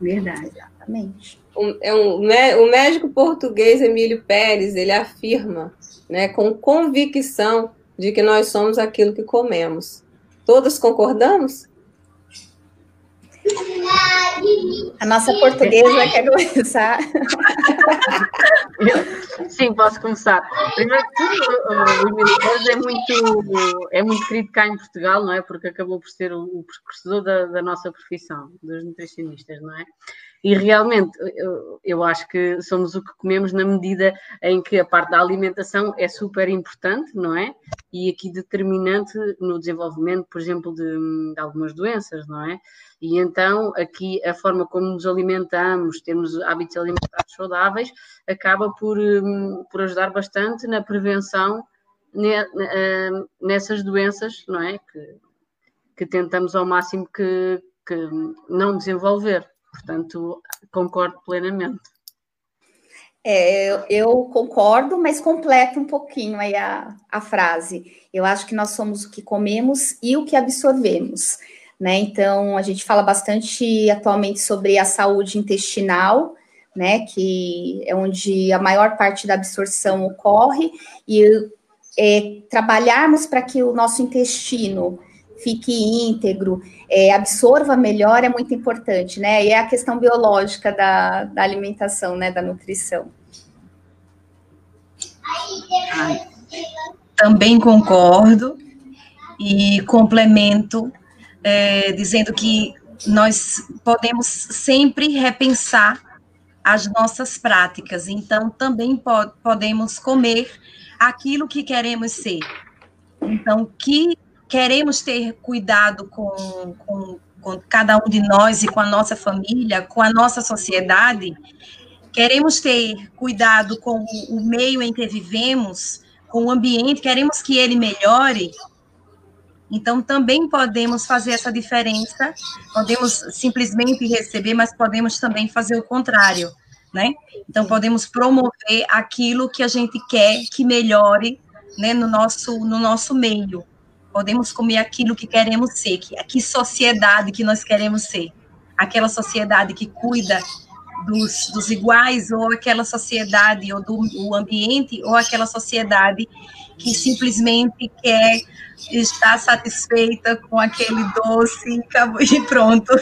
Verdade, exatamente. é um, o médico português Emílio Pérez, ele afirma, né, com convicção de que nós somos aquilo que comemos. Todos concordamos? A nossa portuguesa quer começar. Sim, posso começar. Primeiro que tudo, o Emílio é muito, é muito querido cá em Portugal, não é? Porque acabou por ser o, o precursor da, da nossa profissão, dos nutricionistas, não é? E realmente, eu, eu, acho que somos o que comemos na medida em que a parte da alimentação é super importante, não é? E aqui determinante no desenvolvimento, por exemplo, de, de algumas doenças, não é? E então, aqui, a forma como nos alimentamos, temos hábitos alimentares saudáveis, acaba por, hum, por ajudar bastante na prevenção hum, nessas doenças, não é? Que, que tentamos ao máximo que, que não desenvolver. Portanto, concordo plenamente. É, eu concordo, mas completo um pouquinho aí a, a frase. Eu acho que nós somos o que comemos e o que absorvemos. Né? Então, a gente fala bastante atualmente sobre a saúde intestinal, né? Que é onde a maior parte da absorção ocorre, e é, trabalharmos para que o nosso intestino fique íntegro, é, absorva melhor é muito importante, né? E é a questão biológica da, da alimentação, né? Da nutrição. também concordo e complemento é, dizendo que nós podemos sempre repensar as nossas práticas, então também po podemos comer aquilo que queremos ser. Então, que queremos ter cuidado com, com, com cada um de nós e com a nossa família, com a nossa sociedade, queremos ter cuidado com o meio em que vivemos, com o ambiente, queremos que ele melhore, então, também podemos fazer essa diferença, podemos simplesmente receber, mas podemos também fazer o contrário, né? Então, podemos promover aquilo que a gente quer que melhore né, no, nosso, no nosso meio. Podemos comer aquilo que queremos ser, que, que sociedade que nós queremos ser. Aquela sociedade que cuida dos, dos iguais, ou aquela sociedade, ou do ambiente, ou aquela sociedade que simplesmente quer estar satisfeita com aquele doce e pronto.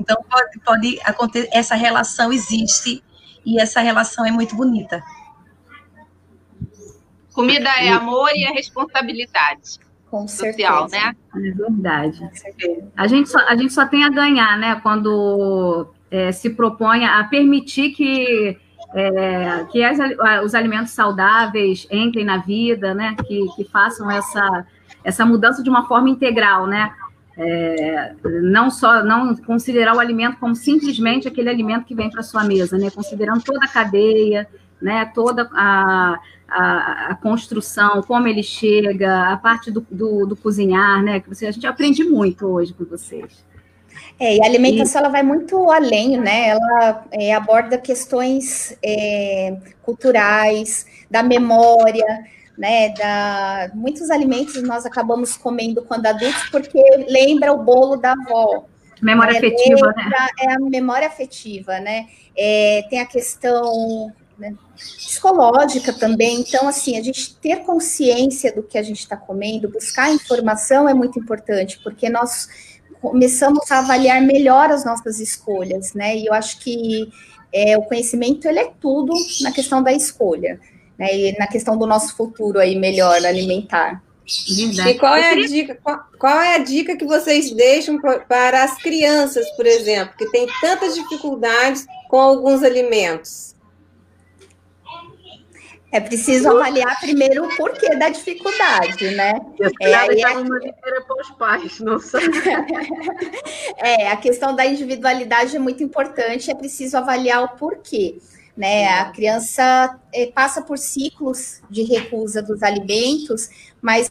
então, pode, pode acontecer, essa relação existe e essa relação é muito bonita. Comida é amor e é responsabilidade. Com social, né? É verdade. A gente, só, a gente só tem a ganhar, né? Quando é, se propõe a permitir que é, que as, os alimentos saudáveis entrem na vida, né? Que, que façam essa, essa mudança de uma forma integral, né? É, não só não considerar o alimento como simplesmente aquele alimento que vem para sua mesa, né? Considerando toda a cadeia, né? Toda a, a, a construção, como ele chega, a parte do, do, do cozinhar, né? Que você, a gente aprende muito hoje com vocês. É, e a alimentação e... ela vai muito além, né? Ela é, aborda questões é, culturais, da memória, né? Da muitos alimentos nós acabamos comendo quando adultos porque lembra o bolo da avó. Memória é, afetiva, lembra, né? É a memória afetiva, né? É, tem a questão né, psicológica também. Então, assim, a gente ter consciência do que a gente está comendo, buscar informação é muito importante, porque nós começamos a avaliar melhor as nossas escolhas, né? E eu acho que é, o conhecimento ele é tudo na questão da escolha, né? E na questão do nosso futuro aí melhor alimentar. Verdade. E qual é a dica? Qual, qual, é a dica que vocês deixam para as crianças, por exemplo, que têm tantas dificuldades com alguns alimentos? É preciso avaliar primeiro o porquê da dificuldade, né? É, aí é uma inteira para os pais, não sei. é, a questão da individualidade é muito importante, é preciso avaliar o porquê. Né? A criança é, passa por ciclos de recusa dos alimentos, mas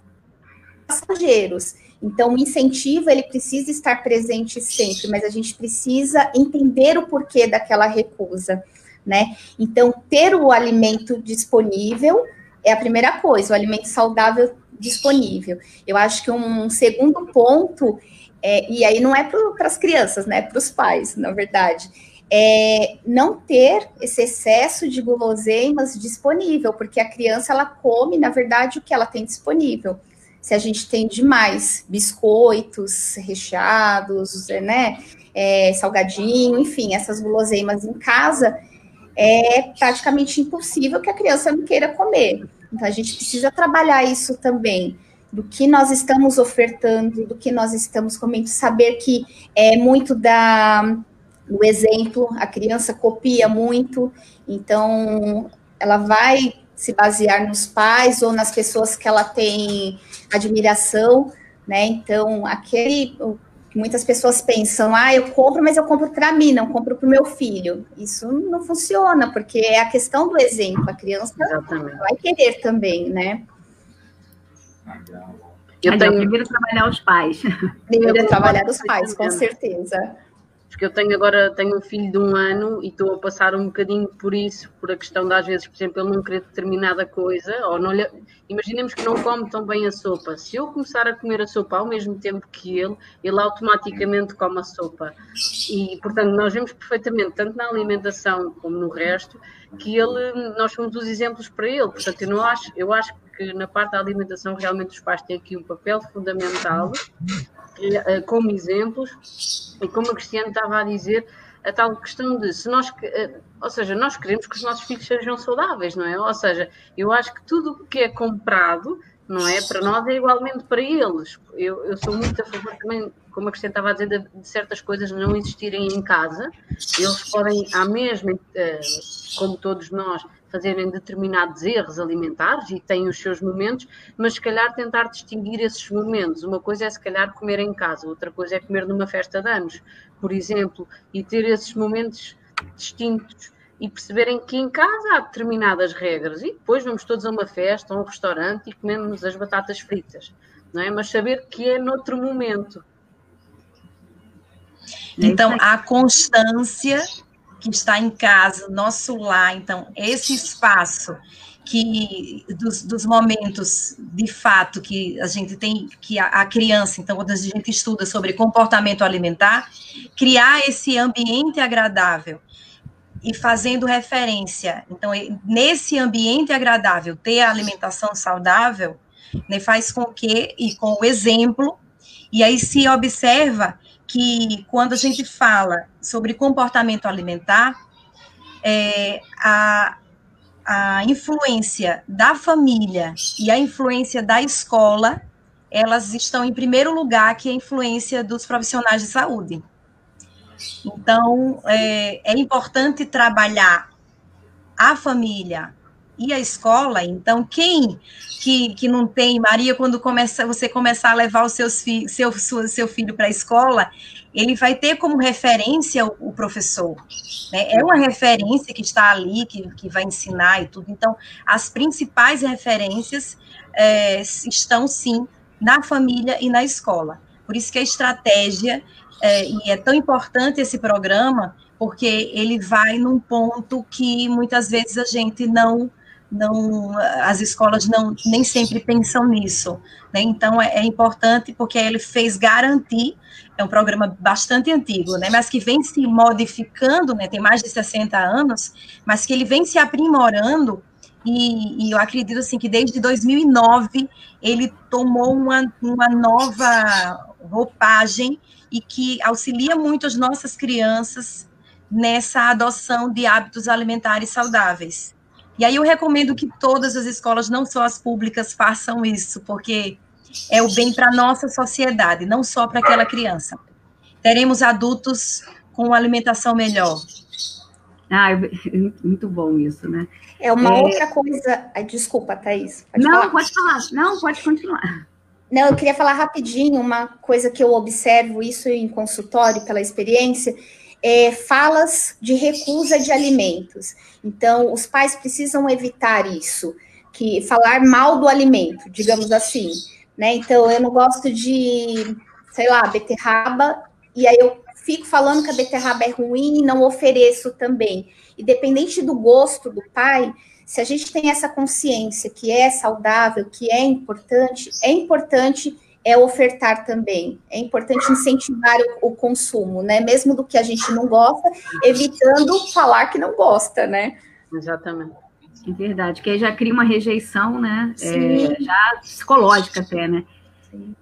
passageiros. Então, o incentivo ele precisa estar presente sempre, mas a gente precisa entender o porquê daquela recusa. Né? Então, ter o alimento disponível, é a primeira coisa, o alimento saudável disponível. Eu acho que um segundo ponto, é, e aí não é para as crianças, né? Para os pais, na verdade, é não ter esse excesso de guloseimas disponível, porque a criança ela come, na verdade, o que ela tem disponível. Se a gente tem demais biscoitos recheados, né? É, salgadinho, enfim, essas guloseimas em casa, é praticamente impossível que a criança não queira comer. Então, a gente precisa trabalhar isso também, do que nós estamos ofertando, do que nós estamos comendo, saber que é muito da o exemplo, a criança copia muito, então ela vai se basear nos pais ou nas pessoas que ela tem admiração, né? Então, aquele que muitas pessoas pensam, ah, eu compro, mas eu compro para mim, não compro para o meu filho. Isso não funciona, porque é a questão do exemplo, a criança Exatamente. vai querer também, né? Eu tenho... Primeiro trabalhar os pais. Primeiro trabalhar os pais, com certeza porque eu tenho agora tenho um filho de um ano e estou a passar um bocadinho por isso, por a questão de às vezes, por exemplo, ele não querer determinada coisa, ou não lhe, imaginemos que não come tão bem a sopa. Se eu começar a comer a sopa ao mesmo tempo que ele, ele automaticamente come a sopa. E, portanto, nós vemos perfeitamente, tanto na alimentação como no resto, que ele, nós somos os exemplos para ele. Portanto, eu, não acho, eu acho que na parte da alimentação realmente os pais têm aqui um papel fundamental como exemplos, e como a Cristiane estava a dizer, a tal questão de se nós, eh, ou seja, nós queremos que os nossos filhos sejam saudáveis, não é? Ou seja, eu acho que tudo que é comprado, não é? Para nós é igualmente para eles. Eu, eu sou muito a favor também, como a Cristiane estava a dizer, de, de certas coisas não existirem em casa. Eles podem, à mesma, eh, como todos nós, fazerem determinados erros alimentares e têm os seus momentos, mas se calhar tentar distinguir esses momentos. Uma coisa é se calhar comer em casa, outra coisa é comer numa festa de anos, por exemplo, e ter esses momentos distintos e perceberem que em casa há determinadas regras e depois vamos todos a uma festa, a um restaurante e comemos as batatas fritas, não é? Mas saber que é noutro momento. Então, a constância que está em casa, nosso lar. Então, esse espaço que dos, dos, momentos de fato que a gente tem que a, a, criança, então quando a gente estuda sobre comportamento alimentar, criar esse ambiente agradável e fazendo referência, então nesse ambiente agradável ter a alimentação saudável, né, faz com que e com o exemplo e aí se observa que quando a gente fala sobre comportamento alimentar, é, a, a influência da família e a influência da escola, elas estão em primeiro lugar que a influência dos profissionais de saúde. Então, é, é importante trabalhar a família, e a escola, então quem que, que não tem, Maria, quando começa, você começar a levar o seus fi, seu, seu filho para a escola, ele vai ter como referência o, o professor. Né? É uma referência que está ali, que, que vai ensinar e tudo. Então, as principais referências é, estão, sim, na família e na escola. Por isso que a estratégia, é, e é tão importante esse programa, porque ele vai num ponto que muitas vezes a gente não não, as escolas não nem sempre pensam nisso, né? Então é, é, importante porque ele fez garantir, é um programa bastante antigo, né? Mas que vem se modificando, né? Tem mais de 60 anos, mas que ele vem se aprimorando e, e eu acredito assim que desde 2009 ele tomou uma, uma nova roupagem e que auxilia muito as nossas crianças nessa adoção de hábitos alimentares saudáveis. E aí eu recomendo que todas as escolas, não só as públicas, façam isso, porque é o bem para a nossa sociedade, não só para aquela criança. Teremos adultos com alimentação melhor. Ah, muito bom isso, né? É uma é... outra coisa. Desculpa, Thaís. Pode não, falar. pode falar. Não, pode continuar. Não, eu queria falar rapidinho uma coisa que eu observo isso em consultório pela experiência é, falas de recusa de alimentos. Então, os pais precisam evitar isso, que falar mal do alimento, digamos assim. Né? Então, eu não gosto de, sei lá, beterraba, e aí eu fico falando que a beterraba é ruim e não ofereço também. Independente do gosto do pai, Se a gente tem essa consciência que é saudável, que é importante, é importante é ofertar também. É importante incentivar o, o, consumo, né? Mesmo do que a gente não gosta, evitando falar que não gosta, né? Exatamente. É verdade, que aí já cria uma rejeição, né? É, já psicológica até, né? Sim.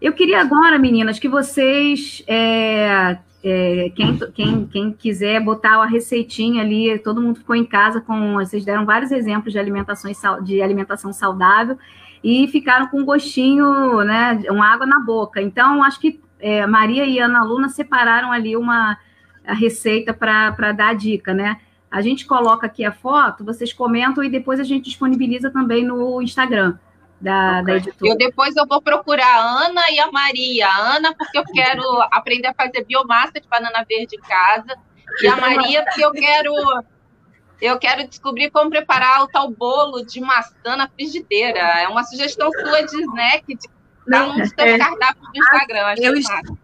Eu queria agora, meninas, que vocês é, é, quem, quem, quem quiser botar a receitinha ali, todo mundo ficou em casa com. Vocês deram vários exemplos de alimentação, de alimentação saudável e ficaram com um gostinho, né? Uma água na boca. Então, acho que é, Maria e Ana Luna separaram ali uma receita para dar a dica, né? A gente coloca aqui a foto, vocês comentam e depois a gente disponibiliza também no Instagram da, okay. da editora. Eu depois eu vou procurar a Ana e a Maria. A Ana, porque eu quero aprender a fazer biomassa de banana verde em casa. E a Maria, porque eu quero. Eu quero descobrir como preparar o tal bolo de maçã na frigideira. É uma sugestão sua de snack, de Tá no seu é. cardápio do Instagram. Eu,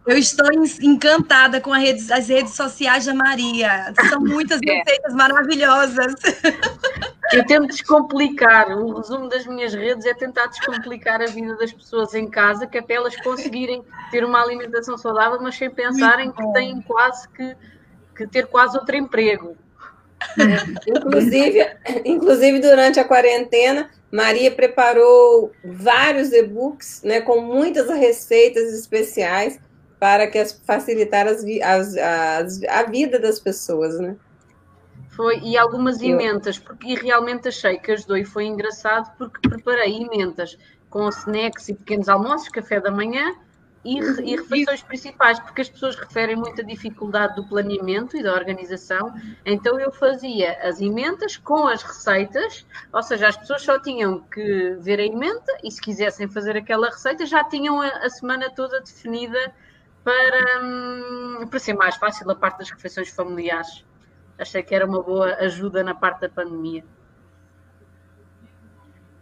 eu, estou encantada com rede, as redes sociais da Maria. São muitas é. receitas maravilhosas. Eu tento descomplicar. O resumo das minhas redes é tentar descomplicar a vida das pessoas em casa, que até elas conseguirem ter uma alimentação saudável, mas sem pensarem que têm quase que, que ter quase outro emprego. Inclusive, inclusive, durante a quarentena, Maria preparou vários e-books né, com muitas receitas especiais para que as, facilitar as, as, as, a vida das pessoas, né? Foi, e algumas emendas, porque e realmente achei que ajudou e foi engraçado porque preparei emendas com snacks e pequenos almoços, café da manhã, e, e, refeições principais, porque as pessoas referem muita dificuldade do planeamento e da organização, então eu fazia as emendas com as receitas, ou seja, as pessoas só tinham que ver a emenda e se quisessem fazer aquela receita já tinham a, a semana toda definida para, hum, para ser mais fácil a parte das refeições familiares. Achei que era uma boa ajuda na parte da pandemia.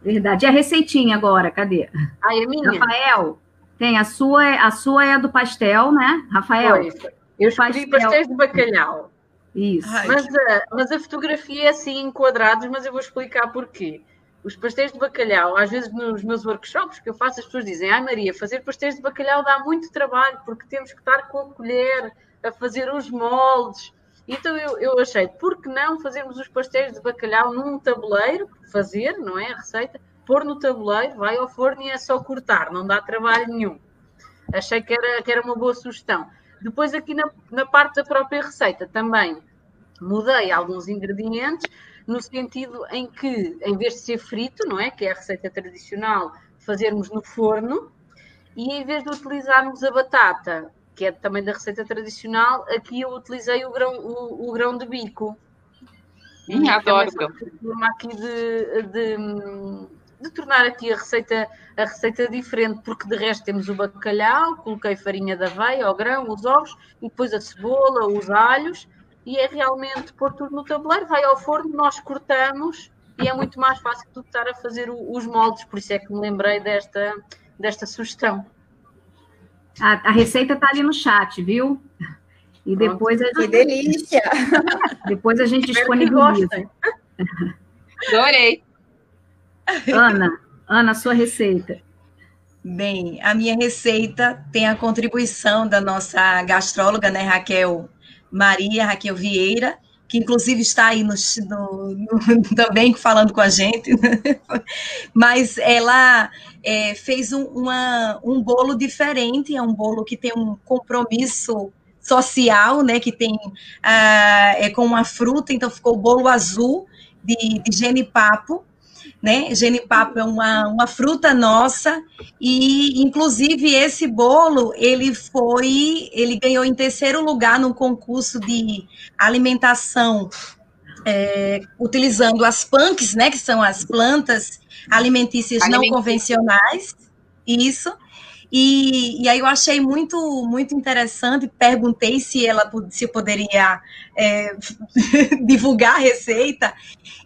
Verdade. E a receitinha agora, cadê? Ah, é minha? Rafael, tem a sua, a sua é a do pastel, né, Rafael? Pois. Eu escolhi pastel. pastéis de bacalhau. Isso. Mas a, mas a fotografia é assim em quadrados, mas eu vou explicar porquê. Os pastéis de bacalhau, às vezes nos meus workshops que eu faço, as pessoas dizem: Ai Maria, fazer pastéis de bacalhau dá muito trabalho, porque temos que estar com a colher a fazer os moldes. Então eu, eu achei, por que não fazermos os pastéis de bacalhau num tabuleiro, fazer, não é? A receita, pôr no tabuleiro, vai ao forno e é só cortar, não dá trabalho nenhum. Achei que era, que era uma boa sugestão. Depois, aqui na, na parte da própria receita, também mudei alguns ingredientes, no sentido em que, em vez de ser frito, não é? Que é a receita tradicional, fazermos no forno, e em vez de utilizarmos a batata, que é também da receita tradicional, aqui eu utilizei o grão, o, o grão de bico. Hum, adoro. Aqui de, de de tornar aqui a receita, a receita diferente, porque de resto temos o bacalhau, coloquei farinha de aveia, o grão, os ovos, e depois a cebola, os alhos, e é realmente pôr tudo no tabuleiro, vai ao forno, nós cortamos, e é muito mais fácil do que estar a fazer os moldes, por isso é que me lembrei desta, desta sugestão. A, a receita está ali no chat, viu? E depois a gente... Que delícia! Depois a gente disponibiliza. Adorei. Ana, Ana, sua receita. Bem, a minha receita tem a contribuição da nossa gastróloga, né, Raquel Maria, Raquel Vieira, que inclusive está aí no, no, no, também falando com a gente, mas ela é, fez um, uma, um bolo diferente, é um bolo que tem um compromisso social, né, que tem ah, é com uma fruta, então ficou o bolo azul de, de genipapo, né? Genipapo é uma, uma fruta nossa e, inclusive, esse bolo ele foi, ele ganhou em terceiro lugar no concurso de alimentação é, utilizando as punks, né? Que são as plantas alimentícias não convencionais. Isso. E, e, aí eu achei muito muito interessante, perguntei se ela se poderia é, divulgar a receita,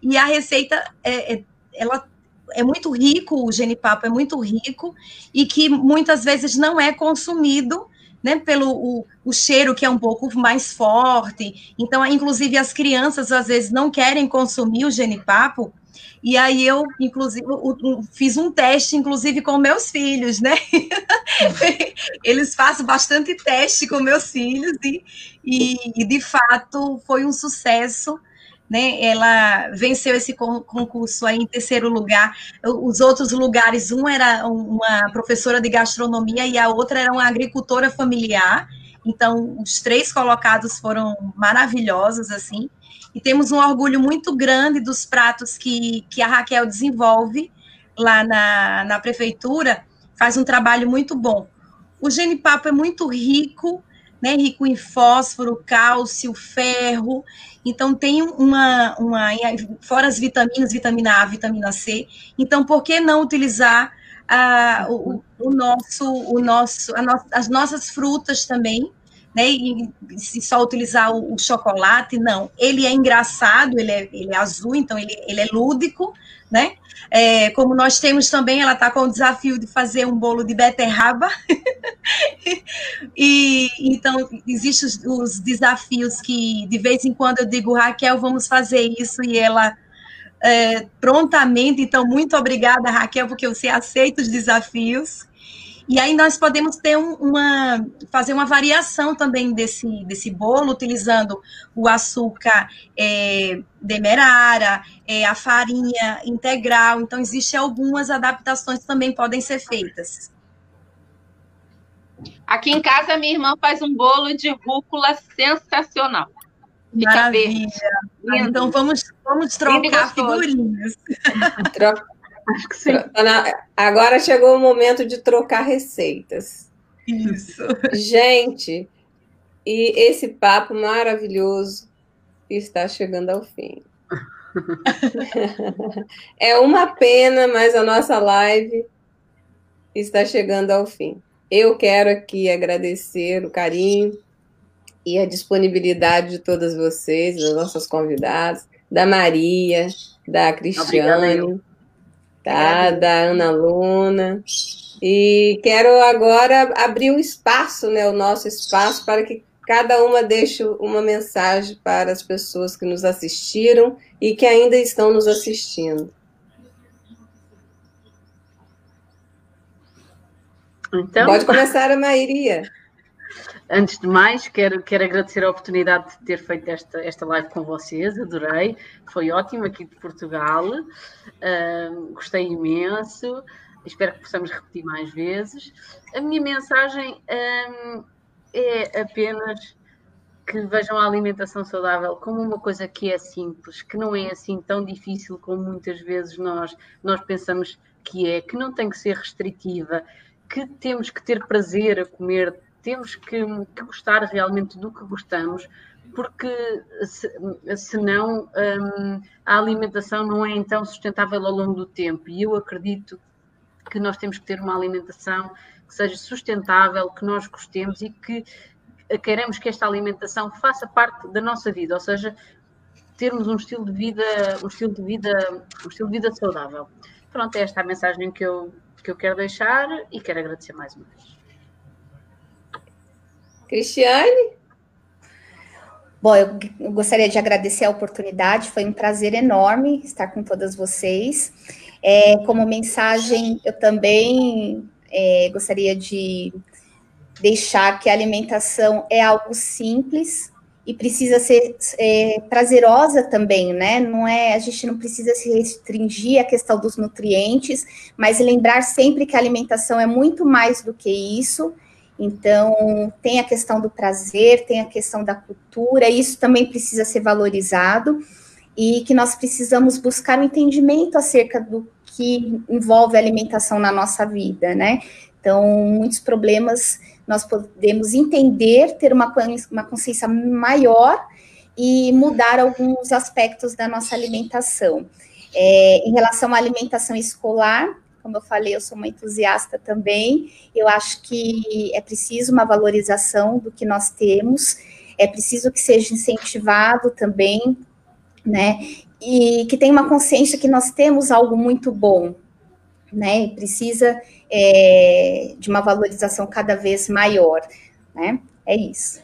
e a receita é, é ela é muito rico, o genipapo é muito rico, e que muitas vezes não é consumido né, pelo o, o, cheiro que é um pouco mais forte. Então, inclusive, as crianças às vezes não querem consumir o genipapo. E aí eu, inclusive, fiz um teste, inclusive, com meus filhos, né? Eles fazem bastante teste com meus filhos e, e, e de fato foi um sucesso né? Ela venceu esse concurso aí em terceiro lugar. Os outros lugares, um era uma professora de gastronomia e a outra era uma agricultora familiar. Então, os três colocados foram maravilhosos, assim. E temos um orgulho muito grande dos pratos que, que a Raquel desenvolve lá na, na prefeitura. Faz um trabalho muito bom. O genipapo é muito rico, né, rico em fósforo, cálcio, ferro. Então tem uma, uma fora as vitaminas, vitamina A, vitamina C. Então por que não utilizar uh, o, o, nosso, o nosso, no, as nossas frutas também? Né, e só utilizar o, o, chocolate, não. Ele é engraçado, ele é, ele é azul, então ele, ele é lúdico, né? É, como nós temos também, ela está com o desafio de fazer um bolo de beterraba. e então existem os, os, desafios que de vez em quando eu digo, Raquel, vamos fazer isso, e ela é, prontamente, então, muito obrigada, Raquel, porque você aceita os desafios. E aí nós podemos ter um, uma fazer uma variação também desse, desse bolo, utilizando o açúcar é, demerara, é, a farinha integral. Então, existem algumas adaptações que também podem ser feitas. Aqui em casa, minha irmã faz um bolo de rúcula sensacional. Fica Maravilha. Verde. Então, vamos, vamos trocar figurinhas. Troca Acho que sim. Agora chegou o momento de trocar receitas. Isso. Gente, e esse papo maravilhoso está chegando ao fim. é uma pena, mas a nossa live está chegando ao fim. Eu quero aqui agradecer o carinho e a disponibilidade de todas vocês, das nossas convidadas, da Maria, da Cristiane. Obrigada, tá? Da Ana Luna. E quero agora abrir o espaço, né, o nosso espaço, para que cada uma deixe uma mensagem para as pessoas que nos assistiram e que ainda estão nos assistindo. Então, Pode começar a Mairia. Antes de mais, quero, quero agradecer a oportunidade de ter feito esta, esta live com vocês, adorei, foi ótimo aqui de Portugal, uh, gostei imenso, espero que possamos repetir mais vezes. A minha mensagem um, é apenas que vejam a alimentação saudável como uma coisa que é simples, que não é assim tão difícil como muitas vezes nós, nós pensamos que é, que não tem que ser restritiva, que temos que ter prazer a comer temos que, que gostar realmente do que gostamos, porque se, senão um, a alimentação não é então sustentável ao longo do tempo. E eu acredito que nós temos que ter uma alimentação que seja sustentável, que nós gostemos e que queremos que esta alimentação faça parte da nossa vida, ou seja, termos um estilo de vida, um estilo de vida, um estilo de vida saudável. Pronto, é esta a mensagem que eu, que eu quero deixar e quero agradecer mais uma vez. Cristiane? Bom, eu gostaria de agradecer a oportunidade, foi um prazer enorme estar com todas vocês. É, como mensagem, eu também é, gostaria de deixar que a alimentação é algo simples e precisa ser é, prazerosa também, né? Não é, a gente não precisa se restringir à questão dos nutrientes, mas lembrar sempre que a alimentação é muito mais do que isso então, tem a questão do prazer, tem a questão da cultura, isso também precisa ser valorizado, e que nós precisamos buscar um entendimento acerca do que envolve a alimentação na nossa vida, né? Então, muitos problemas nós podemos entender, ter uma, uma consciência maior e mudar alguns aspectos da nossa alimentação. É, em relação à alimentação escolar, como eu falei, eu sou uma entusiasta também. Eu acho que é preciso uma valorização do que nós temos, é preciso que seja incentivado também, né? E que tenha uma consciência que nós temos algo muito bom, né? precisa é, de uma valorização cada vez maior. né? É isso.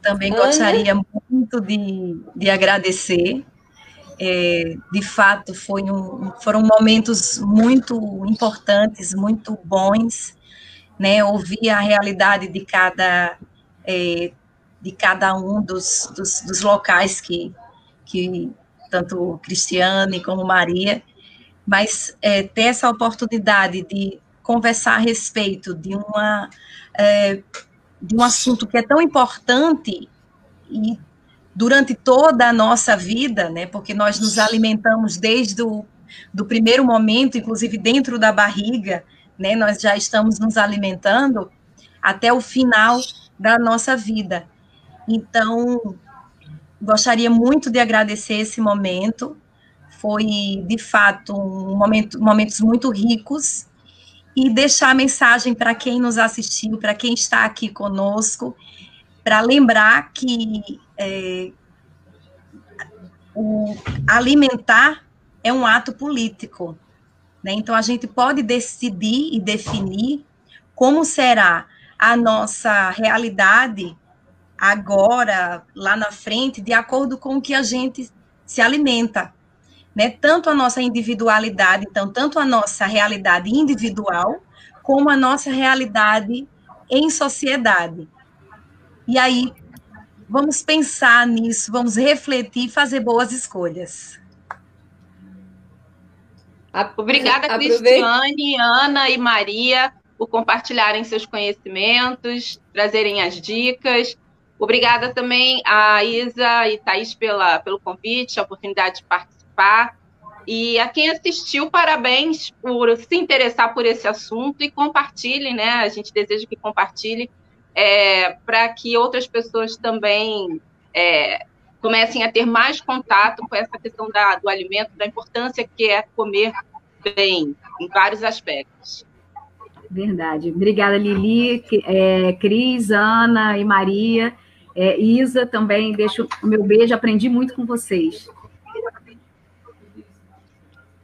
Também gostaria muito de, de agradecer. É, de fato, um, foram momentos muito importantes, muito bons, né? Ouvir a realidade de cada, é, de cada um dos, dos, dos locais que, que tanto Cristiane como Maria, mas é, ter essa oportunidade de conversar a respeito de uma é, de um assunto que é tão importante e durante toda a nossa vida, né, porque nós nos alimentamos desde o do primeiro momento, inclusive dentro da barriga, né, nós já estamos nos alimentando até o final da nossa vida. Então, gostaria muito de agradecer esse momento. Foi, de fato, um momento, momentos muito ricos e deixar a mensagem para quem nos assistiu, para quem está aqui conosco, para lembrar que é, o alimentar é um ato político. Né? Então, a gente pode decidir e definir como será a nossa realidade agora, lá na frente, de acordo com o que a gente se alimenta né? Tanto a nossa individualidade, então, tanto a nossa realidade individual, como a nossa realidade em sociedade. E aí, vamos pensar nisso, vamos refletir e fazer boas escolhas. Obrigada, Cristiane, Ana e Maria, por compartilharem seus conhecimentos, trazerem as dicas. Obrigada também a Isa e Thaís pela, pelo convite, a oportunidade de participar participar. E a quem assistiu, parabéns por se interessar por esse assunto e compartilhe, né? A gente deseja que compartilhe é, para que outras pessoas também é, comecem a ter mais contato com essa questão da, do alimento, da importância que é comer bem, em vários aspectos. Verdade. Obrigada, Lili, é, Cris, Ana e Maria. É, Isa, também deixo o meu beijo, aprendi muito com vocês.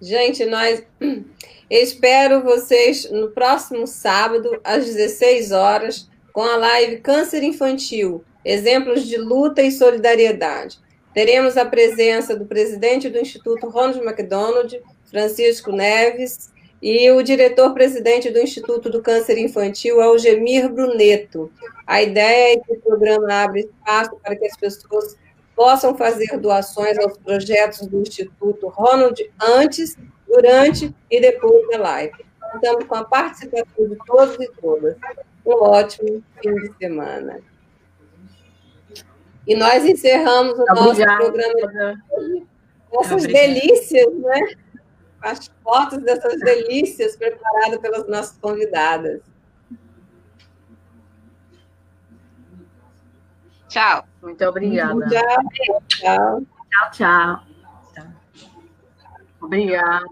Gente, nós espero vocês no próximo sábado, às 16 horas, com a live Câncer Infantil, exemplos de luta e solidariedade. Teremos a presença do presidente do Instituto Ronald McDonald, Francisco Neves, e o diretor-presidente do Instituto do Câncer Infantil, Algemir Bruneto. A ideia é que o programa abre espaço para que as pessoas possam fazer doações aos projetos do Instituto Ronald antes, durante e depois da live. Estamos com a participação de todos e todas. Um ótimo fim de semana. E nós encerramos o nosso programa com essas delícias, né? As fotos dessas delícias preparadas pelas nossas convidadas. Tchau. Muito obrigada. Tchau, tchau. Tchau, tchau. Obrigada.